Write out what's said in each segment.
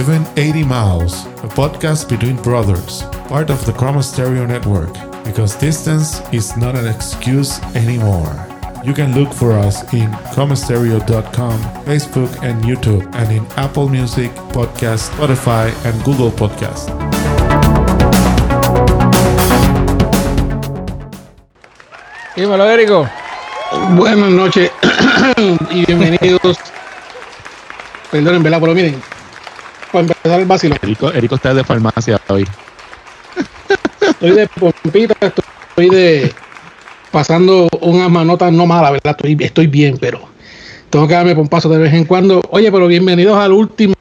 1180 Miles, a podcast between brothers, part of the Chroma Stereo Network, because distance is not an excuse anymore. You can look for us in chromastereo.com, Facebook and YouTube, and in Apple Music, Podcast, Spotify, and Google Podcast. Dímelo, Érico. Buenas noches y bienvenidos. Perdonen, ¿verdad? Pero miren, para empezar el vacilo, Erico, Erico está de farmacia hoy. estoy de pompita, estoy de pasando unas manotas no malas, ¿verdad? Estoy, estoy bien, pero tengo que darme pompazo de vez en cuando. Oye, pero bienvenidos al último,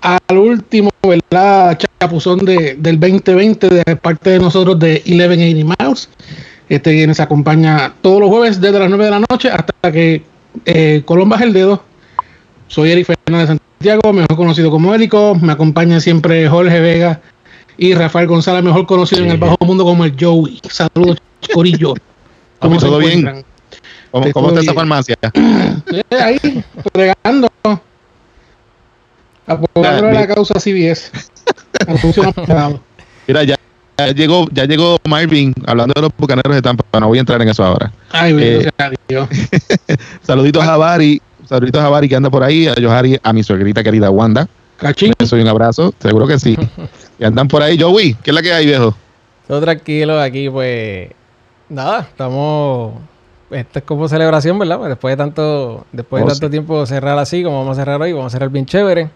al último, ¿verdad? Chapuzón de, del 2020 de parte de nosotros de 1180 Miles. Este viene se acompaña todos los jueves desde las 9 de la noche hasta que eh, Colón baje el dedo. Soy Eric Fernández Santiago, mejor conocido como Érico. Me acompaña siempre Jorge Vega y Rafael González, mejor conocido en el bajo mundo como el Joey. Saludos, Corillo. Se ¿todo bien? ¿Cómo, cómo está esa farmacia? Ahí, regando. Apoyando Ah, la causa CBS. Mira, ya, ya llegó, ya llegó Marvin hablando de los bucaneros de Tampa. No voy a entrar en eso ahora. Ay, Eh, Dios. Saluditos a Bari, saluditos a Bari que anda por ahí, a Johari, a mi suegrita querida Wanda. Cachín. Les doy un abrazo, seguro que sí. Y andan por ahí. Joey, ¿qué es la que hay, viejo? Todo tranquilo aquí, pues. Nada, estamos. Esto es como celebración, ¿verdad? Pues después de tanto, después de Oh, tanto sí. tiempo cerrar así, como vamos a cerrar hoy, vamos a cerrar bien chévere.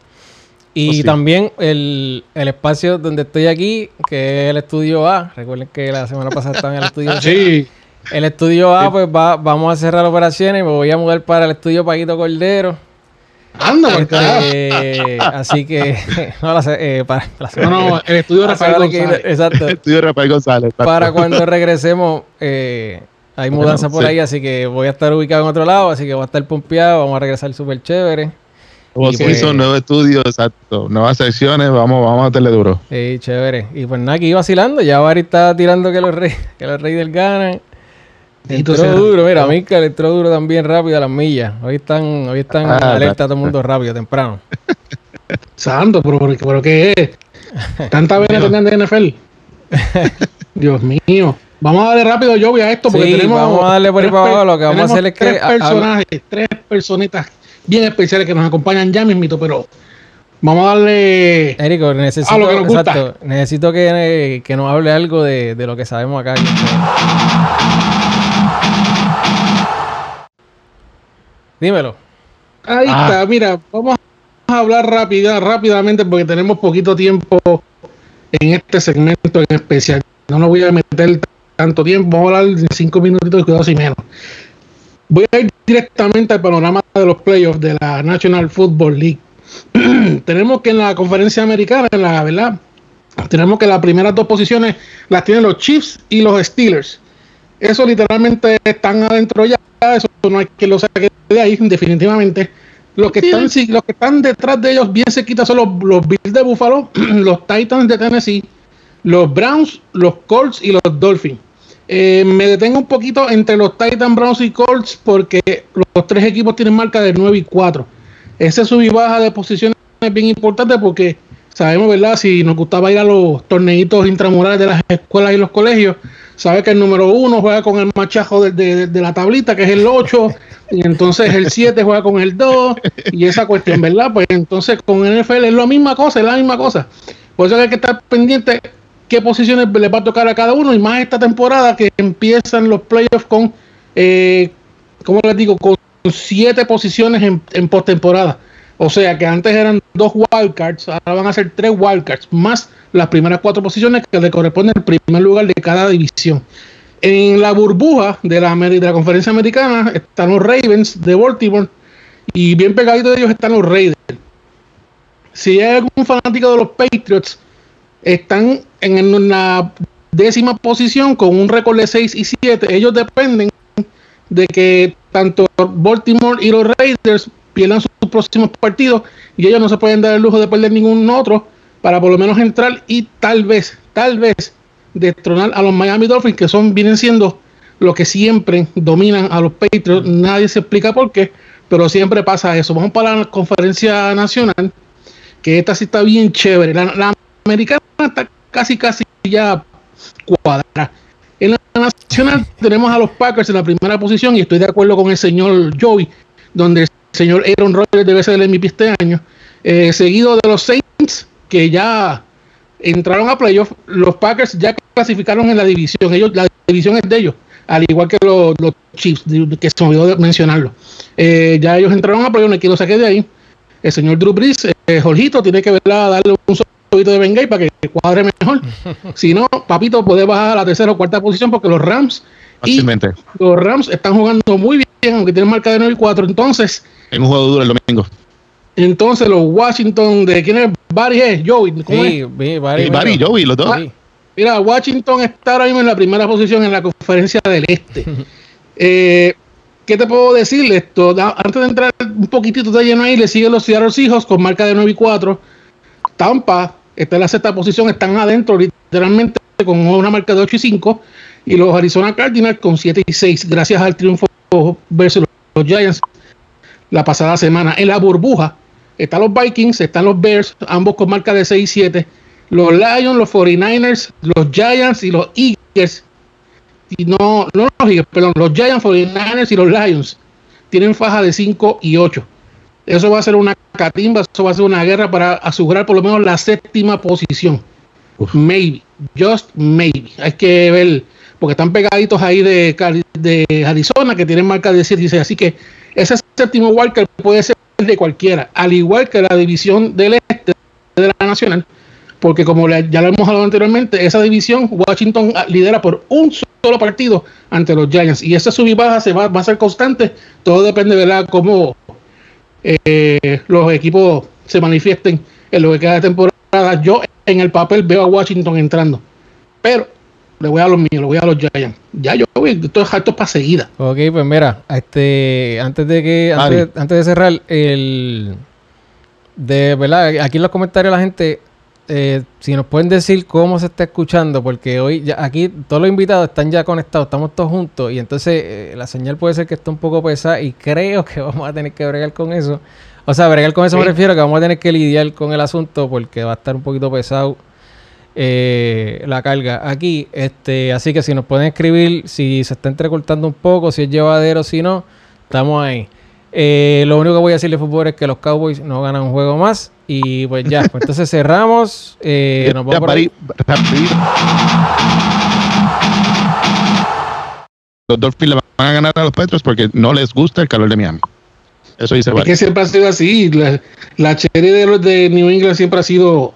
Y Oh, sí. también el, el espacio donde estoy aquí, que es el estudio A. Recuerden que la semana pasada estaba en el estudio C. Sí. El estudio A, pues va, vamos a cerrar operaciones me voy a mudar para el estudio Paquito Cordero. Anda. Este, así que, no, la eh, para, la No, el estudio Rafael que González. Exacto. Estudio Rafael González. Para cuando regresemos, eh, hay Bueno, mudanza por sí. ahí, así que voy a estar ubicado en otro lado, así que voy a estar pompeado, vamos a regresar súper chévere. Nuevo y pues- season, nuevo estudio, exacto. Nuevas secciones, vamos, vamos a meterle duro. Sí, chévere. Y pues nada, aquí vacilando, ya Bari está tirando que los reyes, que los Raiders ganan. Entró duro, mira, Mica le entró duro también rápido a las millas. Hoy están, hoy están Ah, alerta todo el mundo rápido, temprano. Santo, pero, pero, pero ¿qué es? Tanta vena tenían de NFL. Dios mío. Vamos a darle rápido yo a esto porque Sí, tenemos. vamos a darle por ahí tres para abajo, lo que vamos a hacer es que Tres personajes, tres personitas bien especiales que nos acompañan ya mismito, pero vamos a darle. Érico, necesito, A lo que nos gusta. exacto, necesito que, que nos hable algo de, de lo que sabemos acá. Dímelo. Ahí Ah. está, mira, vamos a hablar rápida, rápidamente porque tenemos poquito tiempo en este segmento en especial. No nos voy a meter tanto tiempo, vamos a hablar de cinco minutitos, cuidado si menos. Voy a ir directamente al panorama de los playoffs de la National Football League. tenemos que en la conferencia americana, en la verdad, tenemos que las primeras dos posiciones las tienen los Chiefs y los Steelers. Eso literalmente están adentro ya, eso no hay que lo saque de ahí, definitivamente. Los que están, sí, los que están detrás de ellos bien cerquita son los, los Bills de Buffalo, los Titans de Tennessee, los Browns, los Colts y los Dolphins. Eh, me detengo un poquito entre los Titans, Browns y Colts porque los tres equipos tienen marca de 9 y 4. Ese sub y baja de posiciones es bien importante porque sabemos, ¿verdad? Si nos gustaba ir a los torneitos intramurales de las escuelas y los colegios, sabe que el número uno juega con el machajo de, de- de la tablita, que es el 8, y entonces el 7 juega con el 2, y esa cuestión, ¿verdad? Pues entonces con NFL es la misma cosa, es la misma cosa. Por eso hay que estar pendiente qué posiciones le va a tocar a cada uno, y más esta temporada que empiezan los playoffs con, eh, ¿cómo les digo? Con siete posiciones en, en postemporada. O sea que antes eran dos wildcards, ahora van a ser tres wildcards, más las primeras cuatro posiciones que le corresponden al primer lugar de cada división. En la burbuja de la, la conferencia americana están los Ravens de Baltimore y bien pegadito de ellos están los Raiders. Si hay algún fanático de los Patriots, están en una décima posición con un récord de 6 y 7. Ellos dependen de que tanto Baltimore y los Raiders pierdan sus próximos partidos y ellos no se pueden dar el lujo de perder ningún otro para por lo menos entrar y tal vez, tal vez destronar a los Miami Dolphins que son vienen siendo los que siempre dominan a los Patriots. Nadie se explica por qué, pero siempre pasa eso. Vamos para la conferencia nacional. que esta sí está bien chévere. La, la americana está casi, casi ya cuadrada. En la nacional tenemos a los Packers en la primera posición y estoy de acuerdo con el señor Joey, donde señor Aaron Rodgers debe ser el MVP este año. Eh, seguido de los Saints, que ya entraron a playoff. Los Packers ya clasificaron en la división. Ellos, la división es de ellos, al igual que los, los Chiefs, que se me olvidó de mencionarlo. Eh, ya ellos entraron a playoff, no quiero saqué de ahí. El señor Drew Brees, eh, Jorgito, tiene que verla, darle un poquito de Bengay para que cuadre mejor. si no, papito, puede bajar a la tercera o cuarta posición porque los Rams y los Rams están jugando muy bien, aunque tienen marca de 9 y 4. Entonces, En un juego duro el domingo. entonces los Washington de quién es Barry es Joey, ¿cómo es? Sí, Barry, Barry y bueno. Joey, los dos. Mira, Washington está ahora mismo en la primera posición en la conferencia del Este. Eh, ¿Qué te puedo decir? Esto, antes de entrar un poquitito de lleno ahí, le siguen los Seattle Seahawks con marca de 9 y 4. Tampa está en la sexta posición, están adentro literalmente con una marca de 8 y 5. Y los Arizona Cardinals con 7 y 6, gracias al triunfo versus los Giants la pasada semana. En la burbuja están los Vikings, están los Bears, ambos con marca de 6 y 7. Los Lions, los 49ers, los Giants y los Eagles. Y no, no los Eagles, perdón, los Giants, 49ers y los Lions tienen faja de 5 y 8. Eso va a ser una catimba, eso va a ser una guerra para asegurar por lo menos la séptima posición. Maybe, just maybe. Hay que ver, porque están pegaditos ahí de, de Arizona que tienen marca de 7 y 6. Así que ese séptimo walker puede ser de cualquiera, al igual que la división del este de la nacional, porque como ya lo hemos hablado anteriormente, esa división Washington ah, lidera por un solo partido ante los Giants y esa sub baja se va, va a ser constante, todo depende de cómo eh, los equipos se manifiesten en lo que queda de temporada. Yo en el papel veo a Washington entrando, pero le voy a los míos, le voy a los Giants. Ya yo voy, esto es alto para seguida. Ok, pues mira, este, antes de que, antes, antes de cerrar, el, de verdad, aquí en los comentarios la gente, eh, si nos pueden decir cómo se está escuchando, porque hoy ya aquí todos los invitados están ya conectados, estamos todos juntos y entonces eh, la señal puede ser que esté un poco pesada y creo que vamos a tener que bregar con eso. O sea, bregar con eso me refiero que vamos a tener que lidiar con el asunto porque va a estar un poquito pesado eh, la carga aquí. Este, así que si nos pueden escribir, si se está entrecortando un poco, si es llevadero, si no, estamos ahí. Eh, lo único que voy a decirle fútbol es que los Cowboys no ganan un juego más. Y pues ya, pues entonces cerramos. Eh, nos Ya, vamos por ahí. Los Dolphins le van a ganar a los Petros porque no les gusta el calor de Miami. Eso dice Es que siempre ha sido así. La, la cherry de los de New England siempre ha sido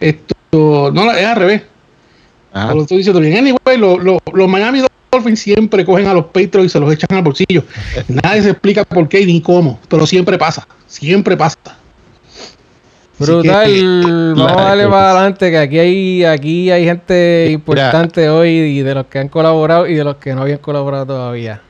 esto. No, es al revés. Ah, Lo estoy diciendo bien. Anyway, lo- lo- los Miami Dolphins siempre cogen a los Patriots y se los echan al bolsillo. Nadie se explica por qué ni cómo, pero siempre pasa. Siempre pasa. Brutal. que, Vamos a darle para adelante, que aquí hay, aquí hay gente importante hoy y de los que han colaborado y de los que no habían colaborado todavía.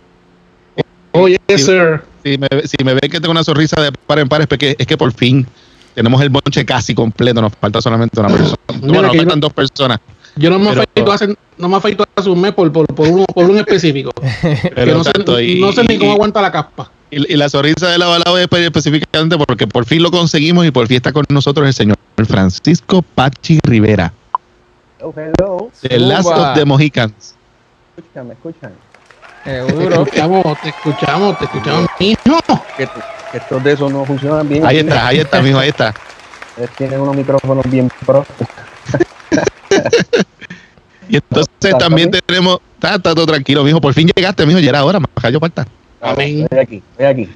oh, yes, sir. si, me, si me ven que tengo una sonrisa de par en par es, porque, es que por fin tenemos el bonche casi completo. Nos falta solamente una persona. Mira Bueno, nos yo faltan dos personas. Yo no me Pero- afeito hace, no me afeito hace un mes por, por, por, uno, por un específico. que Pero no, sé, y- no sé ni cómo aguanta la caspa. Y, y la sonrisa de lado a lado es específicamente porque por fin lo conseguimos y por fin está con nosotros el señor Francisco Pachi Rivera, Oh, hello. de Last of the Mohicans. Escuchan, me escuchan. Te escuchamos, te escuchamos, te escuchamos. Estos de esos no funcionan bien. Ahí está, ahí está, mijo, ahí está. Ustedes tienen unos micrófonos bien pro. Y entonces ¿Está también bien? tenemos, está, está todo tranquilo, mijo, por fin llegaste, mijo, ya era hora, más cayó falta. Amén. Estoy aquí, estoy aquí.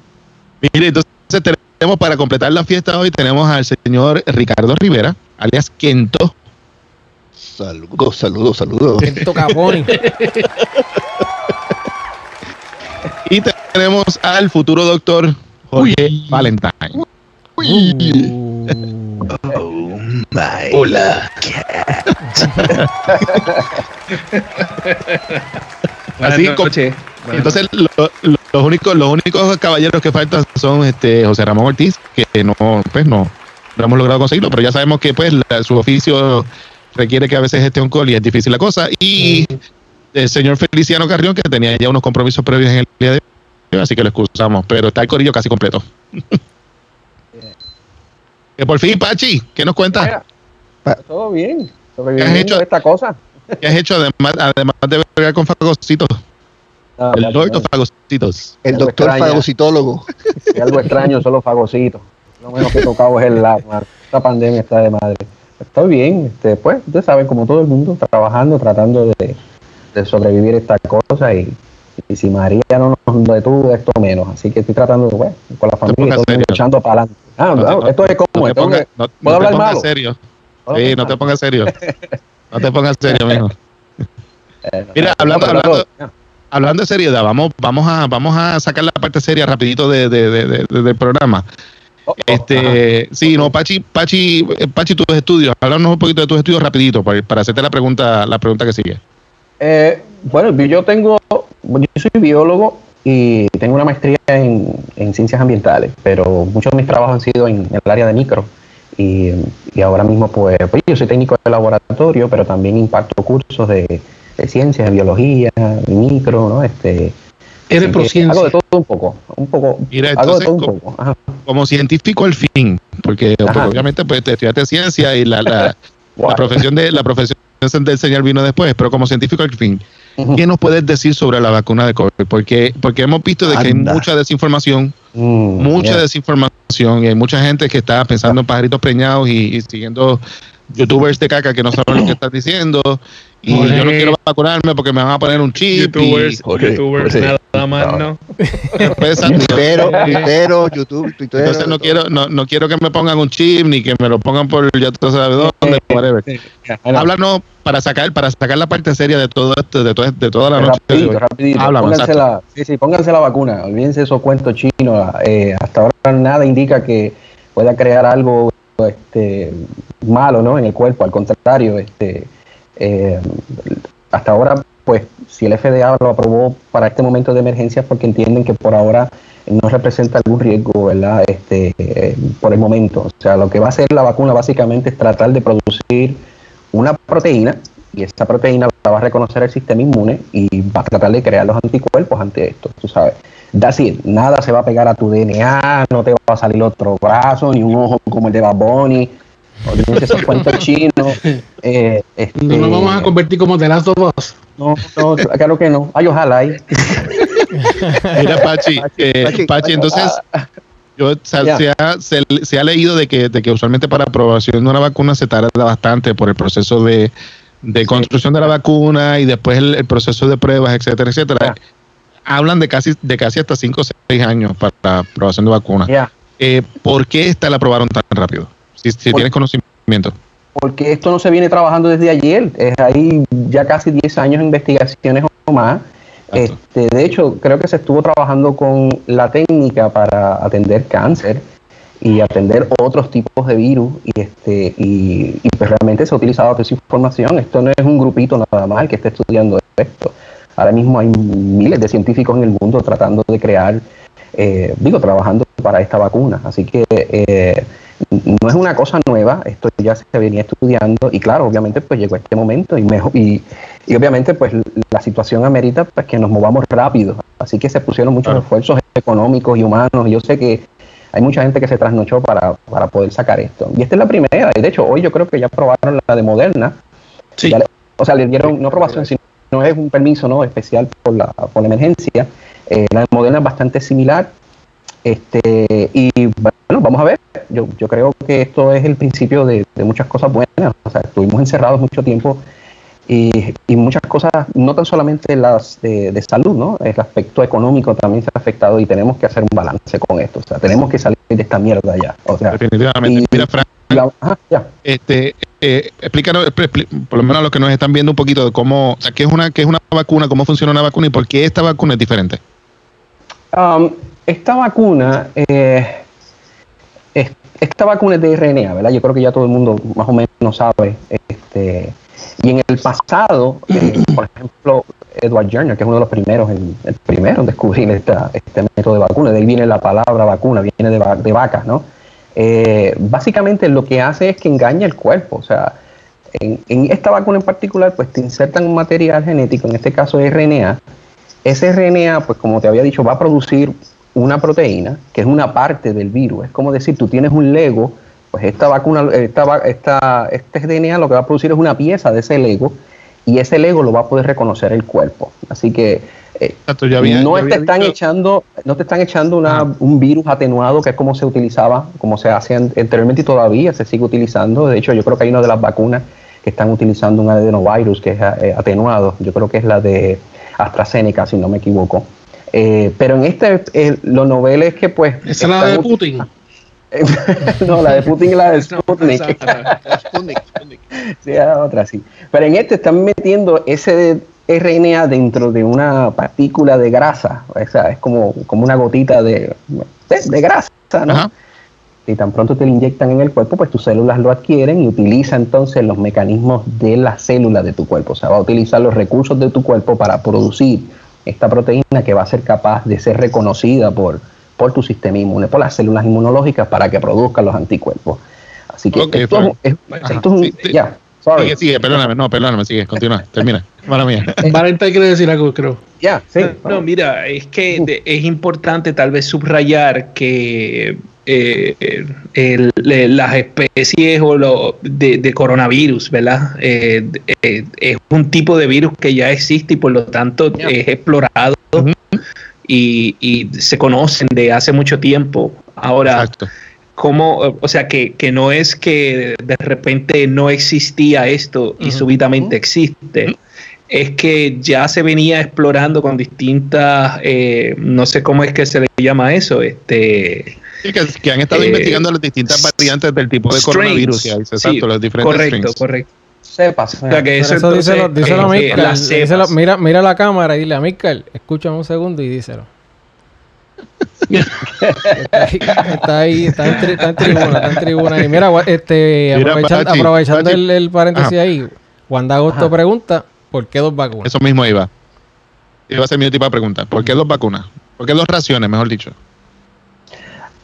Mire, entonces tenemos para completar la fiesta hoy, tenemos al señor Ricardo Rivera, alias Quento. Saludos, saludos, saludos. Kento Caponi. Y tenemos al futuro doctor Jorge Valentine. Uh. Oh my. Hola. Así Entonces, lo- lo- los únicos los únicos caballeros que faltan son este José Ramón Ortiz, que no, pues no, no hemos logrado conseguirlo, pero ya sabemos que pues la- su oficio requiere que a veces esté un call y es difícil la cosa. Y el señor Feliciano Carrión, que tenía ya unos compromisos previos en el día de hoy, así que lo excusamos, pero está el corillo casi completo. Que por fin, Pachi, ¿qué nos cuentas? Mira, todo bien. ¿Qué Sobreviviendo has hecho? a esta cosa. ¿Qué has hecho además, además de bregar con fagocitos? Ah, El of Fagocitos. El Algo doctor extraña. fagocitólogo. Si algo extraño son los fagocitos. Lo menos que he tocado es el lado. Esta pandemia está de madre. Estoy bien, este, pues, ustedes saben, como todo el mundo, trabajando, tratando de, de sobrevivir esta cosa y, y si María no nos detuvo, esto menos. Así que estoy tratando, pues, con la familia, todo echando para adelante. Ah, No no, esto es como, No no, ¿puedo hablar pongas malo? serio. ¿puedo Sí, no te pongas serio. No te pongas serio, mijo. Mira, hablando- hablando- Hablando de seriedad, vamos, vamos a, vamos a sacar la parte seria rapidito de, de- de- de- de- del programa. Oh, oh, ajá. Este, sí, no, Pachi, Pachi, eh, Pachi, tus estudios. Háblanos un poquito de tus estudios rapidito para, para hacerte la pregunta, la pregunta que sigue. Eh, bueno, yo tengo, yo soy biólogo y tengo una maestría en, en ciencias ambientales, pero muchos de mis trabajos han sido en, el área de micro. Y, y ahora mismo, pues, pues, yo soy técnico de laboratorio, pero también imparto cursos de, de ciencias, de biología, de micro, ¿no? Este, Eres prociencia. Hago de todo un poco, un poco, Mira, hago de entonces, todo un ¿cómo- poco. Ajá. Como científico al fin, porque, porque Ajá. obviamente pues te estudiaste ciencia y la, la, profesión de la profesión del señor vino después, pero como científico al fin. ¿Qué nos puedes decir sobre la vacuna de COVID? Porque, porque hemos visto de que hay mucha desinformación, Mm, mucha desinformación y hay mucha gente que está pensando en pajaritos preñados y, y siguiendo youtubers de caca que no saben lo que están diciendo y yo no quiero vacunarme porque me van a poner un chip YouTubers, Jorge, YouTubers Jorge. nada más, ¿no? y Tuitero, tuitero, YouTube, entonces no quiero no, no quiero que me pongan un chip ni que me lo pongan por ya tú sabes dónde whatever. Háblanos para sacar para sacar la parte seria de todo esto de, todo, de toda la noche de Rapidito, hoy. rapidito. Háblame, pónganse, la, sí, sí, pónganse la vacuna. Olvídense esos cuentos chinos. eh, hasta ahora nada indica que pueda crear algo este, malo ¿no? en el cuerpo. Al contrario, este, eh, hasta ahora, pues, si el FDA lo aprobó para este momento de emergencia porque entienden que por ahora no representa algún riesgo, ¿verdad? Este, por el momento. O sea, lo que va a hacer la vacuna básicamente es tratar de producir una proteína y esa proteína la va a reconocer el sistema inmune y va a tratar de crear los anticuerpos ante esto, tú sabes. That's it. Nada se va a pegar a tu DNA, no te va a salir otro brazo, ni un ojo como el de Bad Bunny. Olvídense esos cuentos chinos. Eh, este, No nos vamos a convertir como The Last of Us. no, no, claro que no. Ay, ojalá. y- Mira Pachi, eh, Pachi, Pachi, entonces yo se, Ya. se ha, se, se ha leído de que, de que usualmente para aprobación de una vacuna se tarda bastante por el proceso de, de construcción de la vacuna y después el, el proceso de pruebas, etcétera, etcétera. Ya. Hablan de casi, de casi hasta 5 o 6 años para la aprobación de vacuna. Ya. Eh, ¿Por qué esta la aprobaron tan rápido? Si, tienes conocimiento. porque esto no se viene trabajando desde ayer. Es ahí ya casi 10 años de investigaciones o más. Este, de hecho, creo que se estuvo trabajando con la técnica para atender cáncer y atender otros tipos de virus y este y, y pues realmente se ha utilizado toda esa información. Esto no es un grupito nada más el que esté estudiando esto. Ahora mismo hay miles de científicos en el mundo tratando de crear, eh, digo, trabajando para esta vacuna. Así que eh, no es una cosa nueva, esto ya se venía estudiando y claro, obviamente pues llegó este momento y, mejor, y, y obviamente pues la situación amerita pues que nos movamos rápido, así que se pusieron muchos esfuerzos económicos y humanos y yo sé que hay mucha gente que se trasnochó para, para poder sacar esto. Y esta es la primera, y de hecho hoy yo creo que ya aprobaron la de Moderna, Sí. Le- o sea, le dieron no aprobación, sino no es un permiso no especial por la, por la emergencia. Eh, la de Moderna es bastante similar. Este, y bueno, vamos a ver. Yo, yo creo que esto es el principio de, de muchas cosas buenas. O sea, estuvimos encerrados mucho tiempo y, y muchas cosas, no tan solamente las de, de salud, ¿no? El aspecto económico también se ha afectado y tenemos que hacer un balance con esto. O sea, tenemos que salir de esta mierda ya. O sea, Definitivamente. y- Mira, Fran, la- ajá, ya. este, eh, explícanos, expl- expl- por lo menos a los que nos están viendo un poquito de cómo, o sea, qué es una, qué es una vacuna, cómo funciona una vacuna y por qué esta vacuna es diferente. Um, esta vacuna, eh, es- esta vacuna es de RNA, ¿verdad? Yo creo que ya todo el mundo más o menos sabe. Este, y en el pasado, eh, por ejemplo, Edward Jenner, que es uno de los primeros, en- el primero en descubrir esta- este método de vacuna, de ahí viene la palabra vacuna, viene de, va- de vacas, ¿no? Eh, básicamente lo que hace es que engaña el cuerpo, o sea, en, en esta vacuna en particular, pues te insertan un material genético, en este caso RNA, ese RNA, pues como te había dicho, va a producir una proteína que es una parte del virus. Es como decir, tú tienes un Lego Pues esta vacuna, esta, esta, este DNA lo que va a producir es una pieza de ese Lego y ese Lego lo va a poder reconocer el cuerpo. Así que eh, Exacto, yo había- no te están visto- echando, no te están echando una- Ajá. un virus atenuado que es como se utilizaba, como se hacía an- anteriormente y todavía se sigue utilizando. De hecho, yo creo que hay una de las vacunas que están utilizando un adenovirus que es eh, atenuado. Yo creo que es la de AstraZeneca, si no me equivoco. Eh, pero en este, eh, lo novel es que pues... Esa es la de Putin. no, la de Putin y la de Sputnik. Sí, era otra, sí. Pero en este están metiendo ese RNA dentro de una partícula de grasa. O sea, es como, como una gotita de, de, de grasa, ¿no? Ajá. Y tan pronto te lo inyectan en el cuerpo, pues tus células lo adquieren y utiliza entonces los mecanismos de las células de tu cuerpo. O sea, va a utilizar los recursos de tu cuerpo para producir esta proteína que va a ser capaz de ser reconocida por, por tu sistema inmune, por las células inmunológicas para que produzcan los anticuerpos. Así que Ok, esto, es, Ajá, esto es un... sí. Ya, sorry. Sigue, sigue, perdóname, no, perdóname, sigue, continúa, termina. Mala mía. Valenta quiere decir algo, creo. Ya, sí. No, mira, es que de- es importante tal vez subrayar que eh, el- las especies o lo de, de coronavirus, ¿verdad? Eh, eh, es un tipo de virus que ya existe y por lo tanto es explorado y, y se conocen de hace mucho tiempo. Ahora, Exacto. ¿cómo? O sea, que, que no es que de repente no existía esto y Ujú. súbitamente existe. Es que ya se venía explorando con distintas, eh, no sé cómo es que se le llama eso, este, Sí, que, que han estado Eh, investigando las distintas variantes del tipo de strains. coronavirus que hay, exacto, Sí, los diferentes correcto, strains. correcto. Sepas. O sea, que Pero eso, eso entonces, díselo, eh, mira, mira la cámara y dile a Michael, escúchame un segundo y díselo. está, ahí, está ahí, está en, tri- está en tribuna, está en tribuna. Y mira, este, Mira, aprovechan- Pachi, aprovechando Pachi. el, el paréntesis Ajá. ahí, Wanda Agosto Ajá. pregunta, ¿por qué dos vacunas? Eso mismo iba. Iba a ser mi tipo de pregunta. ¿Por qué dos vacunas? ¿Por qué dos raciones, mejor dicho?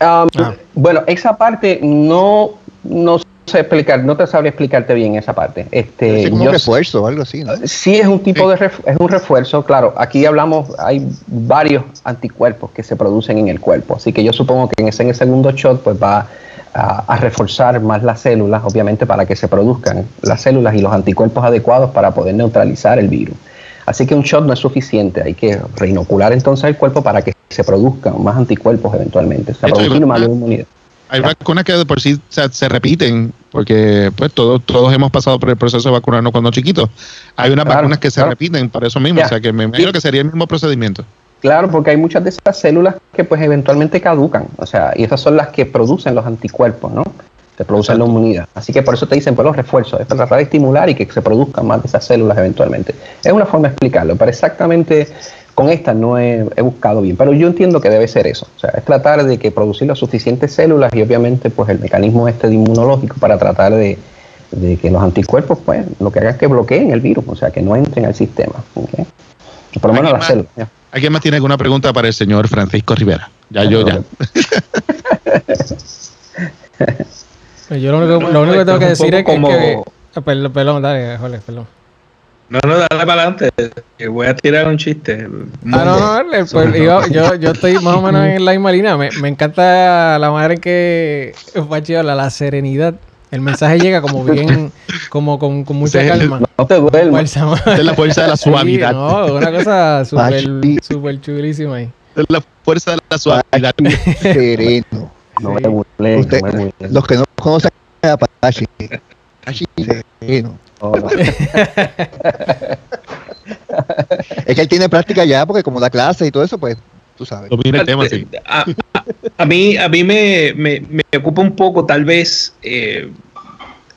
Um, Ah. Bueno, esa parte no, no sé explicar, no te sabría explicarte bien esa parte. Este, Es como yo un refuerzo o algo así, ¿no? Sí, es un tipo de ref- es un refuerzo, claro. Aquí hablamos, hay varios anticuerpos que se producen en el cuerpo, así que yo supongo que en ese, en el segundo shot pues va a, a reforzar más las células, obviamente para que se produzcan las células y los anticuerpos adecuados para poder neutralizar el virus. Así que un shot no es suficiente, hay que reinocular entonces el cuerpo para que se produzcan más anticuerpos eventualmente, o sea, producir vacunas- mayor inmunidad. Hay vacunas que de por sí se, se repiten, porque pues todos, todos hemos pasado por el proceso de vacunarnos cuando chiquitos. Hay unas Claro, vacunas que se repiten para eso mismo, Ya. o sea que me imagino Sí. que sería el mismo procedimiento. Claro, porque hay muchas de esas células que pues eventualmente caducan, o sea, y esas son las que producen los anticuerpos, ¿no? Que producen la inmunidad. Así que por eso te dicen, pues los refuerzos, es para tratar de estimular y que se produzcan más de esas células eventualmente. Es una forma de explicarlo, pero exactamente con esta no he, he buscado bien, pero yo entiendo que debe ser eso, o sea, es tratar de que producir las suficientes células y obviamente pues el mecanismo este de inmunológico para tratar de, de que los anticuerpos pues lo que hagan es que bloqueen el virus, o sea, que no entren al sistema. Por lo menos ¿Alguien las más? células. ya. ¿Alguien más tiene alguna pregunta para el señor Francisco Rivera? Ya yo, ya. Yo lo único, No, lo único que tengo que decir es que... como- que- ah, perdón, perdón, dale, Jorge, perdón. No, no, dale para adelante, que voy a tirar un chiste. Ah, no, no, pues, yo, yo, yo estoy más o menos en la misma línea. Me, me encanta la manera en que Pachi habla, la serenidad. El mensaje llega como bien, como con, con mucha calma. No te duermas. Es la fuerza de la Sí, suavidad. no, una cosa súper Pachi. súper chulísima ahí. Es la fuerza de la suavidad. Sereno. No me Sí. Usted- no. Los que no conocen a Apache. Apache sereno. No. Es que él tiene práctica ya, porque como da clase y todo eso, pues, tú sabes. Domina el tema, sí. A, a- a mí, a mí me, me- me ocupa un poco, tal vez, eh,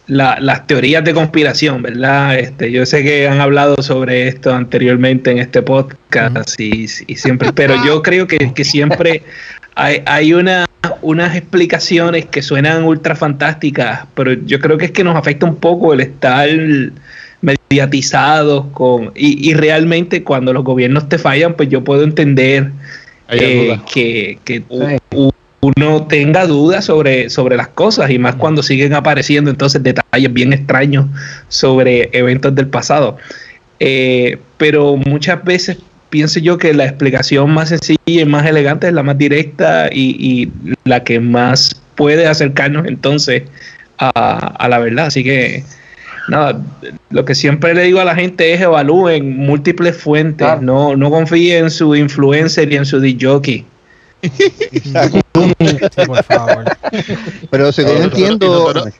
la- las teorías de conspiración, ¿verdad? Este, yo sé que han hablado sobre esto anteriormente en este podcast y, y siempre, pero yo creo que, que siempre hay, hay una, unas explicaciones que suenan ultra fantásticas, pero yo creo que es que nos afecta un poco el estar mediatizados con y, y realmente cuando los gobiernos te fallan, pues yo puedo entender eh, que, que Sí. uno tenga dudas sobre, sobre las cosas y más cuando siguen apareciendo entonces detalles bien extraños sobre eventos del pasado. Eh, pero muchas veces pienso yo que la explicación más sencilla y más elegante es la más directa y, y la que más puede acercarnos entonces a, a la verdad. Así que nada, lo que siempre le digo a la gente es evalúen múltiples fuentes, Claro. no, no confíen en su influencer y en su por favor. Pero según Pero entiendo, nosotros-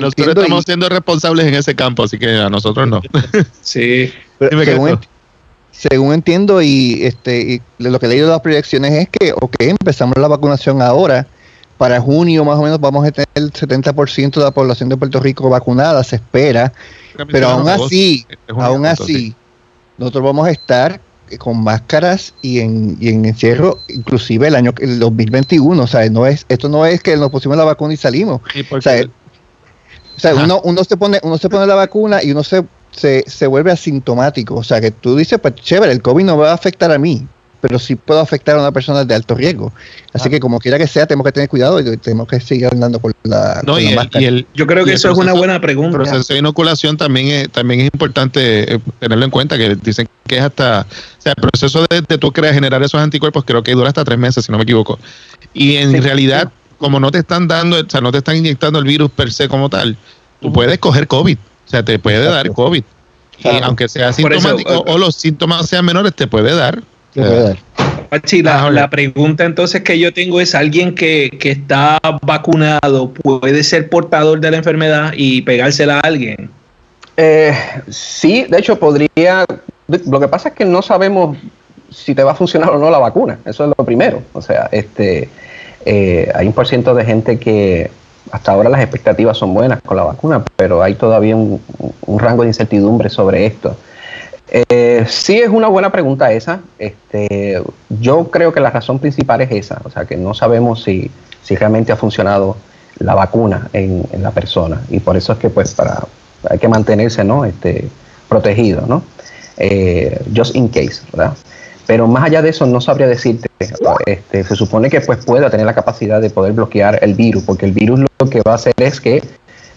Nosotros y- estamos siendo responsables en ese campo, así que a nosotros no. Sí. Pero Dime, según, ent- según entiendo y este y lo que he leído de las proyecciones es que, ok, empezamos la vacunación ahora. Para junio más o menos vamos a tener el 70% de la población de Puerto Rico vacunada, se espera. Pero aún así, Este junio, aún entonces, así, nosotros vamos a estar con máscaras y en, y en encierro, inclusive el año el 2021. O sea, no es, esto no es que nos pusimos la vacuna y salimos. O sea, O sea, Ajá. uno, uno se pone, uno se pone la vacuna y uno se, se, se vuelve asintomático. O sea, que tú dices, pues chévere, el COVID no va a afectar a mí, pero sí puede afectar a una persona de alto riesgo. Así Ah. que como quiera que sea, tenemos que tener cuidado y tenemos que seguir andando con la, no, con y la el, máscara. y el Yo creo que el eso es una buena pregunta. proceso de inoculación también es, también es importante eh, tenerlo en cuenta, que dicen que es hasta, o sea, el proceso de, de tú crear, generar esos anticuerpos creo que dura hasta tres meses, si no me equivoco. Y en Sí. realidad, como no te están dando, o sea, no te están inyectando el virus per se como tal, tú puedes coger COVID, sea, te puede dar. COVID. Y aunque sea eso, sintomático eh, o los síntomas sean menores, te puede dar. Te puede dar. Pachi, la, ok. la pregunta entonces que yo tengo es, ¿alguien que, que está vacunado puede ser portador de la enfermedad y pegársela a alguien? Eh, sí, de hecho podría. Lo que pasa es que no sabemos si te va a funcionar o no la vacuna. Eso es lo primero. O sea, este, eh, hay un por ciento de gente que hasta ahora las expectativas son buenas con la vacuna, pero hay todavía un, rango de incertidumbre sobre esto. Eh, sí es una buena pregunta esa. Este, yo creo que la razón principal es esa, o sea que no sabemos si, si realmente ha funcionado la vacuna en, en la persona y por eso es que pues para hay que mantenerse no este protegido no Eh, just in case verdad pero más allá de eso no sabría decirte este, se supone que pues pueda tener la capacidad de poder bloquear el virus porque el virus lo que va a hacer es que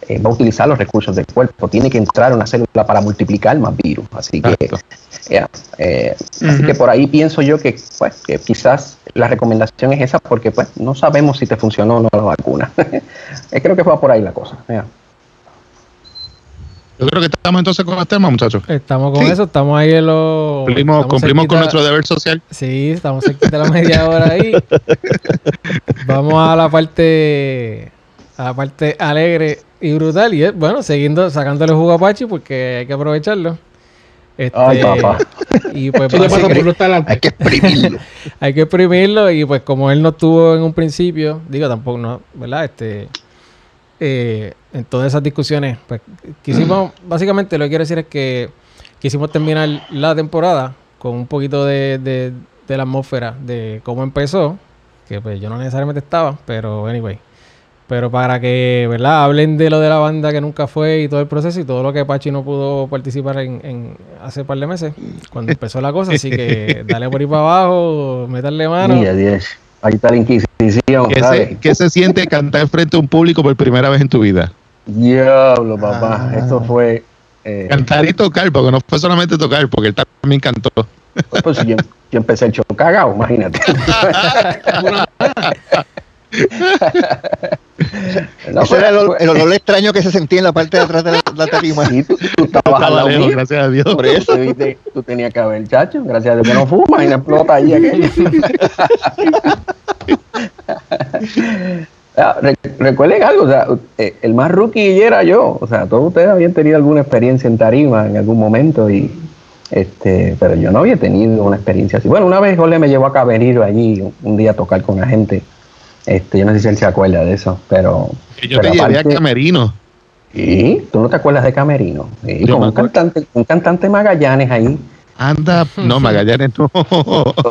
eh, va a utilizar los recursos del cuerpo tiene que entrar una célula para multiplicar más virus así que eh, Así que por ahí pienso yo que, pues, que quizás la recomendación es esa porque pues no sabemos si te funcionó o no la vacuna. Eh, Creo que fue por ahí la cosa. ya. Yo creo que estamos entonces con los temas, muchachos. Estamos con Sí. eso, estamos ahí en los. Cumplimos, cumplimos con nuestro deber social. Sí, estamos cerquita de la media hora ahí. Vamos a la parte a la parte alegre y brutal y bueno, siguiendo sacándole jugo a Pachi porque hay que aprovecharlo. Este, Ay, papá. Y pues Hay que exprimirlo. hay que exprimirlo y pues como él no estuvo en un principio, digo tampoco no, ¿verdad? Este eh, en todas esas discusiones, pues quisimos, básicamente lo que quiero decir es que quisimos terminar la temporada con un poquito de, de, de la atmósfera de cómo empezó, que pues yo no necesariamente estaba, pero anyway. Pero para que, ¿verdad? Hablen de lo de la banda que nunca fue y todo el proceso y todo lo que Pachi no pudo participar en, en hace par de meses, cuando empezó la cosa. Así que dale por ahí para abajo, meterle mano. Mira, Dios. Ahí está la Inquisición, ¿Qué ¿sabes? se, qué se siente cantar frente a un público por primera vez en tu vida? Diablo, papá. Ah. Esto fue. eh, Cantar y tocar, porque no fue solamente tocar, porque él también cantó. pues, yo, yo empecé el show cagado, imagínate. No, Ese era el, pero- ol- el olor extraño que se sentía en la parte de atrás de la, la tarima. Sí, tú, tú estabas al lado Lejos, mío. gracias a Dios. Por eso viste, tú tenías que haber, chacho. Gracias a Dios que no fuma y no explota ahí aquello. Ah, re- recuerden algo, o sea, eh, el más rookie era yo. O sea, todos ustedes habían tenido alguna experiencia en tarima en algún momento y este, pero yo no había tenido una experiencia así. Bueno, una vez Jorge me llevó a Cabeniro allí un día a tocar con la gente. Este, yo no sé si él se acuerda de eso, pero. Que yo te pero llevé a aparte- Camerino. ¿Y tú no te acuerdas de Camerino? Sí, con un cantante, un cantante Magallanes ahí, Anda, no, Magallanes no.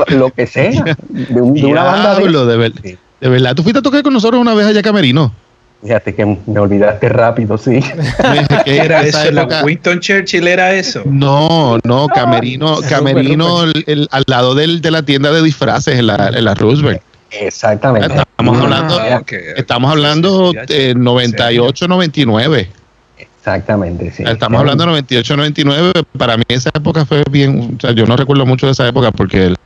lo que sea, de, un- de una banda de. De, ver- Sí. de verdad. ¿Tú fuiste a tocar con nosotros una vez allá a Camerino? Fíjate que me olvidaste rápido, sí. ¿Qué era eso? ¿La época- Winston Churchill era eso? No, no, Camerino, Camerino el- el- al lado del, de la tienda de disfraces en la, en la Roosevelt. Exactamente. Estamos Ah, hablando, ok, ok. estamos hablando Ya, de 98, 99. Exactamente, sí. Estamos hablando de 98, 99. Para mí esa época fue bien. O sea, yo no recuerdo mucho de esa época porque el-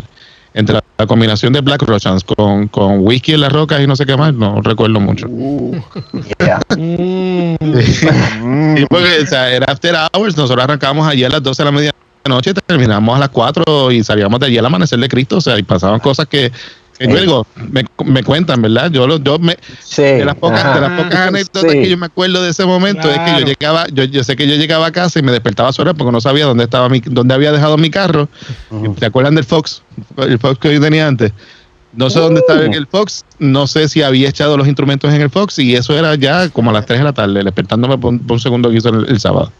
entre la, la combinación de Black Russians con, con whisky en las rocas y no sé qué más, no recuerdo mucho. Yeah. Mm. Sí, porque o sea, era after hours. Nosotros arrancábamos allí a las 12 de la medianoche, terminábamos a las 4 y salíamos de allí al amanecer de Cristo. O sea, y pasaban cosas que. Sí. digo, me, me cuentan, ¿verdad? Yo, lo- yo me, Sí. de las pocas, ajá. de las pocas anécdotas Sí. que yo me acuerdo de ese momento es que yo llegaba, yo, yo sé que yo llegaba a casa y me despertaba sola porque no sabía dónde estaba mi, dónde había dejado mi carro. Ujú. ¿Se acuerdan del Fox? El Fox que yo tenía antes. No sé dónde estaba en el Fox, no sé si había echado los instrumentos en el Fox y eso era ya como a las 3 de la tarde, despertándome por un, por un segundo que hizo el, el sábado.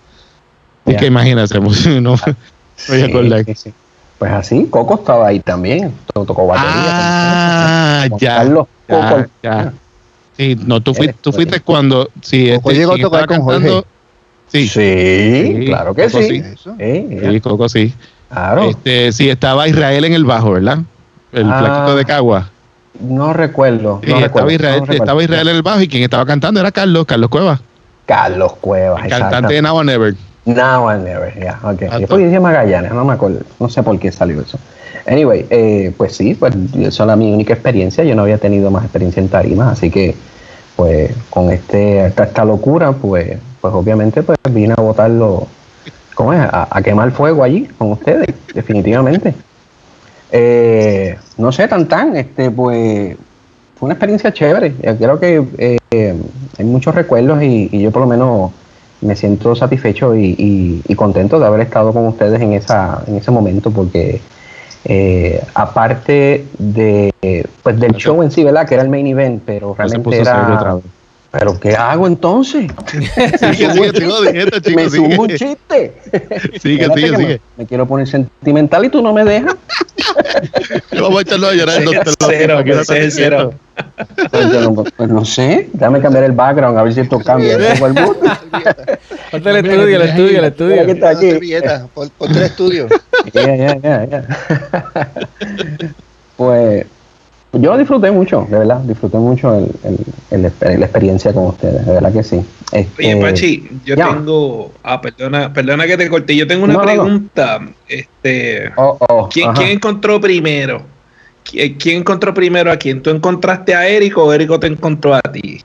Es Ya. que imagínate, pues, no me voy a Sí, acordar. sí, sí. Pues así, Coco estaba ahí también. to- Tocó batería. Ah, ya. Carlos ya, Coco. ya. Sí, no, tú, fuiste, tú fuiste cuando. Sí, Coco este, llegó a tocar estaba con Jorge. cantando- Sí, Sí, Sí, claro que Coco sí. sí. Sí, Coco sí. claro. Este, sí, estaba Israel en el bajo, ¿verdad? El Ah, flaquito de Cagua. No recuerdo. Sí, no estaba, recuerdo, Israel, no recuerdo. estaba Israel en el bajo y quien estaba cantando era Carlos, Carlos Cuevas, Carlos Cuevas. el cantante de. Now or Never. Now and never, yeah, ok. Yo dije Magallanes, no me acuerdo, no sé por qué salió eso. Anyway, eh, pues sí, pues esa era mi única experiencia, yo no había tenido más experiencia en tarimas, así que pues con este esta, esta locura, pues pues obviamente pues vine a botarlo, ¿cómo es? A, a quemar fuego allí con ustedes, definitivamente. Eh, no sé, tan tan, este pues fue una experiencia chévere. Yo creo que eh, hay muchos recuerdos y, y yo por lo menos me siento satisfecho y, y- y contento de haber estado con ustedes en esa en ese momento porque eh, aparte de pues del show en sí, ¿verdad? Que era el main event, pero No realmente otra era. Pero ¿qué hago entonces? Sigue, sigue, sigo diciendo, me chicos, sumo un sigue. chiste. Sigue, Espérate sigue, que me- sigue. Me, quiero poner sentimental y tú no me dejas. Vamos a echarlo a llorar. Cero, ¿qué está ese es diciendo? cero. Pues, yo no, pues no sé, déjame cambiar el background a ver si esto cambia. Ponte el estudio, el estudio, el Mira estudio. que está aquí. ponte el estudio. Ya, ya, ya. Pues yo disfruté mucho, de verdad, disfruté mucho el, el- el- la experiencia con ustedes, de verdad que sí. Este, Oye, Pachi, yo ya. tengo. Ah, perdona, perdona que te corté. Yo tengo una No, no, no. pregunta. Este, oh, oh, ¿quién, encontró primero? ¿Quién, quién encontró primero a quién? ¿Tú encontraste a Eric o Eric te encontró a ti?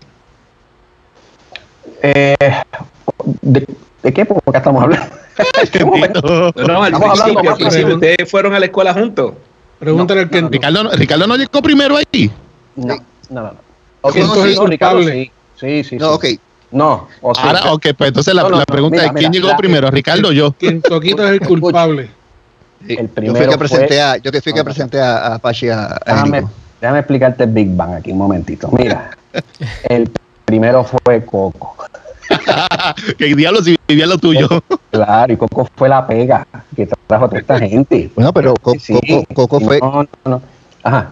Eh, ¿de, de qué época estamos hablando? ¿En qué momento? No, no, al Estamos hablando principio, al principio. Ustedes fueron a la escuela juntos. Pregúntale al Kento. Ricardo, no- Ricardo no llegó primero ahí. No, no, no. no. Ok, ¿Quién no, Ricardo, culpable? sí. Sí, sí, No, ok. No, o sea, Ahora, ok, pues entonces la, No, no, la pregunta mira, es: ¿quién mira, llegó la- primero, Ricardo o yo? Quien Toquito es el culpable. el Yo primero fui que presenté fue- a, yo que fui que presenté a, a Apache a, a Déjame, déjame explicarte el Big Bang aquí un momentito. Mira, el primero fue Coco. ¿Qué diablo si vivía lo tuyo? Claro, y Coco fue la pega que trajo a toda esta gente. Bueno, pero Co- Sí, Coco, Coco fue. No, no, no. Ajá,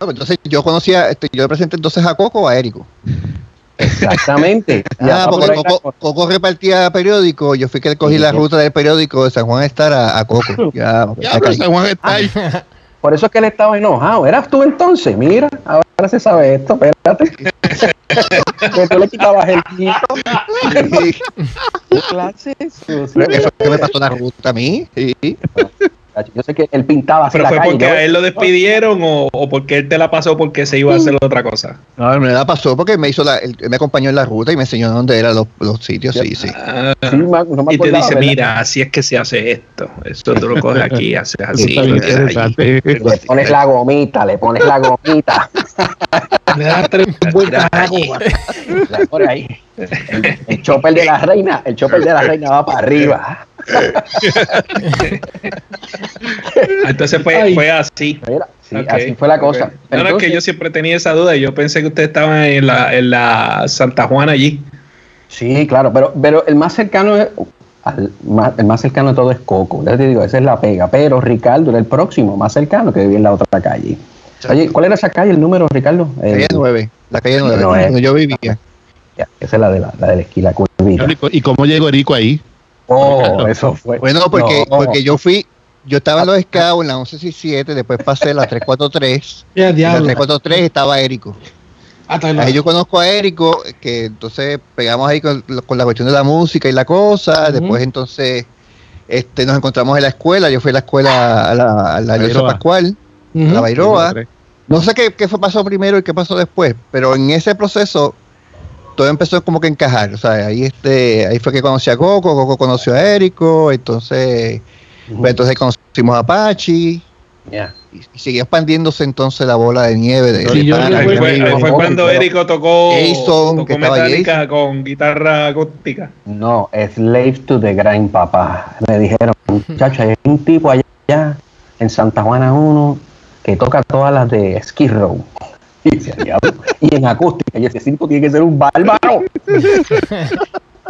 No, entonces yo conocía, este, yo le presenté entonces a Coco o a Érico. exactamente. Ya Ah, porque Coco, repartía periódico, yo fui que cogí Sí, la sí. ruta del periódico de San Juan Estar a, a Coco. Ya, ya. San Juan está ahí. Por eso es que él estaba enojado. ¿Eras tú entonces? Mira, ahora se sabe esto, espérate. que tú le quitabas el quito. ¿Qué clase es eso? Que me pasó la ruta a mí. Sí. Yo sé que él pintaba así ¿Pero la fue calle. porque yo- a él lo despidieron o, o porque él te la pasó porque se iba a hacer otra cosa? No, me la pasó porque me hizo la, él me acompañó en la ruta y me enseñó dónde eran los, los sitios, sí, sí. Ah, Sí, ma- no me y te dice, ¿verdad? mira, así es que se hace esto. Esto tú lo coges aquí, haces así. Le pones la gomita, le pones la gomita. Le das tres vueltas a la allí. copa. la pones ahí. El, el chopper de la reina, el chopper de la reina va para arriba. Entonces fue, así. Mira, sí, Ok, así fue la cosa. ok. No, no, es que yo siempre tenía esa duda. Yo pensé que ustedes estaban en la, en la Santa Juana allí. Sí, claro, pero, pero el más cercano es, al- más- el más cercano de todo es Coco. Ya te digo, esa es la pega. Pero Ricardo era el próximo, más cercano, que vivía en la otra calle. Oye, ¿cuál era esa calle, el número, Ricardo? El- Calle 9, la calle 9, No, eh. donde yo vivía. ya, esa es la de la, la de la esquina curvita. ¿Y cómo llegó Erico ahí? Oh, eso fue. Bueno, porque, No. porque yo fui, yo estaba en los scouts en la 1167, después pasé la 343, Ya, en la diablo. 343 estaba Érico. La- Ahí yo conozco a Érico, que entonces pegamos ahí con, con la cuestión de la música y la cosa. Después entonces este, nos encontramos en la escuela. Yo fui a la escuela a la, a la. Pascual, La Bairoa. No sé qué, qué fue, pasó primero y qué pasó después, pero en ese proceso todo empezó como que a encajar. O sea, ahí, este, ahí fue que conocí a Coco, Coco conoció a Érico, entonces, pues, entonces conocimos a. Ya. Y, y siguió expandiéndose entonces la bola de nieve de, Sí, de yo pana, Ahí recuerdo- fue, cuando Érico tocó, Jason, tocó que estaba Metallica con guitarra acústica. No, Slave to the Grind, papá. Me dijeron, muchacho, hay un tipo allá en Santa Juana 1 que toca todas las de Skid Row. Y, y en acústica, y ese tipo tiene que ser un bárbaro.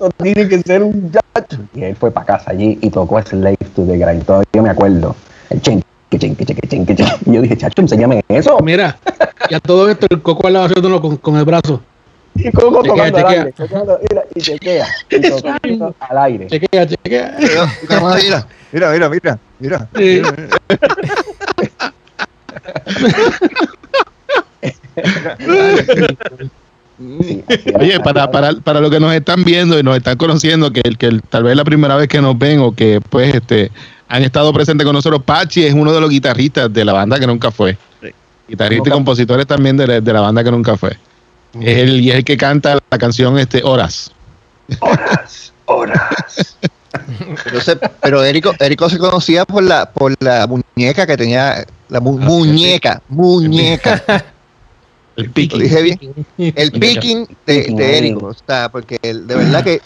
No tiene que ser un muchacho. Y él fue para casa allí y tocó Slave to the Grind. Todavía me acuerdo. El chen, que chen, que chen, que chen, que chen. Y yo dije, chacho, enséñame eso. Mira, y a todo esto el coco al lado haciéndolo con, con el brazo. Y Coco Chequea, tocando al chequea. aire. tocando, mira, y chequea. Y tocando al aire. Chequea, chequea. Mira, mira, mira, mira, mira. Sí. Sí. Oye, para, para, para los que nos están viendo y nos están conociendo, que, el- que tal vez la primera vez que nos ven o que pues este han estado presentes con nosotros, Pachi es uno de los guitarristas de la banda que nunca fue. Guitarrista y compositores también de la, de la banda que nunca fue. Es el, y es el que canta la canción este Horas. Horas, horas. Entonces, pero Érico, Érico se conocía por la, por la muñeca que tenía, la mu- muñeca, muñeca. El Lo piqui. dije bien. El picking de, Picking, de. Érico, o sea, porque el- de verdad que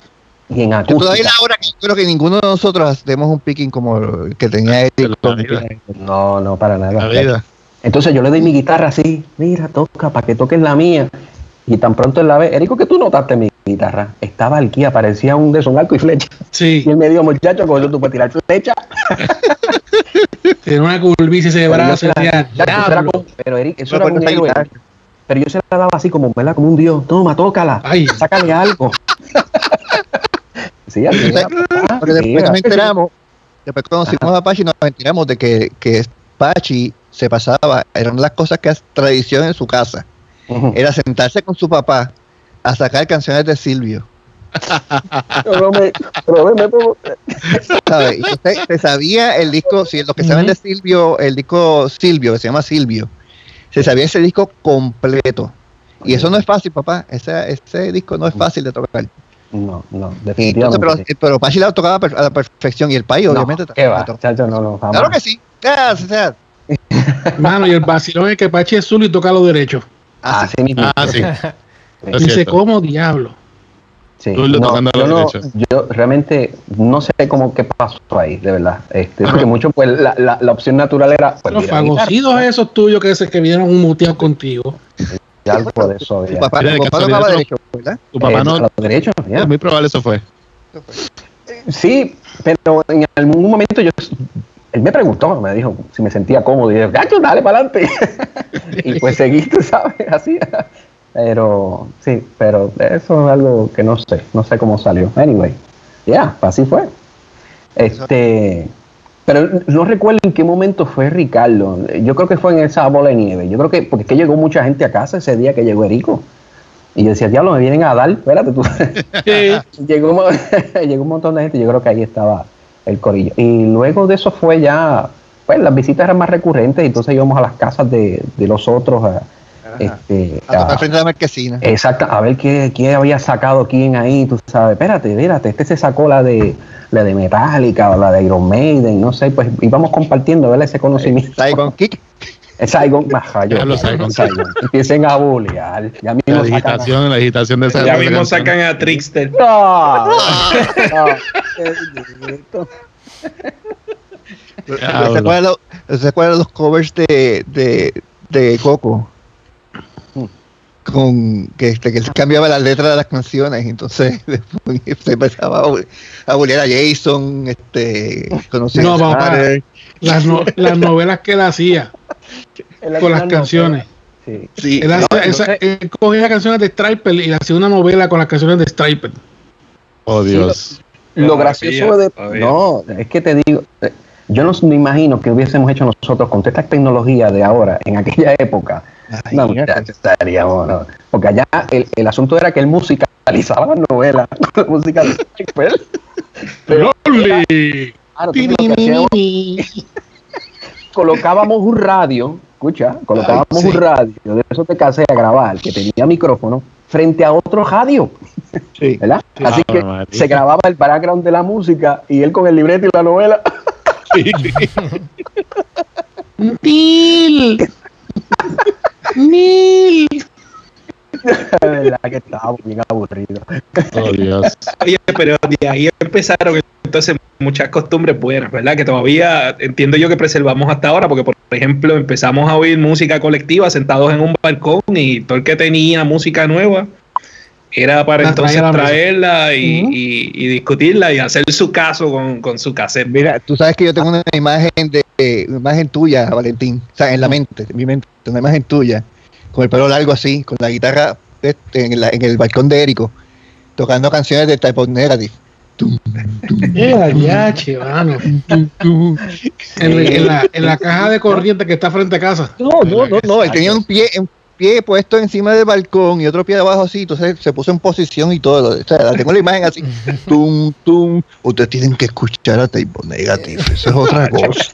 Y en todavía la hora que creo que ninguno de nosotros hacemos un picking como el que tenía vida. No, no, para La nada. vida. Entonces yo le doy mi guitarra así, mira, toca para que toques la mía. Y tan pronto él la ve, Erico, que tú notaste mi guitarra. Estaba al guía, parecía un de son arco y flecha. Sí, Y él me dijo, muchacho, con eso tú puedes tirar flecha. tiene una curvicia ese brazo. se la- decía, ya, eso era "Diablo". como- pero Eric, eso era un héroe. guitarra. Pero yo se la daba así como, ¿verdad? Como un dios. Toma, tócala. Ay. Sácale algo. sí, así era. Porque después nos enteramos, después conocimos a Pachi, nos enteramos de que, que Pachi se pasaba, eran las cosas que es tradición en su casa, Era sentarse con su papá a sacar canciones de Silvio. Pero me- pero usted se sabía el disco, si los que saben de Silvio, el disco Silvio, que se llama Silvio, se sabía ese disco completo. Y eso no es fácil, papá. Ese, ese disco no es fácil de tocar. No, no, Entonces, definitivamente. pero, sí. pero Pachi la tocaba a la perfección y el país, No, obviamente. ¿Qué va? Chacho, no, no, jamás. Claro que sí. Mano, y el vacilón es que Pachi es zurdo y toca los derechos. Así. Así mismo. Ah, sí. Dice, cierto. ¿cómo diablo? Sí. No, yo, no- realmente no sé cómo qué pasó ahí, de verdad. Este, porque mucho, pues la, la, la opción natural era. Pues, Los fagocidos esos tuyos que, se, que vinieron un muteado contigo. Ya algo de eso. Tu papá, tu papá no- derecho, ¿verdad? Tu papá Eh, no. ya. Es muy probable eso fue. Sí, pero en algún momento yo. Él me preguntó, me dijo si me sentía cómodo. Y yo, gacho, dale para adelante. y pues seguí, tú sabes, así. Pero sí, pero eso es algo que no sé, no sé cómo salió. Anyway, ya, así fue. Este, pero no recuerdo en qué momento fue Ricardo. Yo creo que fue en esa bola de nieve. Yo creo que, porque es que llegó mucha gente a casa ese día que llegó Erico. Y yo decía, diablo, me vienen a dar, espérate tú. llegó, llegó un montón de gente, yo creo que ahí estaba el corillo. Y luego de eso fue ya, pues las visitas eran más recurrentes, y entonces íbamos a las casas de, de los otros. a- este, A a- frente a la marquesina. Exacto, a ver qué, qué había sacado quién ahí, tú sabes, espérate, espérate, este se sacó la de la de Metallica o la de Iron Maiden, no sé, pues íbamos compartiendo, ¿verdad? Ese conocimiento. Saigon Kick. El Saigon, maja, yo, Ya lo Saigon. Saigon. Empiecen a bullear. Ya La mismo sacan a- digitación, la digitación de esa Ya mismo canción. sacan a Trickster. No, no. Ah, ¿Se acuerdan los, ¿se acuerdan los covers de, de, de Coco? Con que, este, que él cambiaba la letra de las canciones, entonces después se empezaba a, bu- a bullear a Jason, este, conocía No, a papá. Las, no- las novelas que él hacía con las canciones. Sí. Sí, Él, hacía- no esa- sé. él cogía canciones de Striper y hacía una novela con las canciones de Striper. Oh, Dios. Lo gracioso de. todavía. No, es que te digo. eh, Yo no me imagino que hubiésemos hecho nosotros con toda esta tecnología de ahora, en aquella época. Ay, no, mira. estaríamos, no. Porque allá el, el asunto era que él musicalizaba la novela con la música de Shakespeare. Pero, hacíamos- colocábamos un radio, escucha, colocábamos Ay, sí. un radio de esos de casé a grabar que tenía micrófono frente a otro radio, Sí. ¿verdad? Así Ah, que se grababa el background de la música y él con el libreto y la novela. ¡Nil! ¡Nil! De verdad que estábamos bien aburridos. Oh, Dios. Oye, pero de ahí empezaron entonces muchas costumbres buenas, ¿verdad? Que todavía entiendo yo que preservamos hasta ahora, porque por ejemplo empezamos a oír música colectiva sentados en un balcón y todo el que tenía música nueva era para La entonces traerla y, Ujú. y- y discutirla y hacer su caso con, con su cassette. Mira, tú sabes que yo tengo una imagen de una imagen tuya, Valentín, o sea, en la mente, en mi mente, una imagen tuya, con el pelo largo así, con la guitarra este, en, la- en el balcón de Érico, tocando canciones de Type of Negative. En, en la, en la caja de corriente que está frente a casa. No, no, no, no, él tenía un pie, un pie puesto encima del balcón y otro pie debajo así, entonces se puso en posición y todo. O sea, la tengo la imagen así. Tum, tum. Ustedes tienen que escuchar a Type of Negative, eso es otra cosa.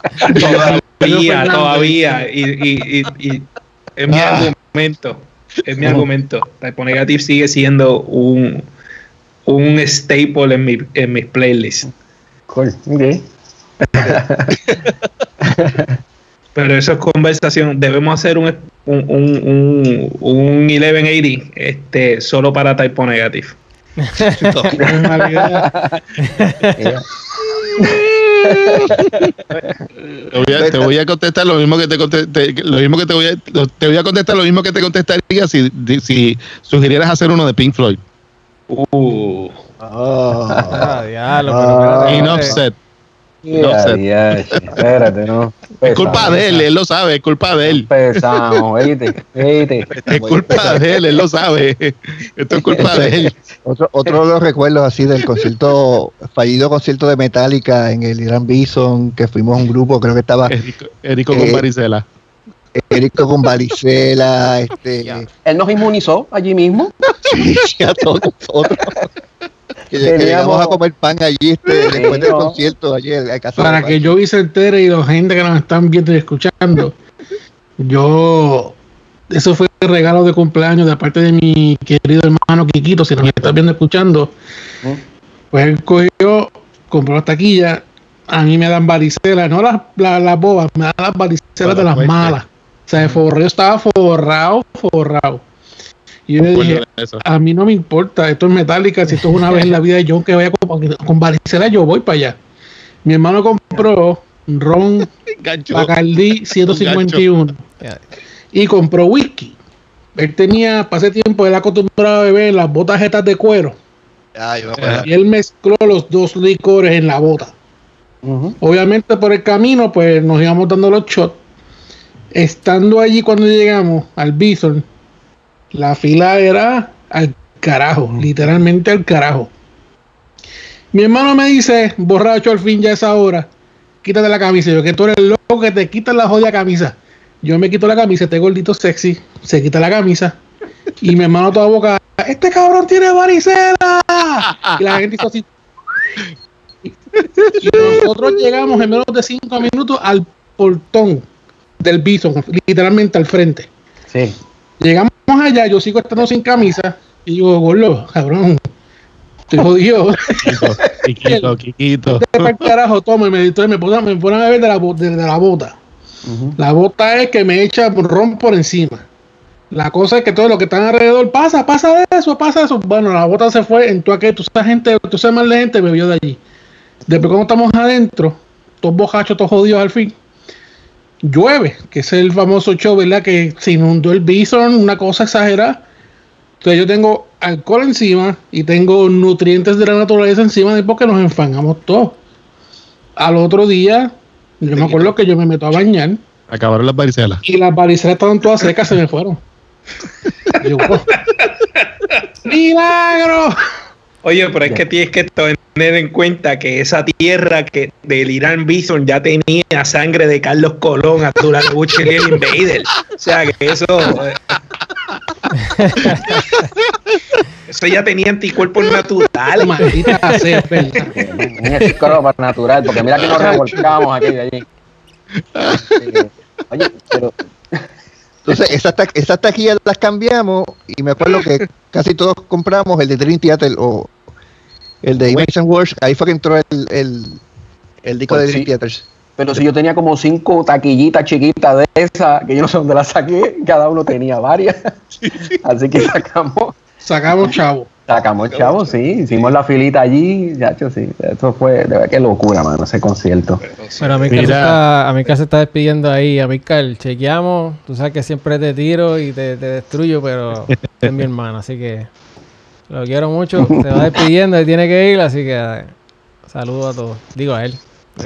Todavía, todavía. Y, y- y- y es mi Ah. Argumento. Es mi argumento. Typo Negative sigue siendo un, un staple en, mi, en mis playlists. Cool, ok. Pero eso es conversación. Debemos hacer un, un, un, un, un 1180 este, solo para Typo Negative. Te voy, a, te voy a contestar lo mismo que te contesté, lo mismo que te voy a, lo- te voy a contestar lo mismo que te contestaría si, si sugirieras hacer uno de Pink Floyd. Uh, Ah. Ah, diablo, Ah. pero espérate, In espérate. Offset. diache, espérate, no. Es culpa de él, él lo sabe, es culpa de él. Pesado. Es culpa de él, él lo sabe. Esto es culpa de él. Otro, otro de los recuerdos así del concierto, fallido concierto de Metallica en el Irán Bison, que fuimos un grupo, creo que estaba Erico, Erico con Eh, varicela. Érico con varicela, este. Él nos inmunizó allí mismo. y a todos nosotros. Que, llegamos a comer pan allí este, después del concierto, ayer para que yo se entere y la gente que nos están viendo y escuchando, yo, eso fue el regalo de cumpleaños de parte de mi querido hermano Quiquito, si nos estás viendo y escuchando, pues él cogió, compró las taquillas, a mí me dan varicelas, no las, las, las bobas, me dan las varicelas de las malas. O sea, el forreo estaba forrado, forrado. Y yo le dije, eso. a mí no me importa, esto es metálica, si esto es una vez en la vida de John que vaya con, con varicela, yo voy para allá. Mi hermano compró ron Gancho. Bacardi 151 Ya. y compró whisky. Él tenía, para ese tiempo, él acostumbrado a beber las botas estas de cuero y él mezcló los dos licores en la bota. Obviamente por el camino, pues nos íbamos dando los shots. Estando allí cuando llegamos al Bison, la fila era al carajo, literalmente al carajo. Mi hermano me dice, borracho al fin ya es hora, quítate la camisa. Yo que tú eres loco que te quitas la jodida camisa. Yo me quito la camisa, este gordito sexy, se quita la camisa. Y mi hermano toda boca, este cabrón tiene varicela. Y la gente hizo así. Y nosotros llegamos en menos de cinco minutos al portón del Bison, literalmente al frente. Sí. Llegamos allá, yo sigo estando sin camisa y digo, gordo, cabrón, estoy jodido. Quiquito, Quiquito. Pa'l carajo, toma, y me, entonces me ponen, me ponen a ver de la, de, de la bota. Ujú. La bota es que me echa ron por encima. La cosa es que todo lo que están alrededor pasa, pasa de eso, pasa eso. Bueno, la bota se fue en tu aquel, toda esa gente, toda esa más de gente bebió de allí. Después cuando estamos adentro, todos bojachos, todos jodidos al fin, llueve, que es el famoso show, ¿verdad? Que se inundó el bison, una cosa exagerada. Entonces yo tengo alcohol encima y tengo nutrientes de la naturaleza encima de porque nos enfangamos todos. Al otro día, yo me acuerdo que yo me meto a bañar Acabaron las varicelas. y las varicelas estaban todas secas, se me fueron. Yo, "Oh, ¡Milagro! Oye, pero es que tienes que tener en cuenta que esa tierra que del Irán Bison ya tenía sangre de Carlos Colón, Abdullah Bush y el Invader. O sea que eso. eh, eso ya tenía anticuerpos naturales. Maldita sea, es verdad. Un escropa natural, porque mira que nos revolcamos aquí de allí. Oye, pero Entonces, esas, ta- esas taquillas las cambiamos y me acuerdo que casi todos compramos el de Dream Theater o el de Image and Words. Ahí fue que entró el, el, el disco Pues de Dream sí. Theaters. Pero si yo tenía como cinco taquillitas chiquitas de esas, que yo no sé dónde las saqué, cada uno tenía varias. Así que sacamos, Sacamos chavo. sacamos chavo, sí, hicimos la filita allí, chacho, sí. Eso fue, de verdad, qué locura, mano, ese concierto. Pero a mi Mira. se está, a se está despidiendo ahí. A chequeamos. Tú sabes que siempre te tiro y te, te destruyo, pero es mi hermano, así que lo quiero mucho. Se va despidiendo y tiene que ir, así que eh, saludo a todos. Digo a él.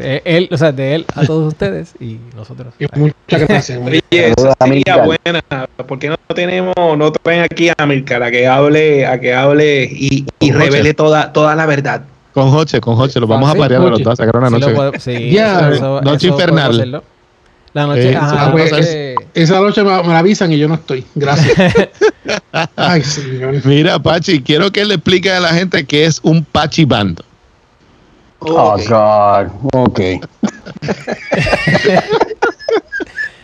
Eh, Él, o sea, de él a todos ustedes y nosotros. Y muchas gracias. Oye, esa sería buena. ¿Por qué no tenemos, no traen aquí a Milcar a que hable, a que hable y, revele toda, toda la verdad? Con Joche, con Joche, lo vamos a Fácil, parear a los dos, a sacar una Sí, noche. puedo- sí, Ya, eso- noche eso infernal. Hacerlo. La noche, Eh, ajá, la noche- Esa noche me, me la avisan y yo no estoy. Gracias. Ay, señor. Mira, Pachi, quiero que le explique a la gente qué es un Pachi Band. Oh, God. Ok.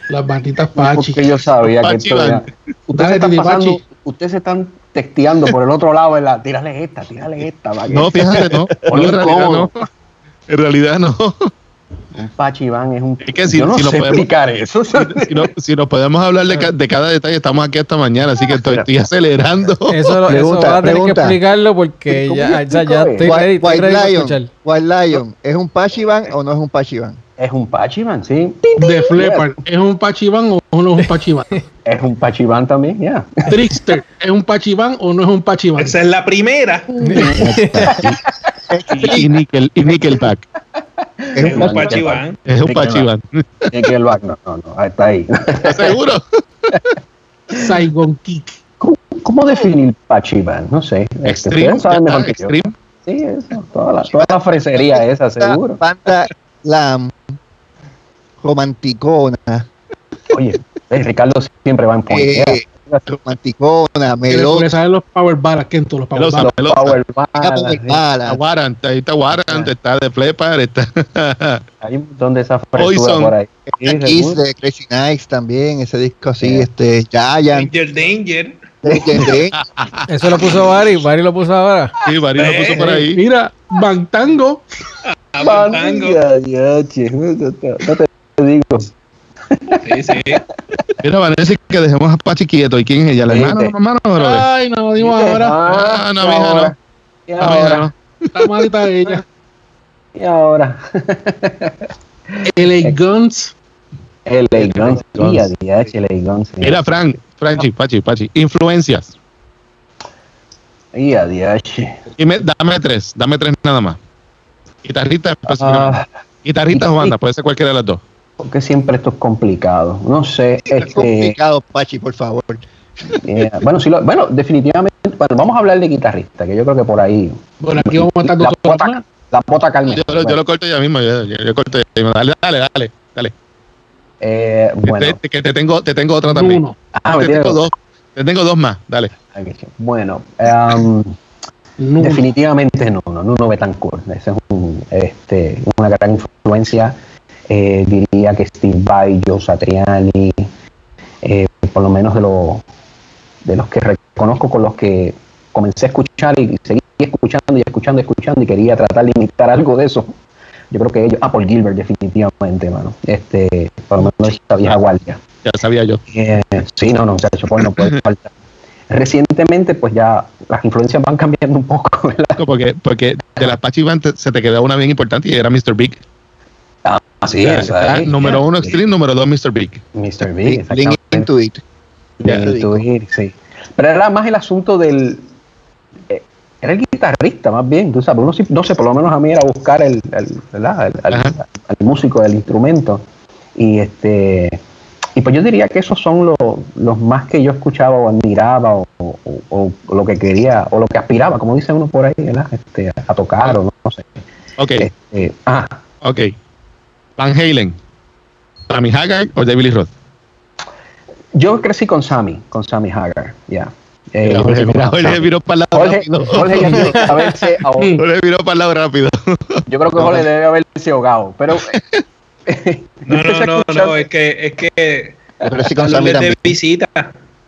Las banditas Pachi. Porque yo sabía que esto. Ustedes están pasando, ustedes se están texteando por el otro lado, ¿verdad? Tírale esta, tírale esta. No, fíjate, no. No, en realidad no. En realidad no. Un Pachiván es un. Es que si- yo no si lo sé podemos- explicar eso. Si, no- si nos podemos hablar de, ca- de cada detalle, estamos aquí hasta mañana, así que estoy, estoy acelerando. Eso, Pregunta, vas a tener pregunta. que explicarlo porque ¿Cómo ya, ya, ya estoy eso? ready, estoy White ready para Lion, escuchar. White Lion, ¿es un Pachivan o no es un Pachivan? es un Pachiván, sí. De Flepper. ¿Es un Pachiván o no es un Pachiván? Es un Pachiván también, ya. Trickster. ¿Es un Pachiván o no es un Pachiván? Esa es la primera. Y, y Nickel, y Nickelback. Es Es un un Pachi- pachiván. Es un Nickelback. Pachi Band. Nickelback, no, no, no, está ahí. ¿Estás seguro? Saigon Kick. ¿Cómo, cómo definir Pachiván? No sé. Este, ustedes saben mejor ¿verdad? que yo. Extreme. Sí, eso. Toda la, toda la fresería esa, seguro. Banda la romanticona, Oye, eh, Ricardo siempre va en eh, point. Romanticona, Que melódica. le salen los power balas, Kento, los power balas. Los power Power ballads, sí. bala. Está Warrant, ahí está Warrant, está de Flepper, está. Hay un montón de esas Poison. por ahí. Kiss de Crazy Nights también, ese disco así, Sí. este, Giant, Danger, danger. Eso lo puso Bari, Bari lo puso ahora. Sí, Bari lo puso por ahí. Mira, Bantango. No te, no te digo. Sí, sí. Mira, Vanessa, que dejemos a Pachi quieto. ¿Y quién es ella? ¿La hermana o la mamá? brother? Ay, no lo dimos ahora. Ah, no, y mija, no. ahora, Y Ah, ahora, no. Está malita ella. y ahora. LA Guns. LA Guns, y LA. Mira, Frank, Franchi, Pachi, Pachi. Influencias. Y a DH. Dime, dame tres, dame tres nada más. Guitarrista, específicamente. Ah, Guitarrista o banda, puede ser cualquiera de las dos. Porque siempre esto es complicado. No sé, Es este, complicado, Pachi, por favor. eh, bueno, si lo- bueno, definitivamente, bueno, vamos a hablar de guitarrista, que yo creo que por ahí Bueno, aquí vamos a estar la pota, la pota calma. Yo, lo- yo lo corto ya mismo, yo, yo- yo corto ya mismo. Dale, dale, dale, dale. Eh, bueno, Te- que te tengo, te tengo otra también. Uno. ah, te tengo dos. Te tengo dos más, dale. bueno, um, Nuno. definitivamente no, no, Nuno Betancourt. Ese es un, este, una gran influencia. Eh, diría que Steve Vai, Joe Satriani, eh, por lo menos de, los de los que reconozco con los que comencé a escuchar y seguí escuchando y escuchando y escuchando y quería tratar de imitar algo de eso. Yo creo que ellos, ah, Paul Gilbert definitivamente, mano. Este, por lo menos esa vieja guardia. Ya sabía yo. Eh, sí, no, no, muchacho, pues no puede faltar. Recientemente, pues ya las influencias van cambiando un poco, ¿verdad? Porque, porque de las Pachi se te quedó una bien importante y era Mr. Big. Así ah, número uno Extreme, número dos Mr. Big. Mr. Big, Link into it. Link into it, sí. Pero era más el asunto del. eh, era el guitarrista, más bien. Tú sabes, uno sí- no sé, por lo menos a mí era buscar el, el, el, el músico del instrumento. Y este. Y pues yo diría que esos son los, los más que yo escuchaba o admiraba o, o- o- o lo que quería o lo que aspiraba, como dice uno por ahí, ¿verdad? Este, a tocar o no, no sé. Ok, Este, ah, ok. Van Halen, Sammy Hagar o David Lee Roth. yo crecí con Sammy, con Sammy Hagar, ya. Eh, yo Jorge, mira, viró para el lado Jorge, rápido. Jorge haberse ahogado. Jorge viró para el lado rápido. Yo creo que Jorge debe haberse ahogado, pero... No, empecé no, no, no, es que, es que Yo crecí con Sammy de visita.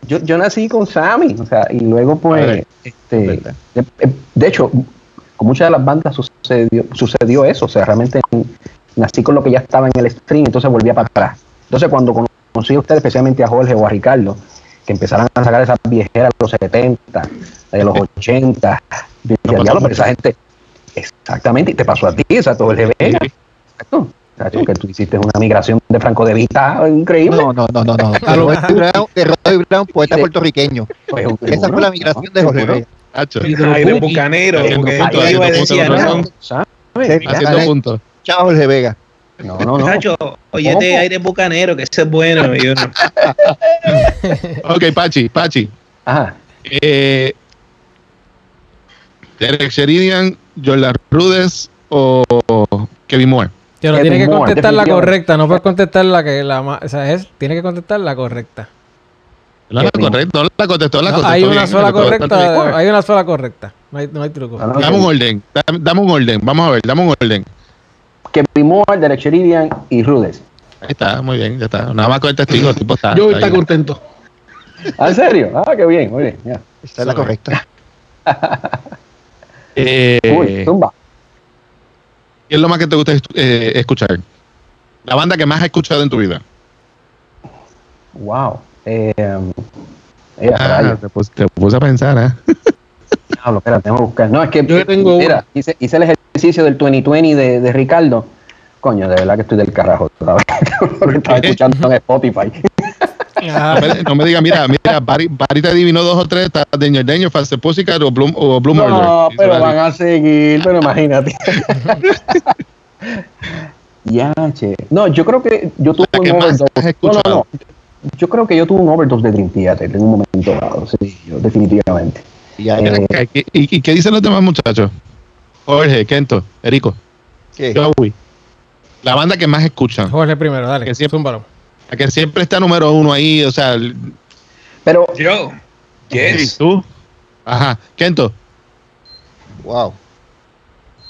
yo, yo nací con Sammy, o sea, y luego pues, ver, este, de, de hecho, con muchas de las bandas sucedió, sucedió eso, o sea, realmente nací con lo que ya estaba en el stream, entonces volvía para atrás. Entonces cuando conocí a ustedes, especialmente a Jorge o a Ricardo, que empezaron a sacar esas viejeras de los 70, de los 80, de, No diablo, pero esa gente, exactamente, y te pasó a ti, exacto, Jorge Vega, exacto. Chacho, que tú hiciste una migración de Franco de Vita increíble. No, no, no, no, no. De Roy Brown, de Roy Brown, poeta puertorriqueño. Pues, Esa fue la migración de Jorge Vega. Hacho, Ay, de bucanero. Haciendo puntos. Chao, Jorge Vega. No, no, no. Muchacho, oye, de aire bucanero, que ese es bueno. y yo no. Ok, Pachi, Pachi. Ajá. Eh, Derek Sheridan, Jordan Rudes o Kevin Moore. Pero tiene que Moore, contestar la correcta, no puedes contestar la que la más, o sea, es, tiene que contestar la correcta. No la correcta, no la contestó, la No, contestó. hay una bien, sola la contestó correcta, hay una sola correcta. No hay, no hay truco. Ah, no, Dame un orden, dame, dame un orden, vamos a ver, dame un orden. Kevin Moore, Derek Sheridan y Rudes. Ahí está, muy bien, ya está. Nada más con el testigo, el tipo está. Yo está está contento. ¿Ah, ¿En serio? Ah, qué bien, muy bien. Ya. Esa es la correcta. Eh, Uy, zumba. ¿Qué es lo más que te gusta eh, escuchar? La banda que más has escuchado en tu vida. Wow. Eh, eh, Ah, rayos. te, puse, te puse a pensar, ¿eh? Diablo, espera, tengo que buscar. No, es que Yo tengo mira, hice, hice el ejercicio del 2020 de, de Ricardo. Coño, de verdad que estoy del carajo estaba escuchando en Spotify. Ah, No me, no me diga, mira, mira, Barry, Barry te adivinó dos o tres, está Danger Danger, Fast Pussycat o Bloom, o No, pero van a seguir, pero imagínate. ya, che. No, yo creo que yo tuve un overdose. No, no, no. Yo creo que yo tuve un overdose de Dream Theater en un momento dado, sí, yo, definitivamente. Y ya, Eh, ¿Qué- ¿Y, y qué dicen los demás muchachos? Jorge, Kento, Erico, ¿qué? Joey. La banda que más escuchan. Jorge primero, dale, Que siempre- zúmbalo. La que siempre está número uno ahí, o sea, el- Pero Yo. Yes. tú. Ajá, Kento. Wow.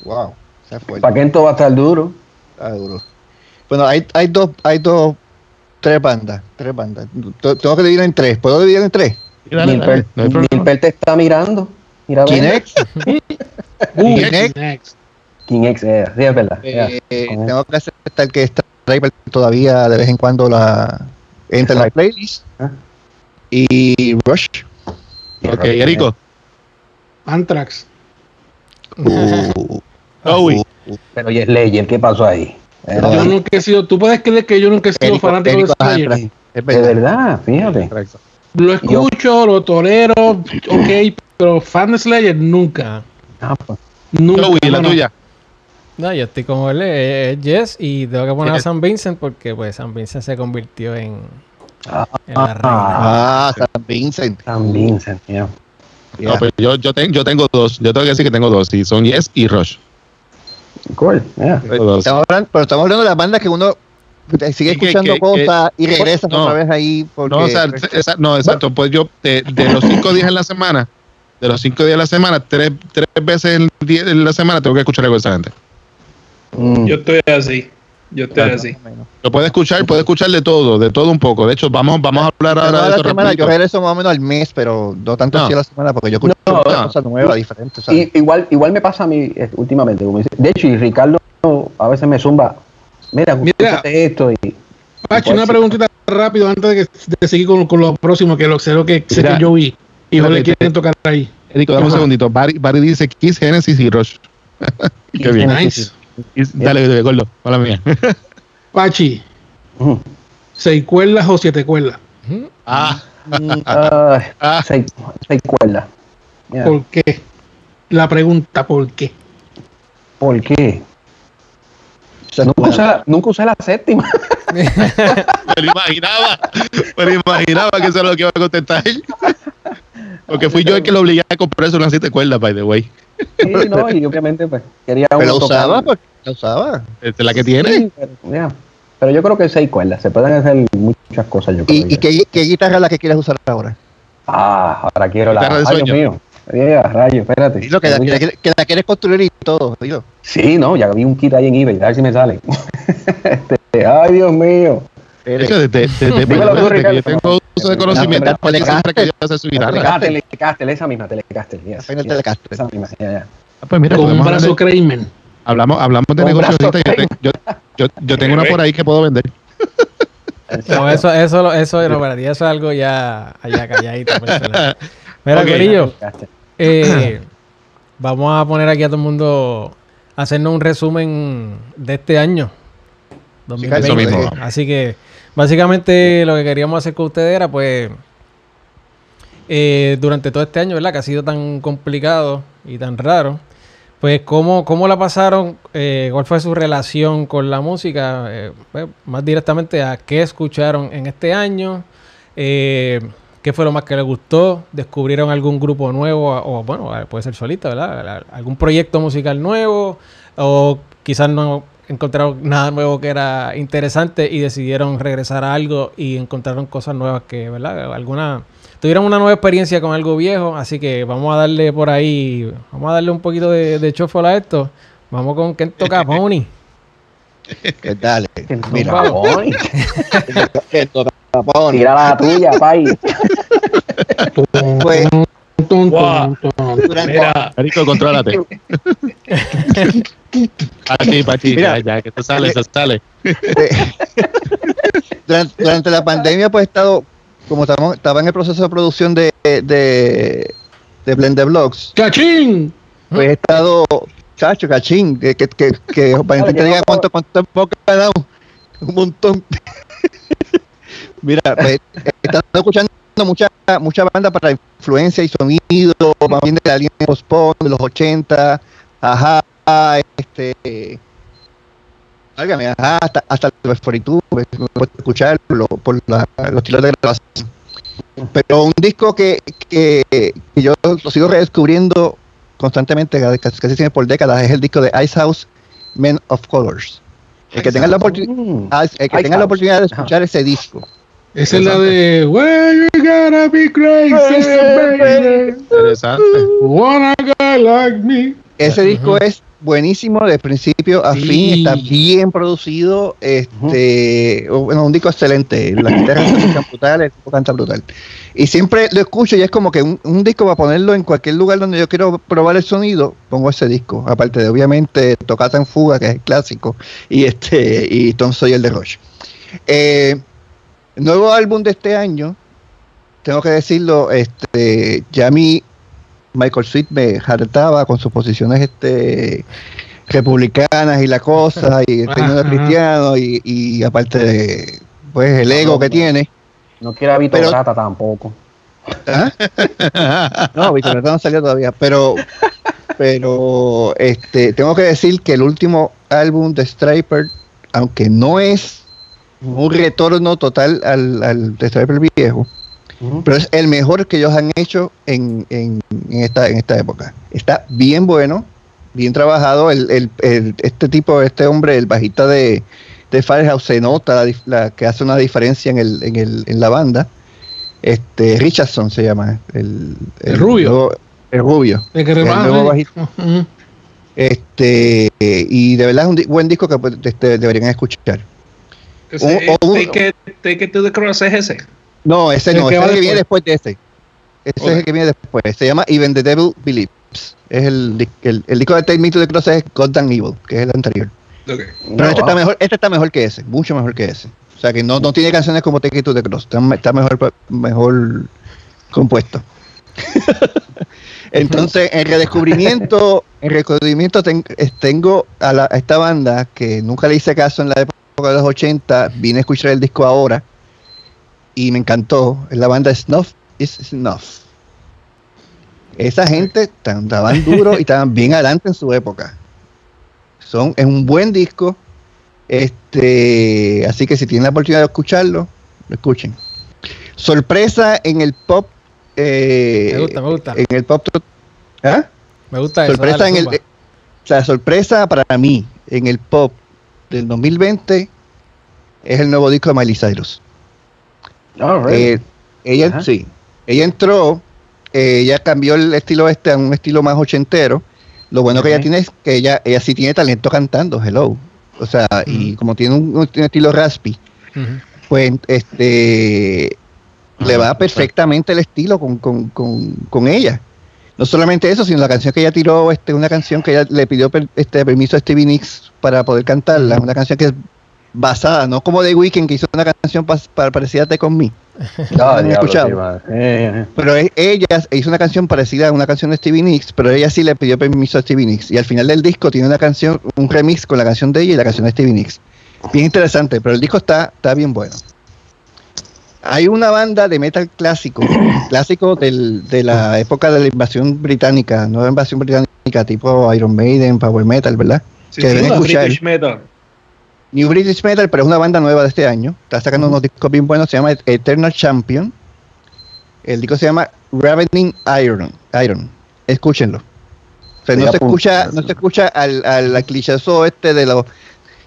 Wow. Para Kento va a estar duro. Está duro. Bueno, hay, hay dos, hay dos, tres bandas, tres bandas. T- Tengo que dividir en tres. ¿Puedo dividir en tres? Dale, no te está mirando. Mira. Kinect, Uh, Kinect. next. King X, eh, sí, es verdad. eh, Con tengo que aceptar que Striper todavía de vez en cuando la entra en la playlist. Ah. Y Rush. Ok, Erico. Anthrax. Uh, uh, Pero y es Legend, ¿qué pasó ahí? Eh, Yo nunca he sido, tú puedes creer que yo nunca he sido Erico- fanático Erico de Slayer. Es de verdad. verdad, fíjate. Lo escucho, lo tolero, ok, pero fan de Slayer nunca. Ah, pues. Nunca. Joey, la no, tuya. No, yo estoy como él, eh, es Jess y tengo que poner a. San Vincent porque pues San Vincent se convirtió en, Ah, en la reina. Ah, San Vincent. San Vincent, yeah. No, pues yo, yo, ten- yo tengo dos. Yo tengo que decir que tengo dos. Y son Yes y Rush. Cool, yeah. Estamos hablando, pero estamos hablando de las bandas que uno sigue que- escuchando que- cosas y que- regresa no. otra vez ahí. Porque, No, o sea, esa- no, exacto. Pues yo, de, de los cinco días en la semana, de los cinco días en la semana, tres, tres veces en, día- en la semana tengo que escuchar algo de esa gente. Mm. Yo estoy así. Yo estoy Claro. así. Lo puede escuchar, puede escuchar de todo, de todo un poco. De hecho, vamos, vamos a hablar ahora de la eso semana, rapidito. yo regreso más o menos al mes, pero no tanto No. así a la semana, porque yo escucho No, muchas no. cosas nuevas, diferentes. ¿sabes? Y, igual, igual me pasa a mí eh, últimamente. Como dice. De hecho, y Ricardo a veces me zumba. Mira, Mira. esto. Y, Pachi, una preguntita rápido antes de, que, de seguir con, con lo próximo, que lo que sé que yo vi. Y Espérate, le quieren tocar ahí. Dame un segundito. Barry, Barry dice Kiss, Genesis y Rush. Qué bien. Nice. Dale, dale, gordo. Hola mía. Pachi. ¿seis cuerdas o siete cuerdas? ah, ah. seis, seis cuerdas. Yeah. ¿Por qué? La pregunta, ¿por qué? ¿Por qué? Nunca usé, la, nunca usé la séptima. Me lo imaginaba. Me lo imaginaba que eso es lo que iba a contestar. Porque fui yo el que lo obligué a comprarse una siete cuerdas, by the way. Sí, no, y obviamente pues quería Pero la uno usaba, porque la usaba. Esta es la que tiene. Sí, pero, yo creo que seis cuerdas, se pueden hacer muchas cosas, yo creo. ¿Y, y qué, qué guitarra es la que quieres usar ahora? Ah, ahora quiero la. Ay, Dios sueño. mío. Yeah, rayo, espérate. Dilo, que, la, que, la, que la quieres construir y todo. Dilo. Sí, no, ya vi un kit ahí en eBay, a ver si me sale. Este, ay, Dios mío. Desde, desde Dímelo tú, desde que yo tengo uso de conocimiento, La pues, yo siempre Telecaster. quería hacer su guitarra. Telecaster, esa misma, Telecaster. Yes, yes, Telecaster. Esa misma, ya, ya. Ah, Pues mira, Con un brazo Kramer. hablamos, hablamos de negocios ahorita. Yo, yo, yo, yo tengo una por ahí que puedo vender. No, eso, eso, lo- eso, no, para ti, eso es algo ya allá calladito. Mira. Corillo, eh, vamos a poner aquí a todo el mundo a hacernos un resumen de este año. 2020. Eso mismo. Así que básicamente lo que queríamos hacer con ustedes era pues eh, durante todo este año, ¿verdad? Que ha sido tan complicado y tan raro. Pues cómo, cómo la pasaron, eh, cuál fue su relación con la música, eh, pues, más directamente a qué escucharon en este año, eh, qué fue lo más que les gustó, descubrieron algún grupo nuevo o bueno, puede ser solista, ¿verdad? Algún proyecto musical nuevo o quizás no encontraron nada nuevo que era interesante y decidieron regresar a algo y encontraron cosas nuevas que, ¿verdad? Alguna tuvieron una nueva experiencia con algo viejo, así que vamos a darle por ahí, vamos a darle un poquito de, de chofol a esto. Vamos con Kento Caponi. Dale. Que no, Mira. Caponi. Tira la tuya, pay. Pues, Wow. durante- Mira, Marico, contrólate. Pachi, Pachi, Mira. ya, ya, que esto sale, eso sale. durante, durante la pandemia, pues he estado, como estamos, estaba en el proceso de producción de, de, de Blender Vlogs, ¡Cachín! pues he estado, chacho, cachín, que, que, que, que para que te diga cuánto, cuánto hemos ganado, un montón. Mira, pues he estado escuchando mucha, mucha banda para influencia y sonido, más bien de la línea post-punk, de los 80, ajá, este, válgame, ajá, hasta, hasta el 42, pues, no puedo escucharlo por la- los estilos de grabación. Pero un disco que, que, que yo lo sigo redescubriendo constantemente, casi, casi siempre por décadas, es el disco de Ice House, Men of Colors. El que tenga la, oportun- Mm. ah, el que tenga la oportunidad de escuchar ese disco. Esa es la de Where you gotta be crazy, baby. Interesante. Want a guy like me. Ese disco es buenísimo de principio a Sí. fin, está bien producido, este, bueno, un disco excelente, las guitarras se escuchan brutales, el tipo canta brutal. Y siempre lo escucho y es como que un, un disco para ponerlo en cualquier lugar donde yo quiero probar el sonido, pongo ese disco, aparte de obviamente Tocata en Fuga, que es el clásico, y este, y Tom Sawyer de Rush. Eh, nuevo álbum de este año, tengo que decirlo, este, ya mi Michael Sweet me hartaba con sus posiciones este republicanas y la cosa y el Ajá. cristiano y, y aparte de pues el ego que tiene No quiero a Vito Pero- Grata tampoco. ¿Ah? no Víctor no salió todavía pero pero este tengo que decir que el último álbum de Striper aunque no es un retorno total al, al de Striper viejo pero es el mejor que ellos han hecho en, en, en esta, en esta época. Está bien bueno, bien trabajado. El, el- el- este tipo, este hombre, el bajista de, de Firehouse, se nota la, la- que hace una diferencia en, el, en, el, en la banda. Este Richardson se llama. El, El rubio. nuevo- el rubio. El que nuevo bajista. Este, y de verdad es un buen disco que pues, este, deberían escuchar. Ese, O- o- take, it, take It to the Cross es ese. No, ese El no, que ese es el que viene después. de este. Ese Ok. es el que viene después. Se llama Even the Devil Believes. Es el, el, el disco de Take Me to the Cross es God Damn Evil, que es el anterior. Pero No, este está mejor, este está mejor que ese, mucho mejor que ese. O sea que no, no tiene canciones como Take It to the Cross, está, me- está mejor, mejor compuesto. Entonces, en redescubrimiento, en redescubrimiento ten- es- tengo a, la- a esta banda que nunca le hice caso en la época de los 80, vine a escuchar el disco ahora y me encantó. Es la banda Snuff is Snuff. Esa gente estaban duro y estaban bien adelante en su época. Son, es un buen disco. Este, así que si tienen la oportunidad de escucharlo, lo escuchen. Sorpresa en el pop. eh, Me gusta, me gusta. En el pop. ¿Ah? Me gusta eso. sorpresa dale, en el, eh, o sea, sorpresa para mí en el pop del 2020 es el nuevo disco de Miley Cyrus. Oh, really? Eh, ella, sí, ella entró, eh, ella cambió el estilo este a un estilo más ochentero. Lo bueno que ella tiene es que ella, ella sí tiene talento cantando, hello. O sea, y como tiene un, un estilo raspy, pues este le va perfectamente el estilo con, con, con, con ella. No solamente eso, sino la canción que ella tiró, este, una canción que ella le pidió per- este permiso a Stevie Nicks para poder cantarla, una canción que es basada, no como The Weeknd que hizo una canción para parecida a Te con mí, Ah, ¿No diablo, escuchado? sí, madre. Eh, eh, pero es- ella hizo una canción parecida a una canción de Stevie Nicks, pero ella sí le pidió permiso a Stevie Nicks. Y al final del disco tiene una canción, un remix con la canción de ella y la canción de Stevie Nicks. Bien interesante, pero el disco está, está bien bueno. Hay una banda de metal clásico, clásico del- de la época de la invasión británica, nueva invasión británica, tipo Iron Maiden, Power Metal, ¿verdad? Sí, que deben escuchar. British Metal. New British Metal, pero es una banda nueva de este año. Está sacando unos discos bien buenos. Se llama Eternal Champion. El disco se llama Ravening Iron. Iron. Escúchenlo. O sea, no se escucha, no se escucha al, al, al clichazo este de los.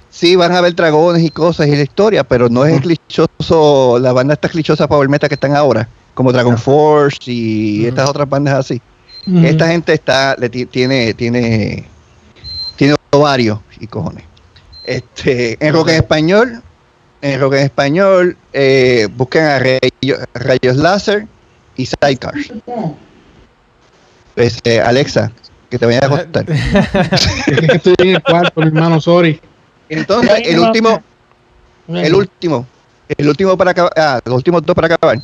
Sí, van a haber dragones y cosas y la historia, pero no es el clichoso, la banda esta clichosa Power Metal que están ahora, como Dragon Force y estas otras bandas así. Mm. Esta gente está, le ti- tiene, tiene, tiene ovarios y cojones. Este, en rock en español, en rock en español, eh, busquen a Rayos, Rayos Láser y Sidecars. Pues, eh, Alexa, que te vayas a acostar. Es que estoy en el cuarto, mi hermano, sorry. Entonces, el último, el último, el último para acabar, ah, los últimos dos para acabar.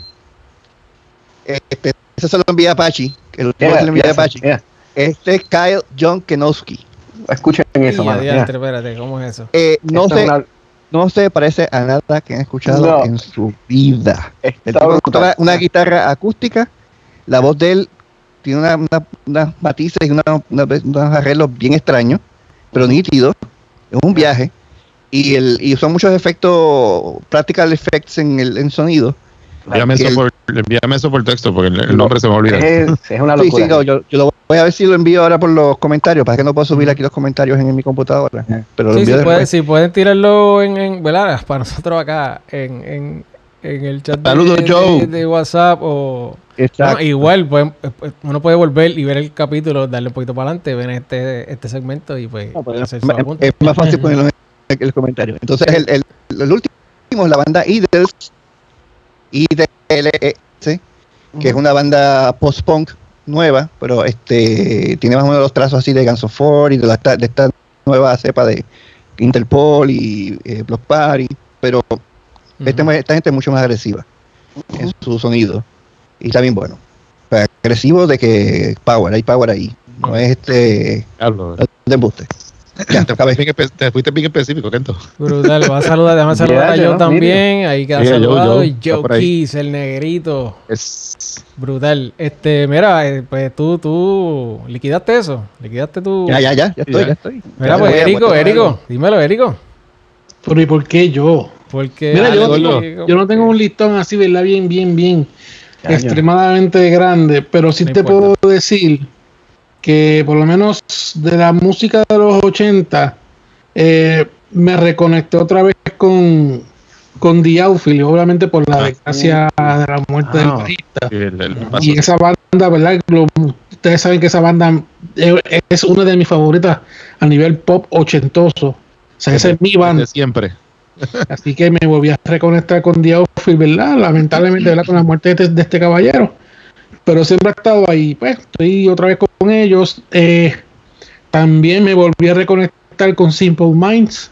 Este, ese se lo envía a Apache, el último mira, se lo envía a mira, Apache. Este es Kyle John Kenowski. Escuchen eso, mano. espérate, ¿cómo es eso? Eh, no Esto sé, es una- no se parece a nada que han escuchado No. en su vida. El está tipo toca una guitarra acústica, la voz de él tiene una, una- unas matices y una- una- unos arreglos bien extraños, pero nítidos. Es un viaje. Y, el, y son muchos efectos, practical effects en el en sonido. Envíame eso, por, envíame eso por texto porque el, el nombre se me olvida. Es, es una Sí, locura. sí, no, yo, yo lo voy a ver si lo envío ahora por los comentarios, para que no puedo subir aquí los comentarios en, mi computadora. Pero lo Sí, envío si, pueden, después. si pueden tirarlo en, en ¿verdad? Para nosotros acá, en, en, en el chat de- Saludos, de, Joe. de WhatsApp o... No, igual, pueden- eh, eh, uno puede volver y ver el capítulo, darle un poquito para adelante, ver este, este segmento y pues No, pues, hacer es, su es- apunte. es más fácil ponerlo en el, comentario. Entonces, el, el, el último es la banda Idols, IDLS, que es una banda post-punk nueva, pero este tiene más o menos los trazos así de Guns of Four y de, la, de esta nueva cepa de Interpol y eh, Block Party, pero Este- esta gente es mucho más agresiva en su sonido y está bien bueno. O sea, agresivo de que power, hay power ahí. No es este Diablo. de embuste. Ya, Te te fuiste bien específico, Kento. Brutal, va a saludar, déjame saludar a Joe ya, también, ahí queda Joe, saludado, Joe, y está Joe. Keys, el negrito, Es, brutal. Este, mira, eh, pues tú, tú, liquidaste eso, liquidaste tu... Ya, ya, ya, ya estoy, Ya. ya estoy. Mira, Ya, pues Érico, Érico, dímelo, Érico. Pero ¿y por qué yo? Porque... Mira, yo, no- Érico, yo no tengo un listón así, ¿verdad? Bien, bien, bien. Caño. extremadamente grande, pero sí No te importa. puedo decir que por lo menos de la música de los 80 eh, me reconecté otra vez con, con The Outfield, obviamente por la Ah. desgracia de la muerte del Ah. bajista. el, el paso. Y esa banda, ¿verdad? Lo- ustedes saben que esa banda es, es una de mis favoritas a nivel pop ochentoso. O sea, esa es mi banda. de siempre. Así que me volví a reconectar con Outfield, ¿verdad? Lamentablemente, ¿verdad? Con la muerte de este, de este caballero. Pero siempre ha estado ahí. Pues estoy otra vez con ellos. Eh, también me volví a reconectar con Simple Minds.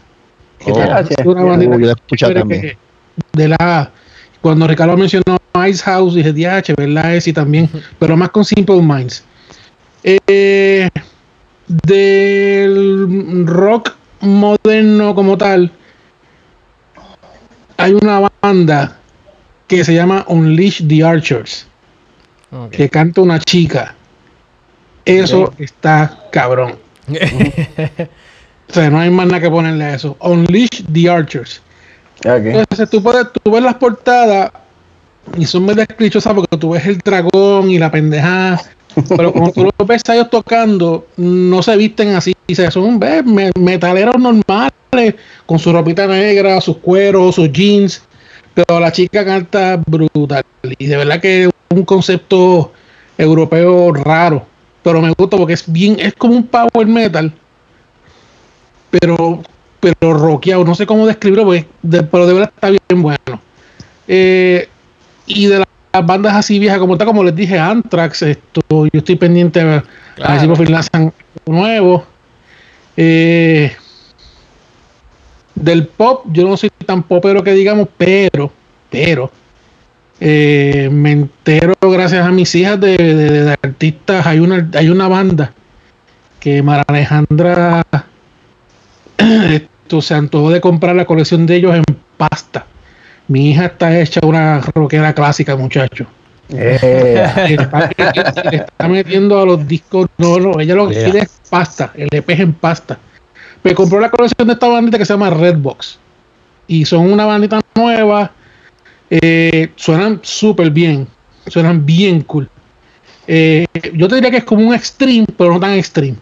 Que Oh. Gracias. una bandita he que- de la cuando Ricardo mencionó Ice House dije DH, ¿verdad? Ese también, pero más con Simple Minds. Eh, del rock moderno como tal, hay una banda que se llama Unleash the Archers, que canta una chica. Eso está cabrón. sea, no hay más nada que ponerle a eso. Unleash the Archers. Entonces tú, puedes, tú ves las portadas y son medio clichosas porque tú ves el dragón y la pendeja. Pero como tú los ves a ellos tocando, no se visten así. Son metaleros normales, con su ropita negra, sus cueros, sus jeans. Pero la chica canta brutal. Y de verdad que es un concepto europeo raro. Pero me gusta porque es bien, es como un power metal. Pero, pero rockeado. No sé cómo describirlo, pero de verdad está bien bueno. Eh, y de las bandas así viejas, como tal, como les dije, Anthrax, esto, yo estoy pendiente a, a ver si Claro. por fin lanzan nuevo. Eh, del pop, yo no soy tan popero que digamos, pero, pero, eh, me entero gracias a mis hijas de, de- de artistas. Hay una, hay una banda que Mara Alejandra esto, se antojó de comprar la colección de ellos en pasta. Mi hija está hecha una rockera clásica, muchacho. Le está, le está metiendo a los discos. No, no, ella lo que Yeah. quiere es pasta. El EP es en pasta. Me compró la colección de esta bandita que se llama Redbox. Y son una bandita nueva. eh, suenan súper bien. Suenan bien cool. Eh, yo te diría que es como un extreme, pero no tan extreme.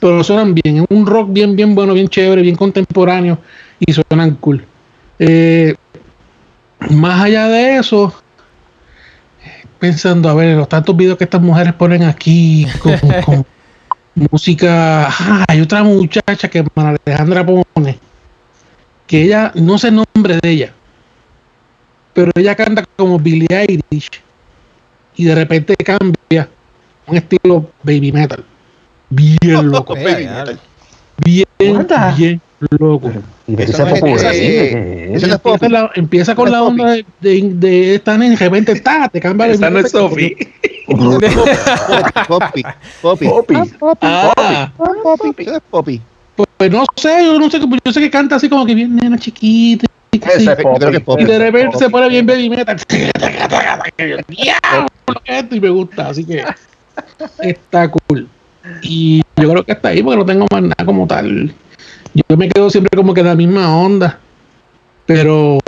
Pero suenan bien. Es un rock bien, bien bueno, bien chévere, bien contemporáneo. Y suenan cool. Eh, más allá de eso, pensando, a ver, los tantos videos que estas mujeres ponen aquí con, con música. Ah, hay otra muchacha que María Alejandra pone, que ella, no sé el nombre de ella, pero ella canta como Billie Eilish y de repente cambia un estilo baby metal. Bien loco, baby metal. bien, bien loco. y de Eso esa no es- popularidad, eh, ¿qué es? eso es Empieza, popi. la- empieza con la es onda de, de, de esta nena y de repente está, te cambia el Esa no es Sophie. Poppy. Poppy. Poppy. Ah, Poppy. Eso es Poppy. Pues no sé, yo no sé, yo sé que canta así como que bien nena chiquita. sí. es es. Y de repente se pone bien baby metal. ¡Diablo! Esto y me gusta, así que está cool. Y yo creo que está ahí porque no tengo más nada como tal. Yo me quedo siempre como que en la misma onda. Pero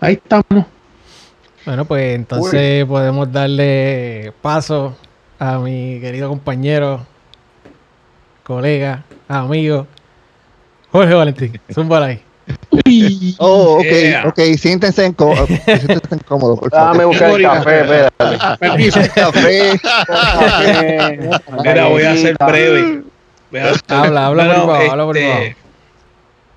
ahí estamos. Bueno, pues entonces podemos darle paso a mi querido compañero, colega, amigo, Jorge Valentín. Zúmbala ahí. Uy, Oh, ok, Yeah. ok, siéntense en siéntense cómodos, por favor. Dame buscar el café, espérate. permiso. Café. Café. mira, voy a ser breve. A- Habla, habla No, por no, privado, habla por este, privado.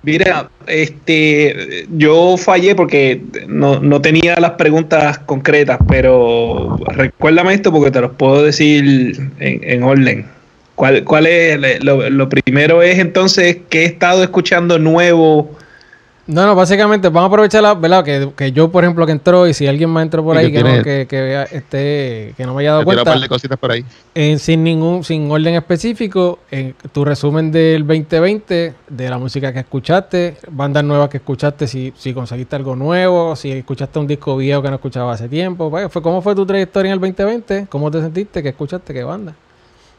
Mira, este, yo fallé porque no, no tenía las preguntas concretas, pero recuérdame esto porque te los puedo decir en, en orden. ¿Cuál, cuál es? Lo, lo primero es entonces qué he estado escuchando nuevo. No, no, básicamente vamos a aprovechar la, ¿verdad? Que, que yo, por ejemplo, que entró y si alguien más entró por Y ahí que que, no, tiene- que, que vea, este, que no me haya dado tiro un cuenta, par de cositas por ahí. en- sin ningún, sin orden específico, en tu resumen del 2020, de la música que escuchaste, bandas nuevas que escuchaste, si, si conseguiste algo nuevo, si escuchaste un disco viejo que no escuchaba hace tiempo, pues, ¿cómo fue tu trayectoria en el 2020? ¿Cómo te sentiste? ¿Qué escuchaste? ¿Qué banda?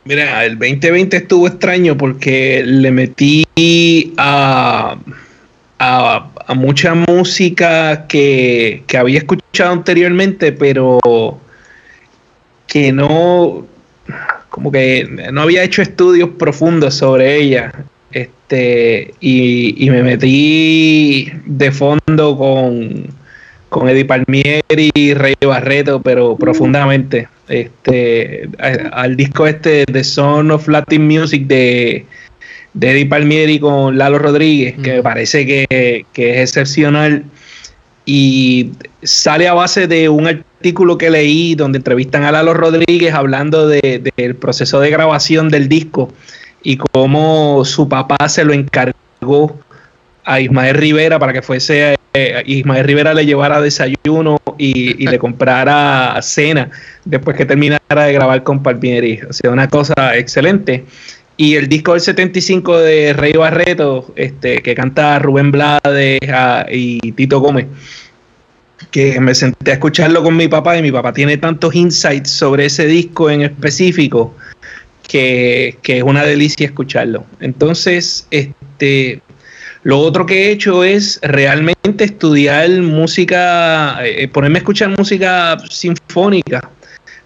Mira, el 2020 estuvo extraño porque le metí a, a, a mucha música que, que había escuchado anteriormente, pero que no, como que no había hecho estudios profundos sobre ella. Este, y, y me metí de fondo con, con Eddie Palmieri y Rey Barreto, pero profundamente. Este, al disco este de Son of Latin Music de, de Eddie Palmieri con Lalo Rodríguez, que me parece que, que es excepcional. Y sale a base de un artículo que leí donde entrevistan a Lalo Rodríguez hablando de- del proceso de grabación del disco y cómo su papá se lo encargó a Ismael Rivera para que fuese eh, Ismael Rivera le llevara desayuno y, y le comprara cena después que terminara de grabar con Palmieri. O sea, una cosa excelente. Y el disco del 75 de Rey Barreto, este, que canta Rubén Blades ah, y Tito Gómez, que me senté a escucharlo con mi papá y mi papá tiene tantos insights sobre ese disco en específico que, que es una delicia escucharlo. Entonces, este, lo otro que he hecho es realmente estudiar música, eh, ponerme a escuchar música sinfónica,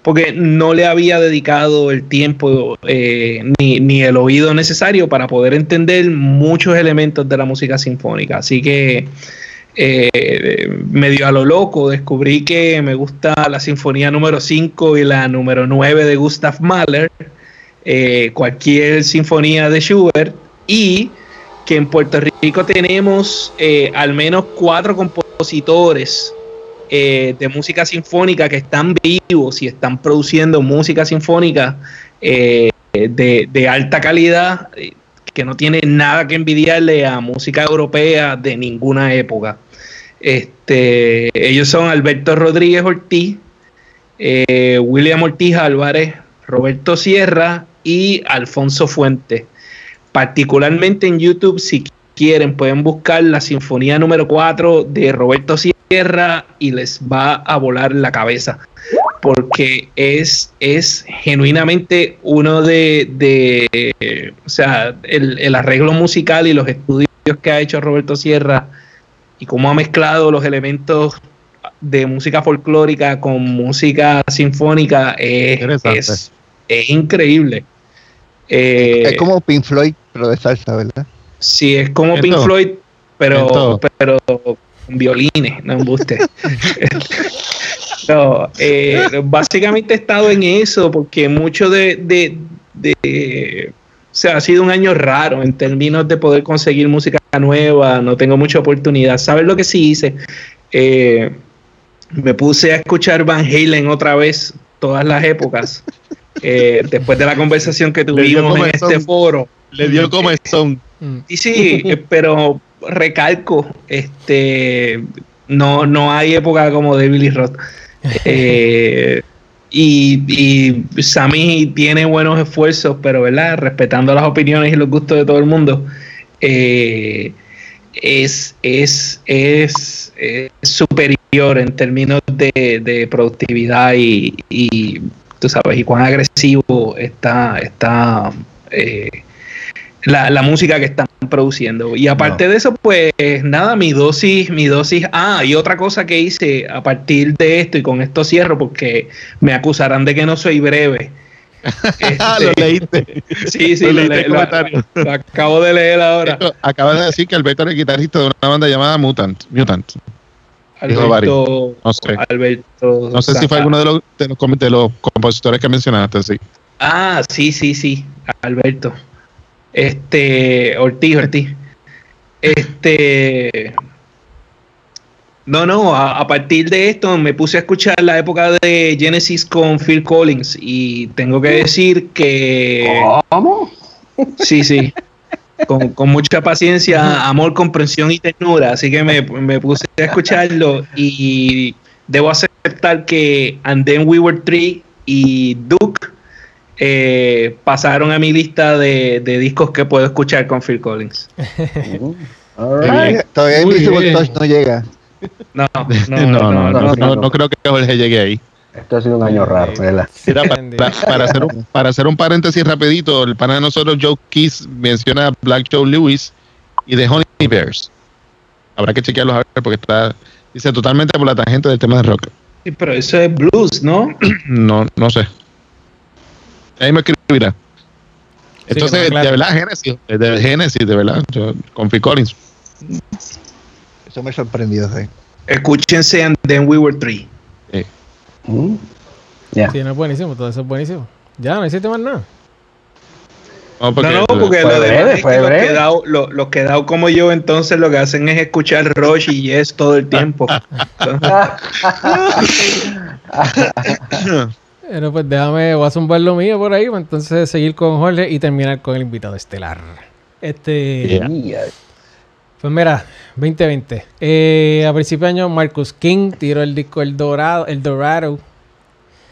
porque no le había dedicado el tiempo eh, ni, ni, el oído necesario para poder entender muchos elementos de la música sinfónica. Así que eh, medio a lo loco descubrí que me gusta la sinfonía número 5 y la número 9 de Gustav Mahler, eh, cualquier sinfonía de Schubert y que en Puerto Rico tenemos eh, al menos cuatro compositores eh, de música sinfónica que están vivos y están produciendo música sinfónica eh, de, alta calidad, que no tiene nada que envidiarle a música europea de ninguna época. Este, ellos son Alberto Rodríguez Ortiz, William Ortiz Álvarez, Roberto Sierra y Alfonso Fuentes particularmente en YouTube, si quieren, pueden buscar la Sinfonía número 4 de Roberto Sierra y les va a volar la cabeza. Porque es, es genuinamente uno de, de o sea, el, el, arreglo musical y los estudios que ha hecho Roberto Sierra y cómo ha mezclado los elementos de música folclórica con música sinfónica es, es, es increíble. Eh, es como Pink Floyd, pero de salsa, ¿verdad? Sí, es como Pink Floyd, pero, pero con violines, no embuste. no, eh, básicamente he estado en eso, porque mucho de, de, de, o sea, ha sido un año raro en términos de poder conseguir música nueva, no tengo mucha oportunidad. ¿Sabes lo que sí hice? Eh, me puse a escuchar Van Halen otra vez, todas las épocas. Eh, después de la conversación que tuvimos en este foro. Le dio. Y sí, pero recalco, este no, no hay época como de Billy Roth. Eh, y, y Sammy tiene buenos esfuerzos, pero verdad, respetando las opiniones y los gustos de todo el mundo, eh, es, es, es, es, superior en términos de, de productividad y, y tú sabes, y cuán agresivo está, está eh, la, la, música que están produciendo. Y aparte no. de eso, pues nada, mi dosis, mi dosis. Ah, y otra cosa que hice a partir de esto, y con esto cierro, porque me acusarán de que no soy breve. Este, lo leíste. Sí, sí, lo, lo, leí, lo, lo, acabo de leer ahora. Acabas de decir que Alberto era guitarrista de una banda llamada Mutant. Mutant. Alberto, no sé, Alberto no sé si fue alguno de los, de los, de los compositores que mencionaste, sí. Ah, sí, sí, sí, Alberto. Este, Ortiz, Ortiz. Este, no, no, a, a, partir de esto me puse a escuchar la época de Genesis con Phil Collins y tengo que decir que... ¿Cómo? Sí, sí. Con, con, mucha paciencia, amor, comprensión y ternura. Así que me, me, puse a escucharlo y debo aceptar que And Then We Were Three y Duke eh, pasaron a mi lista de, de, discos que puedo escuchar con Phil Collins. right. Todavía Invisible Touch no llega. No no no, no, no, no, no creo que Jorge llegue ahí. Esto ha sido un año raro, ¿verdad? Mira, para, para, hacer un, para hacer un paréntesis rapidito, el pana de nosotros, Joe Keys, menciona a Black Joe Lewis y The Honey Bears. Habrá que chequearlos a ver porque está, dice totalmente por la tangente del tema de rock. Sí, pero eso es blues, ¿no? no, no sé. Ahí me escribirá. Entonces, sí, claro. de verdad, Genesis, de Genesis, de verdad, yo, con Phil Collins. Eso me sorprendió, sí. Escúchense And Then We Were Three. Sí. Mm. Yeah. Sí, no es buenísimo, todo eso es buenísimo. Ya, no hiciste más nada. No, porque, no, no, porque lo breve, es que los, quedados, los, los quedados como yo entonces lo que hacen es escuchar Rush y Yes todo el tiempo. Pero pues déjame, voy a zumbar lo mío por ahí, pues, entonces seguir con Jorge y terminar con el invitado estelar. Este... Yeah. Pues mira, 2020. Eh, a principios de año, Marcus King tiró el disco El Dorado. El Dorado.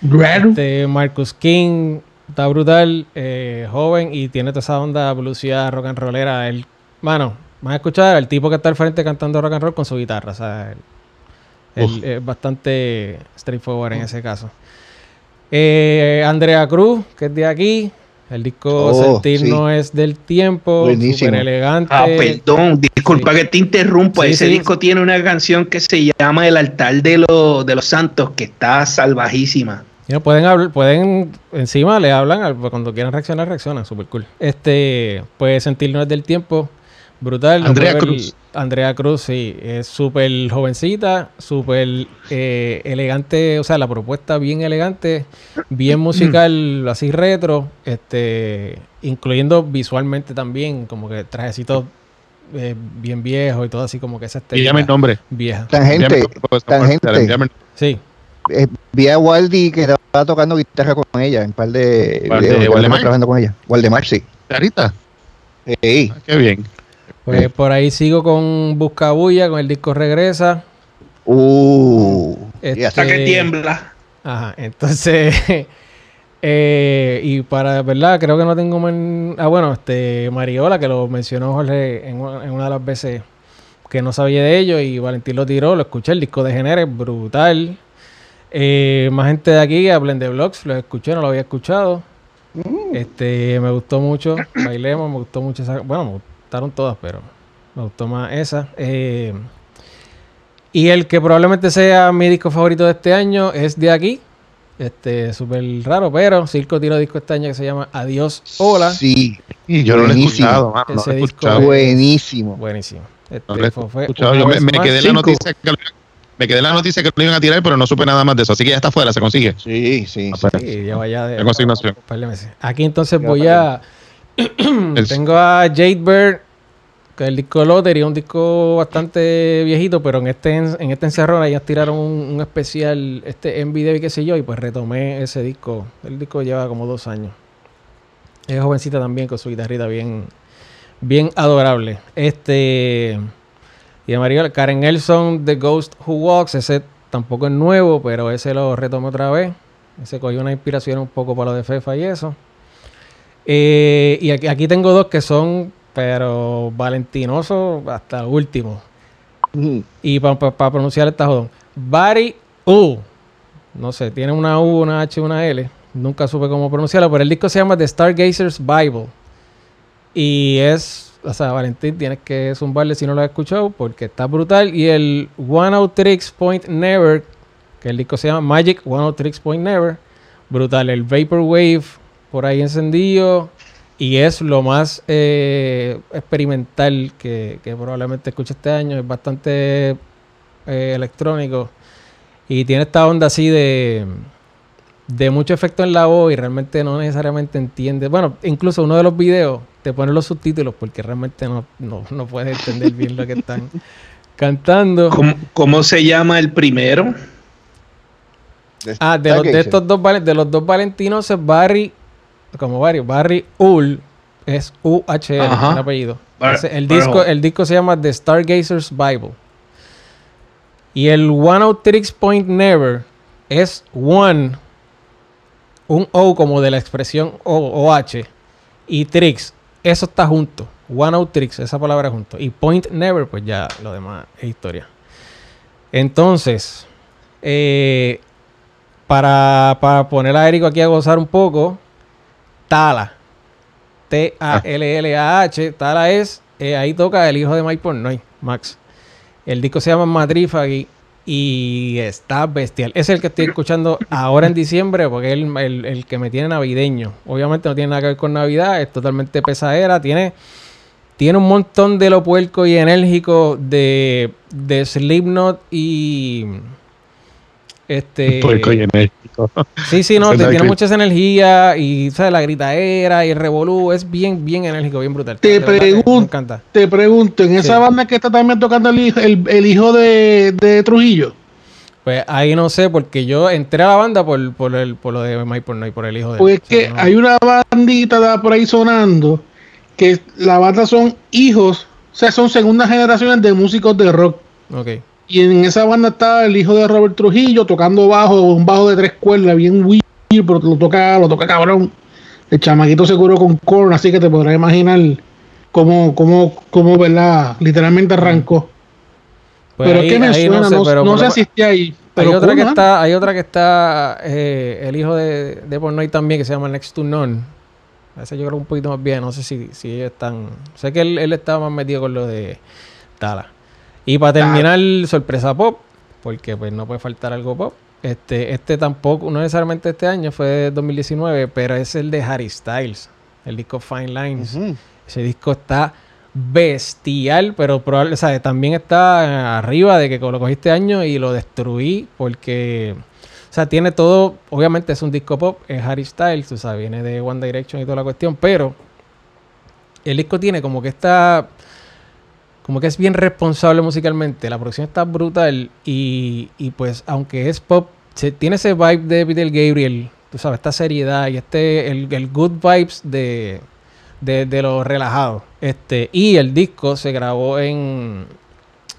¿Dorado? Este, Marcus King está brutal, eh, joven y tiene toda esa onda bluesía rock and rollera. El, mano, van a escuchar al tipo que está al frente cantando rock and roll con su guitarra. O sea, es bastante straightforward en ese caso. Eh, Andrea Cruz, que es de aquí, El disco Oh, Sentir sí. no es del tiempo, Buenísimo. súper elegante. Ah, perdón, disculpa sí. que te interrumpa. Sí, Ese sí. disco tiene una canción que se llama El altar de, los de los santos, que está salvajísima. Y no, pueden hablar, pueden, encima le hablan, cuando quieran reaccionar, reaccionan, super cool. Este, pues Sentir no es del tiempo, brutal. Andrea Cruz. Andrea Cruz, sí, es súper jovencita, súper eh, elegante, o sea, la propuesta bien elegante, bien musical, así retro, este, incluyendo visualmente también, como que trajecitos eh, bien viejos y todo así como que esa estética Dígame el nombre. vieja. Tangente, tangente. Sí, Eh, vi a Waldi que estaba tocando guitarra con ella en un par de ¿Cuál de videos, estaba Waldemar? trabajando con ella. Waldemar, sí. Clarita. Sí. Ah, qué bien. Pues por ahí sigo con Buscabulla, con el disco Regresa. Uh, Este- ya Hasta que tiembla. Ajá, entonces, eh, y para, ¿verdad? Creo que no tengo más... Ah, bueno, este, Mariola, que lo mencionó Jorge en una, en una de las veces que no sabía de ello y Valentín lo tiró, lo escuché, el disco de Genere, brutal. Eh, más gente de aquí, hablen de blogs, lo escuché, no lo había escuchado. Este, me gustó mucho, bailemos, me gustó mucho esa, bueno, me gustaron todas, pero me gustó más esa. Eh, y el que probablemente sea mi disco favorito de este año es de aquí. Este, súper raro, pero Circo tiró disco este año que se llama Adiós, Hola. Sí, Y yo no lo he escuchado, mano, no he disco escuchado. es- buenísimo. Buenísimo. Este, No lo he fue- fue escuchado. una Yo me, quedé en la noticia que lo iban- me quedé en la noticia que lo iban a tirar, pero no supe nada más de eso. Así que ya está fuera, se consigue. Sí, sí. Ah, pues, Sí, lleva ya de, consignación. de meses. Aquí entonces Ya voy a. El- Tengo a Jadebird, que es el disco Lottery, un disco bastante viejito, pero en este en este encerrón ellos tiraron un, un especial, este en video y qué sé yo, y pues retomé ese disco. El disco lleva como dos años. Es jovencita también con su guitarrita bien, bien adorable. Este. Y de Mario, Karen Nelson, The Ghost Who Walks, ese tampoco es nuevo, pero ese lo retomé otra vez. Ese cogió una inspiración un poco para lo de Fefa y eso. Eh, y aquí, aquí tengo dos que son, pero valentinosos hasta último. Mm. Y para pronunciar esta jodón. Barry U. No sé, tiene una U, una H, una L. Nunca supe cómo pronunciarlo, pero el disco se llama The Stargazer's Bible. Y es, o sea, Valentín, tienes que zumbarle si no lo has escuchado, porque está brutal. Y el One Out Tricks Point Never, que el disco se llama Magic One Out Tricks Point Never, brutal. El Vaporwave por ahí encendido. Y es lo más eh, experimental que, que probablemente escuche este año. Es bastante eh, electrónico. Y tiene esta onda así de, de mucho efecto en la voz y realmente no necesariamente entiende. Bueno, incluso uno de los videos te pone los subtítulos porque realmente no, no, no puedes entender bien lo que están cantando. ¿Cómo, cómo se llama el primero? Ah, de, los, de estos dos de los dos Valentinos es Barry, como Barry, Barry Ul es U-H-L, el apellido. Bar- Ese- el, disco, el disco se llama The Stargazer's Bible. Y el One Out Tricks Point Never es One, un O como de la expresión O, OH, y Tricks, eso está junto. One Out Tricks, esa palabra junto. Y Point Never, pues ya lo demás es historia. Entonces, eh, para, para poner a Eric aquí a gozar un poco, Tala. T-A-L-L-A-H. Tala es, eh, ahí toca el hijo de Mike Pornoy, Max. El disco se llama Madrifagi y está bestial. Es el que estoy escuchando ahora en diciembre porque es el, el- el que me tiene navideño. Obviamente no tiene nada que ver con Navidad, es totalmente pesadera. Tiene, tiene un montón de lo puerco y enérgico de, de Slipknot y... Este, y enérgico. Sí, sí, no, Ese te- tiene hay mucha esa energía y ¿sabes? la gritaera y el revolú es bien, bien enérgico, bien brutal. Te pregunto, en esa Sí. banda que está también tocando el hijo, el, el hijo de, de Trujillo, Pues ahí no sé, porque yo entré a la banda por, por, el, por lo de Mike Pornoy, por el hijo de pues es que no- hay una bandita por ahí sonando que la banda son hijos, o sea, son segundas generaciones de músicos de rock. Ok. Y en esa banda está el hijo de Robert Trujillo tocando bajo, un bajo de tres cuerdas, bien weird, pero lo toca, lo toca cabrón. El chamaquito seguro con corn, así que te podrás imaginar cómo, cómo, cómo, ¿verdad? Literalmente arrancó. Pues pero ahí- es que me suena, no, sé, pero no sé lo- si esté ahí. Hay Pero otra, cool, que ¿no? está, hay otra que está, eh, el hijo de, de Pornoy también, que se llama Next to None. Ese yo creo un poquito más bien. No sé si, si ellos están. Sé que él, él estaba más metido con lo de Tala. Y para terminar, sorpresa pop, porque pues no puede faltar algo pop. Este, este tampoco, no necesariamente este año, fue de 2019, pero es el de Harry Styles, el disco Fine Lines. Ese disco está bestial, pero probable, o sea, también está arriba de que lo cogí este año y lo destruí porque, o sea, tiene todo, obviamente es un disco pop, es Harry Styles, o sea, viene de One Direction y toda la cuestión, pero el disco tiene como que está, como que es bien responsable musicalmente, la producción está brutal y, y pues aunque es pop, se- tiene ese vibe de Peter Gabriel, tú sabes, esta seriedad y este, el, el good vibes de, de, de lo relajado. Este, y el disco se grabó en,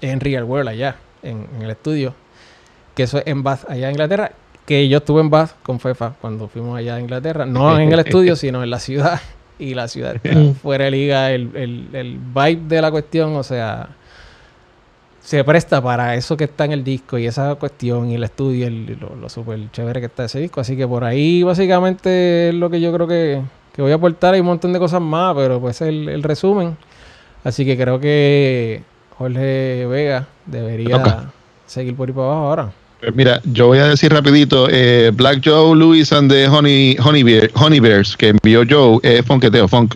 en Real World allá, en, en el estudio, que eso es en Bath, allá en Inglaterra, que yo estuve en Bath con Fefa cuando fuimos allá a Inglaterra, no en el estudio, sino en la ciudad. Y la ciudad está fuera de liga, el, el, el vibe de la cuestión, o sea, se presta para eso que está en el disco y esa cuestión y el estudio y el- lo, lo súper chévere que está ese disco. Así que por ahí básicamente es lo que yo creo que, que voy a aportar. Hay un montón de cosas más, pero pues el, el resumen. Así que creo que Jorge Vega debería seguir por ahí para abajo ahora. Mira, yo voy a decir rapidito, eh, Black Joe, Louis and the Honey, Honey, Bear- Honey Bears, que envió Joe, es fonqueteo, funk.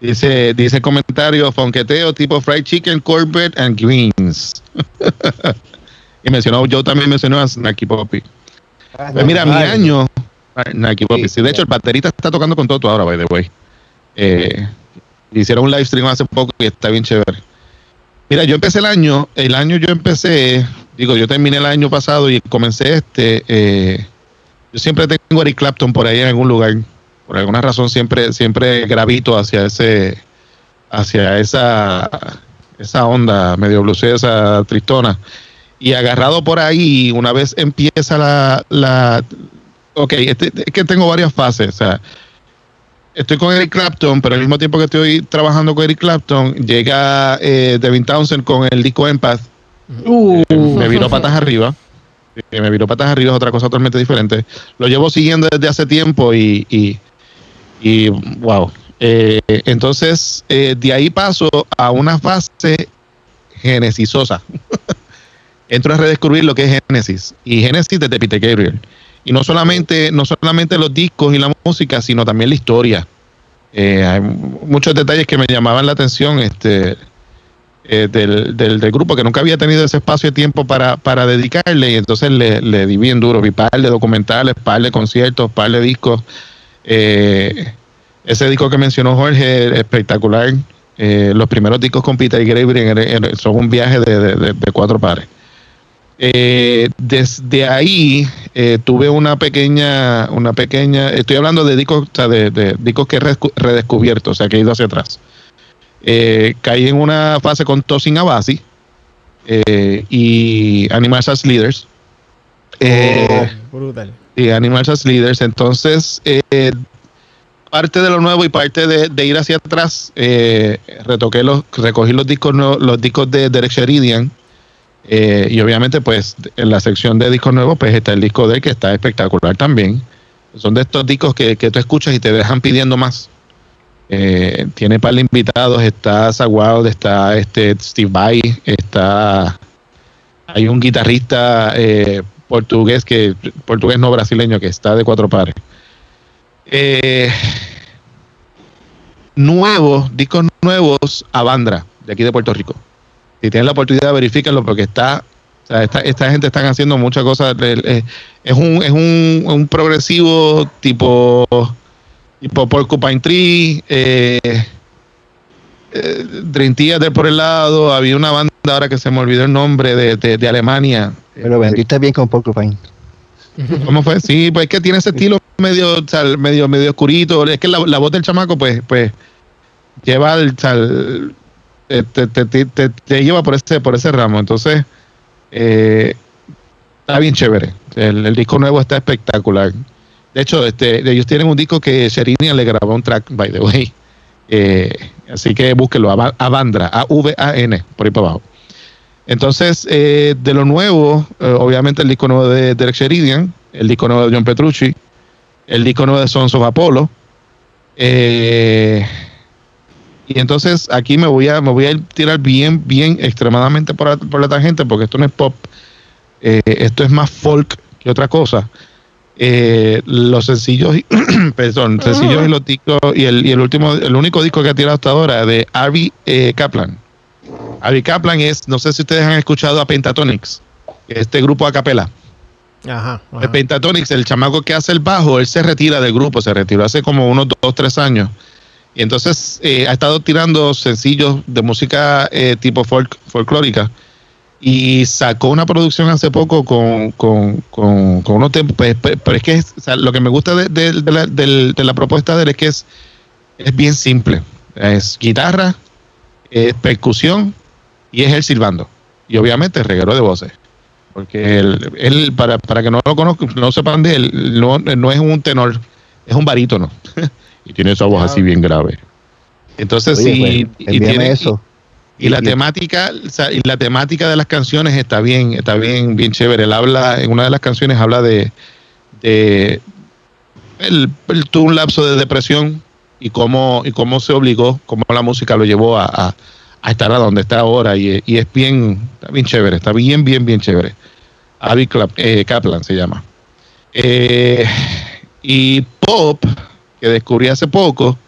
Dice, dice comentario, fonqueteo tipo fried chicken, cornbread and greens. y mencionó, Joe también mencionó a Snacky Poppy. Pues mira, mi año, ah, Snacky Poppy, Sí, de hecho el baterista está tocando con Toto ahora, by the way. Eh, hicieron un live stream hace poco y está bien chévere. Mira, yo empecé el año, el año yo empecé, digo, yo terminé el año pasado y comencé este, eh, yo siempre tengo Eric Clapton por ahí en algún lugar, por alguna razón siempre, siempre gravito hacia ese, hacia esa, esa onda medio blusesa, tristona. Y agarrado por ahí, una vez empieza la, la ok, este- es que tengo varias fases, estoy con Eric Clapton, pero al mismo tiempo que estoy trabajando con Eric Clapton, llega eh, Devin Townsend con el disco Empath, Uh, me viró patas arriba. Eh, Me viró patas arriba, es otra cosa totalmente diferente. Lo llevo siguiendo desde hace tiempo y, y, y, wow. Eh, entonces, eh, de ahí paso a una fase genesisosa. Entro a redescubrir lo que es Genesis. Y Genesis desde Peter Gabriel. Y no solamente, no solamente los discos y la música, sino también la historia. Eh, hay muchos detalles que me llamaban la atención. Este, eh, del, del, del grupo que nunca había tenido ese espacio de tiempo para, para dedicarle y entonces le, le di bien duro, vi par de documentales, par de conciertos, par de discos. Eh, ese disco que mencionó Jorge, espectacular. Eh, los primeros discos con Peter er- er- son un viaje de, de- cuatro pares. Eh, desde ahí tuve una pequeña, una pequeña, estoy hablando de discos, o sea, de, discos que he redescu- redescubierto, o sea, que he ido hacia atrás. Eh, caí en una fase con Tosin Abasi eh, y Animal as Leaders. Eh, Brutal. y Animal as Leaders. Entonces, eh, parte de lo nuevo y parte de, de ir hacia atrás, eh, retoqué los, recogí los discos nuevos, los discos de Derek Sheridan. eh, y obviamente, pues, en la sección de discos nuevos, pues está el disco de él que está espectacular también. Son de estos discos que, que tú escuchas y te dejan pidiendo más. Eh, tiene par de invitados, está Zaguao, está este Steve Vai, está hay un guitarrista eh, portugués que portugués no brasileño que está de cuatro pares. Eh, nuevos, discos nuevos a Bandra, de aquí de Puerto Rico. Si tienen la oportunidad, verifíquenlo porque está, o sea, esta, esta gente están haciendo muchas cosas. Es un, es un, un progresivo tipo, tipo Porcupine Tree, eh, eh, Dream Theater por el lado, había una banda ahora que se me olvidó el nombre de, de, de Alemania. Pero vendiste bien con Porcupine. ¿Cómo fue? Sí, pues es que tiene ese estilo medio, o sea, medio, medio oscurito. Es que la, la voz del chamaco, pues, pues, lleva al, o sea, el- te, te- te- te- te lleva por ese, por ese ramo. Entonces, eh, está bien chévere. El, el disco nuevo está espectacular. De hecho, este, ellos tienen un disco que Sherinian le grabó un track, by the way. Eh, así que búsquelo, Ava- Avandra, A-V-A-N, por ahí para abajo. Entonces, eh, de lo nuevo, eh, obviamente el disco nuevo de Derek Sheridan, el disco nuevo de John Petrucci, el disco nuevo de Sons of Apollo, y entonces aquí me voy a me voy a tirar bien, bien extremadamente por la, por la tangente, porque esto no es pop, esto es más folk que otra cosa. Eh, los sencillos, perdón, sencillos y los discos, y el, y el último, el único disco que ha tirado hasta ahora de Avi eh, Kaplan. Avi Kaplan es, no sé si ustedes han escuchado a Pentatonix, este grupo a capela. Ajá. El. Pentatonix, el chamaco que hace el bajo, él se retira del grupo, se retiró hace como unos dos, tres años. Y entonces eh, ha estado tirando sencillos de música eh, tipo folk, folclórica. Y sacó una producción hace poco con, con, con, con unos tempos. Pero, pero- pero es que es- o sea, lo que me gusta de, de- de la, del- de la propuesta de él es que es, es bien simple. Es guitarra, es percusión y es él silbando. Y obviamente reguero de voces. Porque él, él, para, para que no lo conozcan, no sepan de él, no, no es un tenor, es un barítono. y tiene esa voz así bien grave. Entonces, Oye, sí, pues, y, tiene, eso. y la Y- temática, o sea, y la temática de las canciones está bien, está bien, bien chévere. Él habla, en una de las canciones habla de, de él, él tuvo un lapso de depresión y cómo, y cómo se obligó, cómo la música lo llevó a, a- a estar a donde está ahora. Y, y es bien, está bien chévere, está bien, bien, bien chévere. Clap- eh, Kaplan se llama. Eh, y Pop, que descubrí hace poco,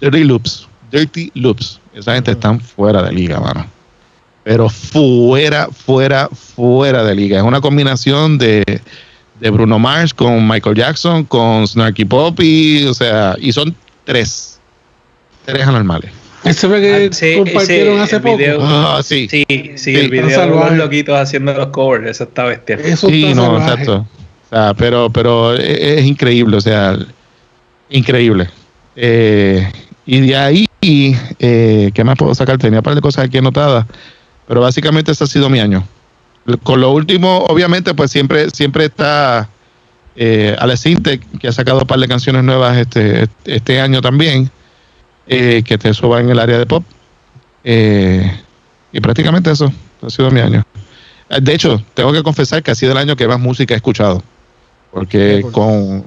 Dirty Loops. Dirty Loops. Esa gente están fuera de liga, mano. Pero fuera, fuera, fuera de liga. Es una combinación de, de Bruno Mars con Michael Jackson, con Snarky Poppy, o sea, y son tres. Tres anormales. Ese fue que Ah, sí, compartieron hace poco. video. Ah, sí. Sí, sí, Sí, el video de los loquitos haciendo los covers, eso está bestial. Eso Sí, está no, salvaje. exacto. O sea, pero, pero es, es increíble, o sea, increíble. Eh, y de ahí, eh, ¿qué más puedo sacar? Tenía un par de cosas aquí anotadas, pero básicamente ese ha sido mi año. Con lo último, obviamente, pues siempre, siempre está eh, Alex Intec, que ha sacado un par de canciones nuevas este, este año también, eh, que te va en el área de pop. Eh, y prácticamente eso ha sido mi año. De hecho, tengo que confesar que ha sido el año que más música he escuchado. Porque con.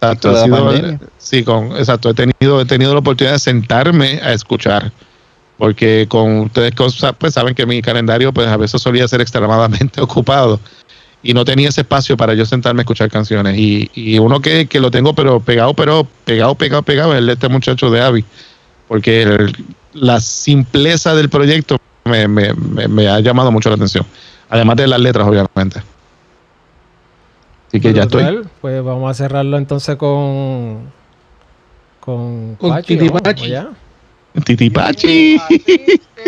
Exacto, Esto de ha la sido- pandemia. sí, con, exacto, he tenido, he tenido la oportunidad de sentarme a escuchar. Porque con ustedes cosas, pues saben que mi calendario pues a veces solía ser extremadamente ocupado y no tenía ese espacio para yo sentarme a escuchar canciones. Y, y uno que, que lo tengo pero pegado, pero pegado, pegado, pegado, es el de este muchacho de Avi. Porque el- la simpleza del proyecto me, me, me, me ha llamado mucho la atención. Además de las letras, obviamente. Así que ya estoy. Pues vamos a cerrarlo entonces con. Con, Con Pachi, Titi ¿no? Pachi. ¿O ya? Titipachi.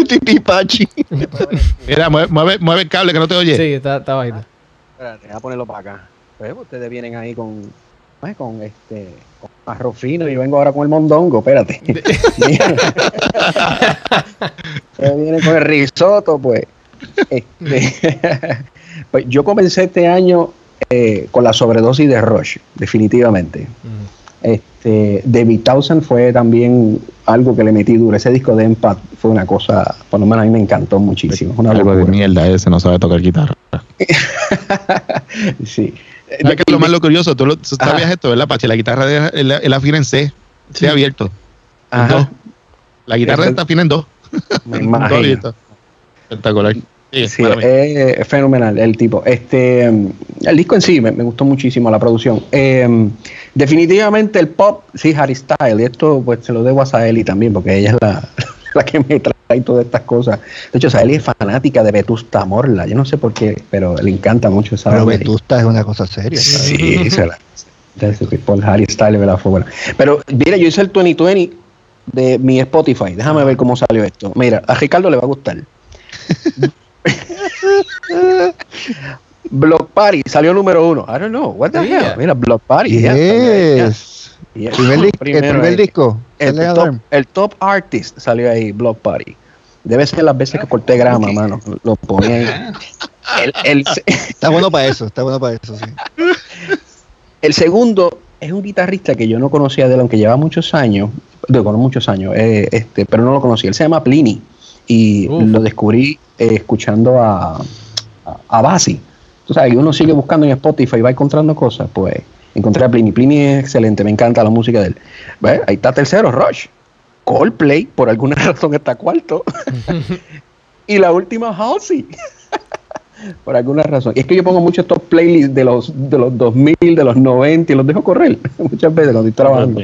Titipachi. Mira, mueve, mueve, mueve el cable que no te oye. Sí, está, está bajito. Espérate, voy a ponerlo para acá. Pues ustedes vienen ahí con, pues, con este con arroz fino y yo vengo ahora con el mondongo, espérate. Ustedes vienen con el risotto, pues. Este, pues yo comencé este año eh, con la sobredosis de Rush, definitivamente. Este, David Townsend fue también algo que le metí duro. Ese disco de Empat fue una cosa, por lo menos a mí me encantó muchísimo. Es una Algo de locura. mierda ese, no sabe tocar guitarra. sí. ¿Sabes qué es lo más lo curioso? Tú, lo, tú Ajá. sabías esto, ¿verdad, Pachi? La guitarra de él, él afina en C, C abierto. en Ajá. dos. La guitarra está afina en dos. Me imagino. Espectacular. Sí, es, fenomenal el tipo. Este, el disco en sí me, me gustó muchísimo la producción. Eh, definitivamente el pop, sí, Harry Style. Y esto pues se lo debo a Saeli también, porque ella es la, la que me trae todas estas cosas. De hecho, Saeli es fanática de Vetusta Morla. Yo no sé por qué, pero le encanta mucho esa Pero. Vetusta es una cosa seria. Sí, se la. Por Harry Styles me la fue buena. Pero mira, yo hice el 2020 de mi Spotify. Déjame ver cómo salió esto. Mira, a Ricardo le va a gustar. Block Party salió número uno. I don't know. What the Yeah. hell? Mira, Block Party. Yes. Primer el primer disco. El top, Alarm. el top artist salió ahí, Block Party. Debe ser las veces que corté grama, mano. Lo ponía ahí. El, el, Está bueno para eso, está bueno para eso, sí. El segundo es un guitarrista que yo no conocía de él, aunque lleva muchos años, muchos años, eh, este, pero no lo conocía. Él se llama Pliny y lo descubrí eh, escuchando a, a, a Basi. Tú sabes, uno sigue buscando en Spotify y va encontrando cosas, pues encontré a Pliny. Pliny es excelente, me encanta la música de él. Bueno, ahí está tercero, Rush. Coldplay, por alguna razón está cuarto. y la última, Halsey. por alguna razón. Y es que yo pongo muchos estos playlists de los, de los 2000, de los 90 y los dejo correr muchas veces cuando estoy trabajando.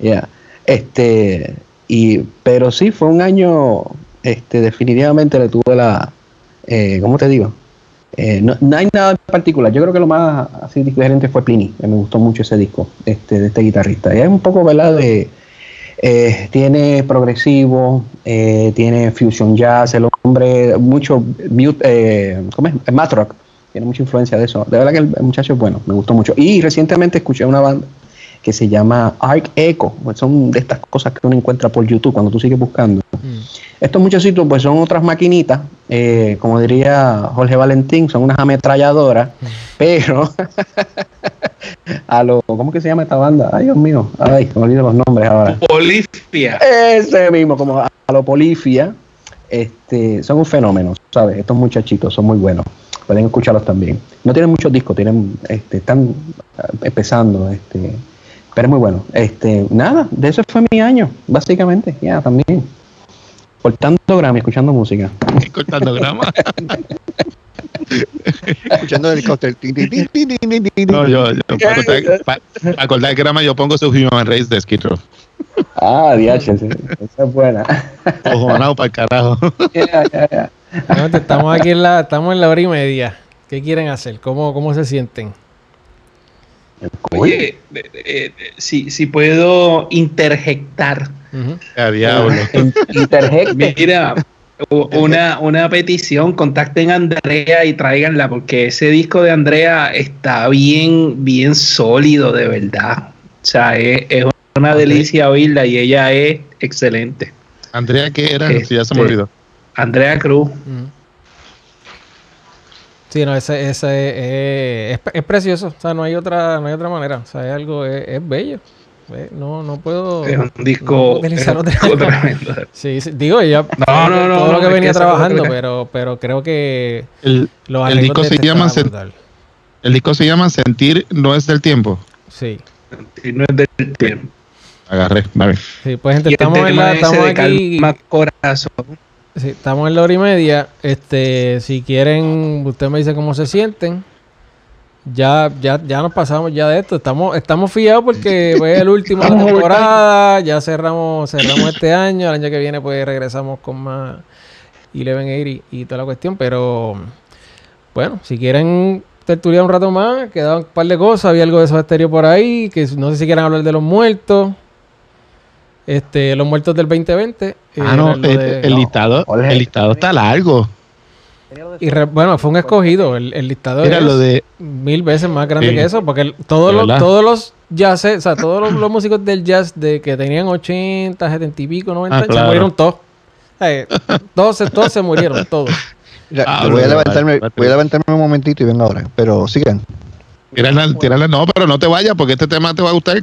Yeah. Este, y, pero sí, fue un año, este, definitivamente le tuve la, eh, ¿cómo te digo? Eh, no, no hay nada en particular. Yo creo que lo más así diferente fue Pliny. Me gustó mucho ese disco este, de este guitarrista. Y es un poco, ¿verdad? De, eh, tiene progresivo, eh, tiene fusion jazz, el hombre, mucho, eh, ¿cómo es? Math rock, tiene mucha influencia de eso. De verdad que el muchacho es bueno, me gustó mucho. Y recientemente escuché una banda que se llama Arc Echo, pues son de estas cosas que uno encuentra por YouTube cuando tú sigues buscando. Estos muchachitos pues son otras maquinitas, eh, como diría Jorge Valentín, son unas ametralladoras, pero a lo, ¿cómo que se llama esta banda? Ay, Dios mío, ay, me olvido los nombres ahora. Polifia. Ese mismo, como a lo Polifia, este, son un fenómeno, ¿sabes? Estos muchachitos son muy buenos. Pueden escucharlos también. No tienen muchos discos, tienen, este, están empezando, este, pero es muy bueno. Este, nada, de eso fue mi año, básicamente, ya también. Cortando Grammy, escuchando música. Cortando grama. Escuchando el helicóptero. No, yo, yo para cortar, pa- para cortar grama yo pongo su Human Race de Skid Row. Ah, DH, sí, esa es buena. Ojonado para el carajo. Estamos aquí en la, estamos en la hora y media. ¿Qué quieren hacer? ¿Cómo, cómo se sienten? Oye, eh, eh, si, si puedo interjectar. Ujú. A diablo. In- Interjecte. Mira, una, una petición, contacten a Andrea y tráiganla, porque ese disco de Andrea está bien, bien sólido, de verdad. O sea, es, es una delicia oírla y ella es excelente. Andrea, ¿qué era? Este- Si ya se me olvidó. Andrea Cruz. Ujú. Sí, no, ese, ese eh, es, es precioso. O sea, no hay otra, no hay otra manera. O sea, es algo, es, es bello. Eh, No, no puedo. Es un no disco, puedo es utilizar un otra- disco tremendo. Sí, sí, digo, ella No, no, no, todo no, lo que venía que trabajando, pero, pero creo que El, los El disco se este llama el disco se llama Sentir no es del tiempo. Sí, Y no es del tiempo. Agarré, vale. sí, pues gente, estamos en la, estamos de aquí, Calma Corazón. Sí, estamos en la hora y media. Este, si quieren, usted me dice cómo se sienten. Ya, ya, ya nos pasamos ya de esto. Estamos, estamos fiados porque fue el último de la temporada. Ya cerramos, cerramos este año. El año que viene, pues regresamos con más Eleven y, y toda la cuestión. Pero bueno, si quieren tertuliar un rato más, quedaban un par de cosas. Había algo de esos estéreo por ahí. Que no sé si quieren hablar de los muertos. Este, los muertos del 2020. Ah, eh, no, lo el, de- el listado, el listado está largo. y re- bueno, fue un escogido. El, el listado es lo de mil veces más grande Sí. que eso. Porque el- todos, los, todos los jazz, o sea, todos los, los músicos del jazz de que tenían 80, 70 y pico, 90, Ah, se murieron todos. Eh, todos, se- todos se murieron, todos. Ah, voy, a levantarme, voy a levantarme un momentito y vengo ahora. Pero sigan. Tírala, tírala, no, pero no te vayas porque este tema te va a gustar.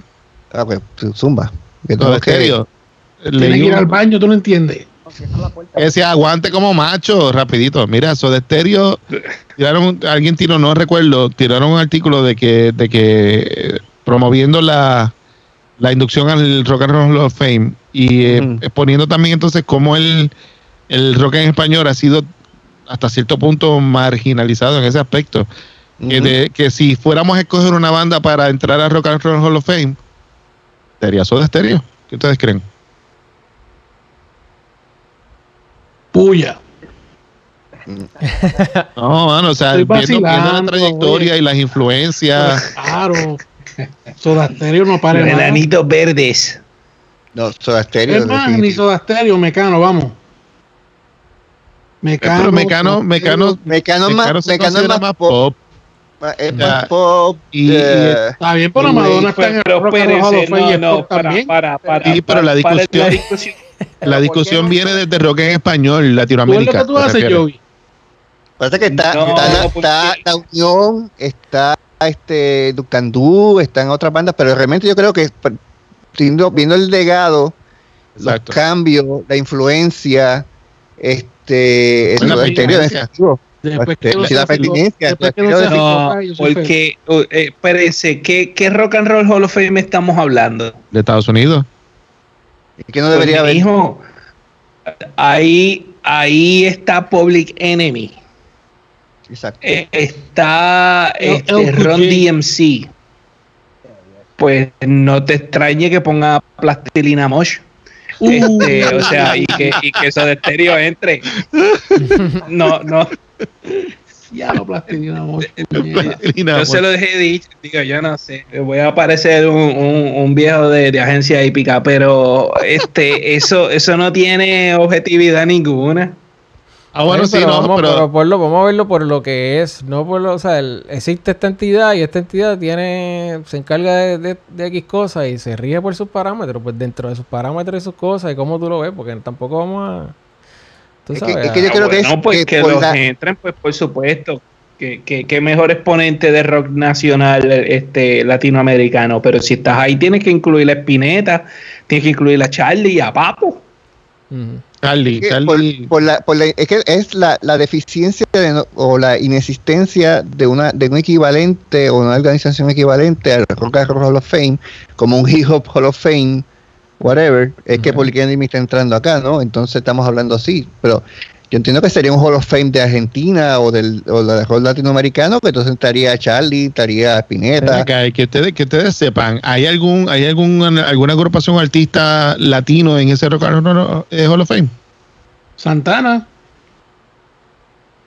Ah, pues, zumba. Que que- estéreo. Tienes Leí que ir al baño, tú no entiendes. que decía aguante como macho, rapidito. Mira, Soda Stereo, tiraron, alguien tiró, no recuerdo, tiraron un artículo de que, de que eh, promoviendo la, la inducción al Rock and Roll Hall of Fame y eh, Ujú. exponiendo también entonces cómo el, el rock en español ha sido hasta cierto punto marginalizado en ese aspecto. Que, Ujú. de- que si fuéramos a escoger una banda para entrar al Rock and Roll Hall of Fame, sería Soda Stereo. ¿Qué ustedes creen? Puya. No, mano, o sea, viendo, viendo la trayectoria y las influencias. Claro. Soda Stereo no para Los nada. enanitos verdes. No, Soda Stereo. Es más, ni definitivo. Soda Stereo, Mecano, vamos. Mecano. Pero Mecano, Mecano, Mecano es más, Mecano se Mecano es considera más pop. Es más pop. Y- eh, Está bien, pero Madonna está en el Pero Rock and Roll Hall of espérense, Fame y es no, no, pop para, también. para, para. Sí, pero la para- para discusión-. La discusión viene desde rock en español, ¿Tú ves lo Latinoamérica. que tú haces, refiero. Joey? Parece que está, No, está, la, está la Unión, está este Ducandú, están otras bandas, pero realmente yo creo que viendo, viendo el legado, Exacto. los cambios, la influencia, este, influencia. definitivo. Después Este, que que porque, uh, eh, espérese, ¿qué, ¿qué Rock and Roll Hall of Fame estamos hablando? De Estados Unidos. Y que no debería Pues, haber. Hijo, ahí, ahí está Public Enemy. Exacto. Eh, está este, Ron. DMC. Pues no te extrañe que ponga Plastilina Mosh. Uh. Este, o sea, y que, y que eso de estéreo entre. No, no. Ya lo plastilina. Yo se lo dejé dicho, digo, yo no sé. Voy a parecer un, un- un viejo de, de agencia hípica, pero este, eso, eso no tiene objetividad ninguna. Ah, bueno, sí, pero no, vamos, pero, pero por lo- vamos a verlo por lo que es, no por lo, o sea, el- existe esta entidad y esta entidad tiene, se encarga de, de- de X cosas y se rige por sus parámetros, pues dentro de sus parámetros y sus cosas y cómo tú lo ves, porque tampoco vamos a, tú Es que- sabes, es que yo a- creo que es No, pues que que, los la- entren, pues por supuesto. Que, que, que mejor exponente de rock nacional este latinoamericano. Pero si estás ahí, tienes que incluir a Spinetta, tienes que incluir a Charlie y a Papo. Charlie, que Charlie. por, por la, por la- es que es la, la deficiencia de no- o la inexistencia de una de un equivalente o una organización equivalente al Rock and Roll Hall of Fame como un Hip Hop Hall of Fame whatever es que. Public Enemy está entrando acá no entonces estamos hablando así pero yo entiendo que sería un Hall of Fame de Argentina o del o del rock latinoamericano que entonces estaría Charlie estaría Spinetta acá, y que ustedes, que ustedes sepan, ¿hay algún, hay algún, alguna agrupación artista latino en ese Rock eh, Hall of Fame? Santana.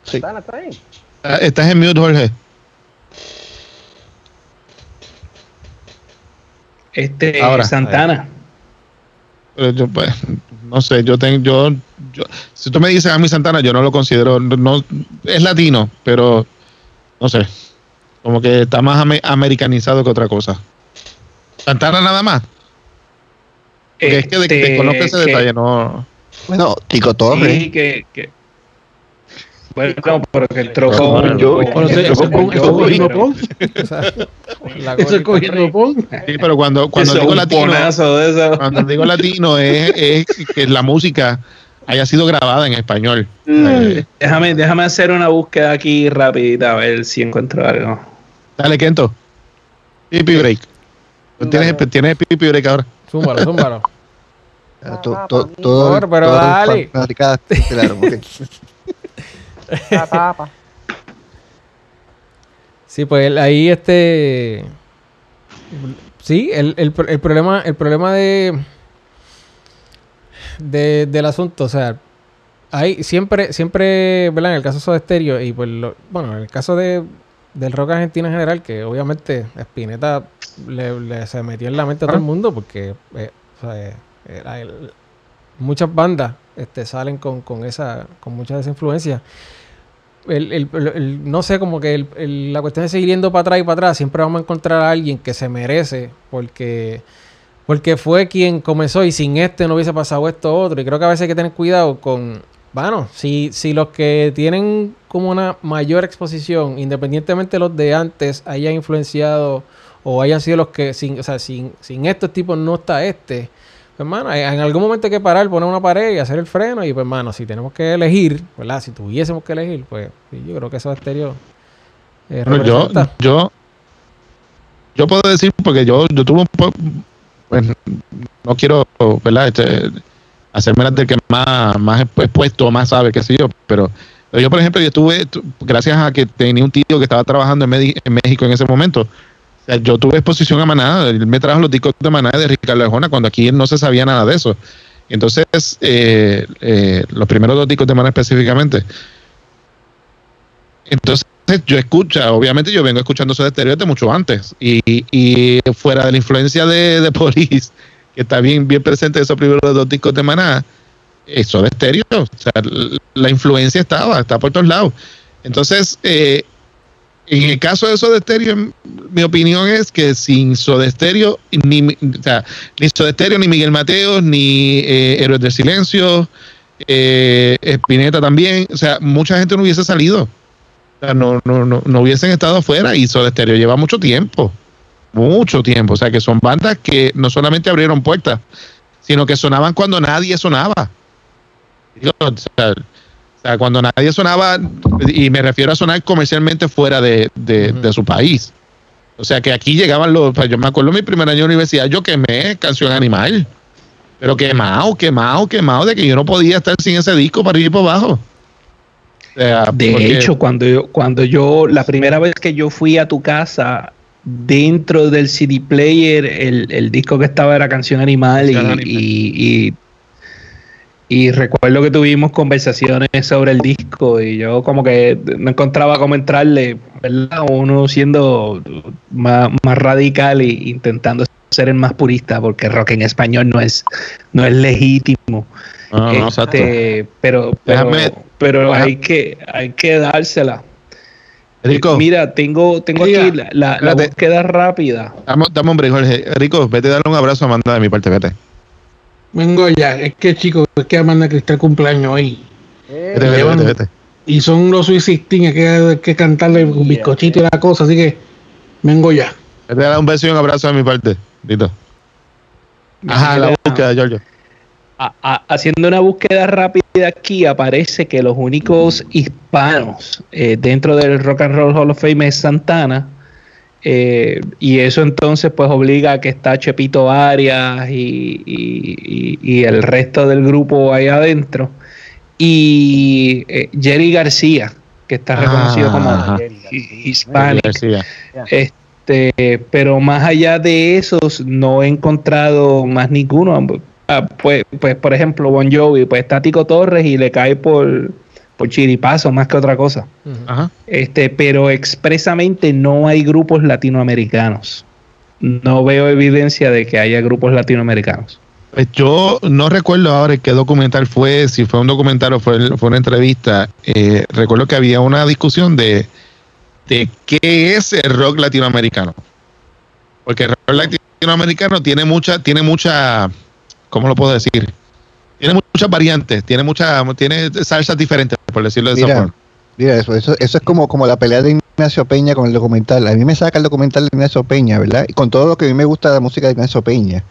sí. Está, está ahí. Ah, Estás en mute, Jorge. Este Ahora. Santana. Pero yo, pues, no sé, yo tengo, yo, yo- si tú me dices a mí Santana, yo no lo considero, no, es latino, pero no sé, como que está más ame- americanizado que otra cosa. Santana nada más, porque es que de, Este, desconozco ese que- detalle, no. bueno Tico Torres Sí, que, que- Bueno, pero que el Pero troco- con- yo- pero- Eso es cogiendo. Sí, pero cuando, cuando digo latino, ponazo de eso. cuando digo latino es, es que la música haya sido grabada en español. Eh, Déjame, déjame hacer una búsqueda aquí rapidita a ver si encuentro algo. dale, Kento. Pipi break. Tú Tienes, tienes pipi break ahora. Zúmbalo, zúmbalo. Ah, to- to- todo- pero todo el dale. claro, ok. Sí, pues él- ahí este. Sí, el, el, el problema, el problema de, de- del asunto, o sea, hay siempre, siempre, ¿verdad? En el caso de Soda Stereo y pues lo- bueno, en el caso de, del rock argentino en general, que obviamente Spinetta le, le- se metió en la mente a todo el mundo porque eh, o sea, eh, muchas bandas este, salen con, con esa, con mucha de esa influencia el, el- no sé, como que la cuestión de seguir yendo para atrás y para atrás, siempre vamos a encontrar a alguien que se merece, porque, porque fue quien comenzó y sin este no hubiese pasado esto otro. Y creo que a veces hay que tener cuidado con, bueno, si, si los que tienen como una mayor exposición, independientemente de los de antes, hayan influenciado o hayan sido los que, sin, o sea, sin, sin estos tipos no está este. Pues, hermano, en algún momento hay que parar, poner una pared y hacer el freno. Y pues, hermano, si tenemos que elegir, ¿verdad? Si tuviésemos que elegir, pues yo creo que eso estéreo. Eh, Bueno, yo, yo, yo puedo decir porque yo, yo tuve un poco, pues, no quiero, ¿verdad? Este, hacerme del que más, más expuesto, más sabe, qué sé yo, pero yo, por ejemplo, yo estuve, tu- gracias a que tenía un tío que estaba trabajando en, México en ese momento, sea, yo tuve exposición a Maná, él me trajo los discos de Maná de Ricardo Arjona cuando aquí no se sabía nada de eso. Entonces, eh, eh, los primeros dos discos de Maná específicamente. Entonces, yo escucho, obviamente yo vengo escuchando esos Stereo desde mucho antes. Y, y fuera de la influencia de, de Police, que está bien, bien presente en esos primeros dos discos de Maná, eso de estéreo, o sea, la influencia estaba, está por todos lados. Entonces, eh, en el caso de Soda Stereo, mi opinión es que sin Soda Stereo, ni, o ni Miguel Mateos, ni eh, Héroes del Silencio, eh, Spinetta también, o sea, mucha gente no hubiese salido. O sea, no, no, no, no hubiesen estado afuera y Soda Stereo lleva mucho tiempo, mucho tiempo. O sea, que son bandas que no solamente abrieron puertas, sino que sonaban cuando nadie sonaba. O sea, O sea, cuando nadie sonaba, y me refiero a sonar comercialmente fuera de, de, de su país. O sea, que aquí llegaban los. pues, Yo me acuerdo mi primer año de universidad, yo quemé canción animal. Pero quemado, quemado, quemado, de que yo no podía estar sin ese disco para ir por abajo. O sea, De porque- hecho, cuando yo, cuando yo, la primera vez que yo fui a tu casa, dentro del CD player, el, el disco que estaba era Canción Animal y- y recuerdo que tuvimos conversaciones sobre el disco y yo como que no encontraba cómo entrarle, ¿verdad? Uno siendo más, más radical e intentando ser el más purista, porque rock en español no es, no es legítimo. No, no, Este, pero pero, Déjame- pero hay que hay que dársela. Rico, Mira, tengo tengo aquí la, la- la búsqueda rápida. dame, dame un break, Jorge. Rico, vete a darle un abrazo a Amanda de mi parte, vete. Vengo ya, es que chicos, es que Amanda Cristal cumpleaños hoy. Vete, vete, llevan- vete, vete. Y son los Sweet 16, hay que, hay que cantarle un bizcochito y la cosa, así que vengo ya. Vete a dar un beso y un abrazo de mi parte. Listo. Ajá, la búsqueda, Giorgio. a- a- haciendo una búsqueda rápida aquí aparece que los únicos hispanos eh, dentro del Rock and Roll Hall of Fame es Santana. Eh, y eso entonces pues obliga a que está Chepito Arias y, y- el resto del grupo ahí adentro. Y eh, Jerry García, que está reconocido como Ajá. hispanic. García. Este, pero más allá de esos, no he encontrado más ninguno. Ah, pues, pues, por ejemplo, Bon Jovi, pues está Tico Torres y le cae por, por chiripazo más que otra cosa. Ajá. Este, pero expresamente no hay grupos latinoamericanos. No veo evidencia de que haya grupos latinoamericanos. Pues yo no recuerdo ahora qué documental fue, si fue un documental o fue, fue una entrevista. Eh, recuerdo que había una discusión de, de qué es el rock latinoamericano. Porque el rock latinoamericano tiene mucha, tiene mucha, ¿cómo lo puedo decir? Tiene muchas variantes, tiene muchas, tiene salsas diferentes, por decirlo de esa Mira, forma. Mira, eso, eso, eso es como, como la pelea de Ignacio Peña con el documental. A mí me saca el documental de Ignacio Peña, ¿verdad? Y con todo lo que a mí me gusta de la música de Ignacio Peña.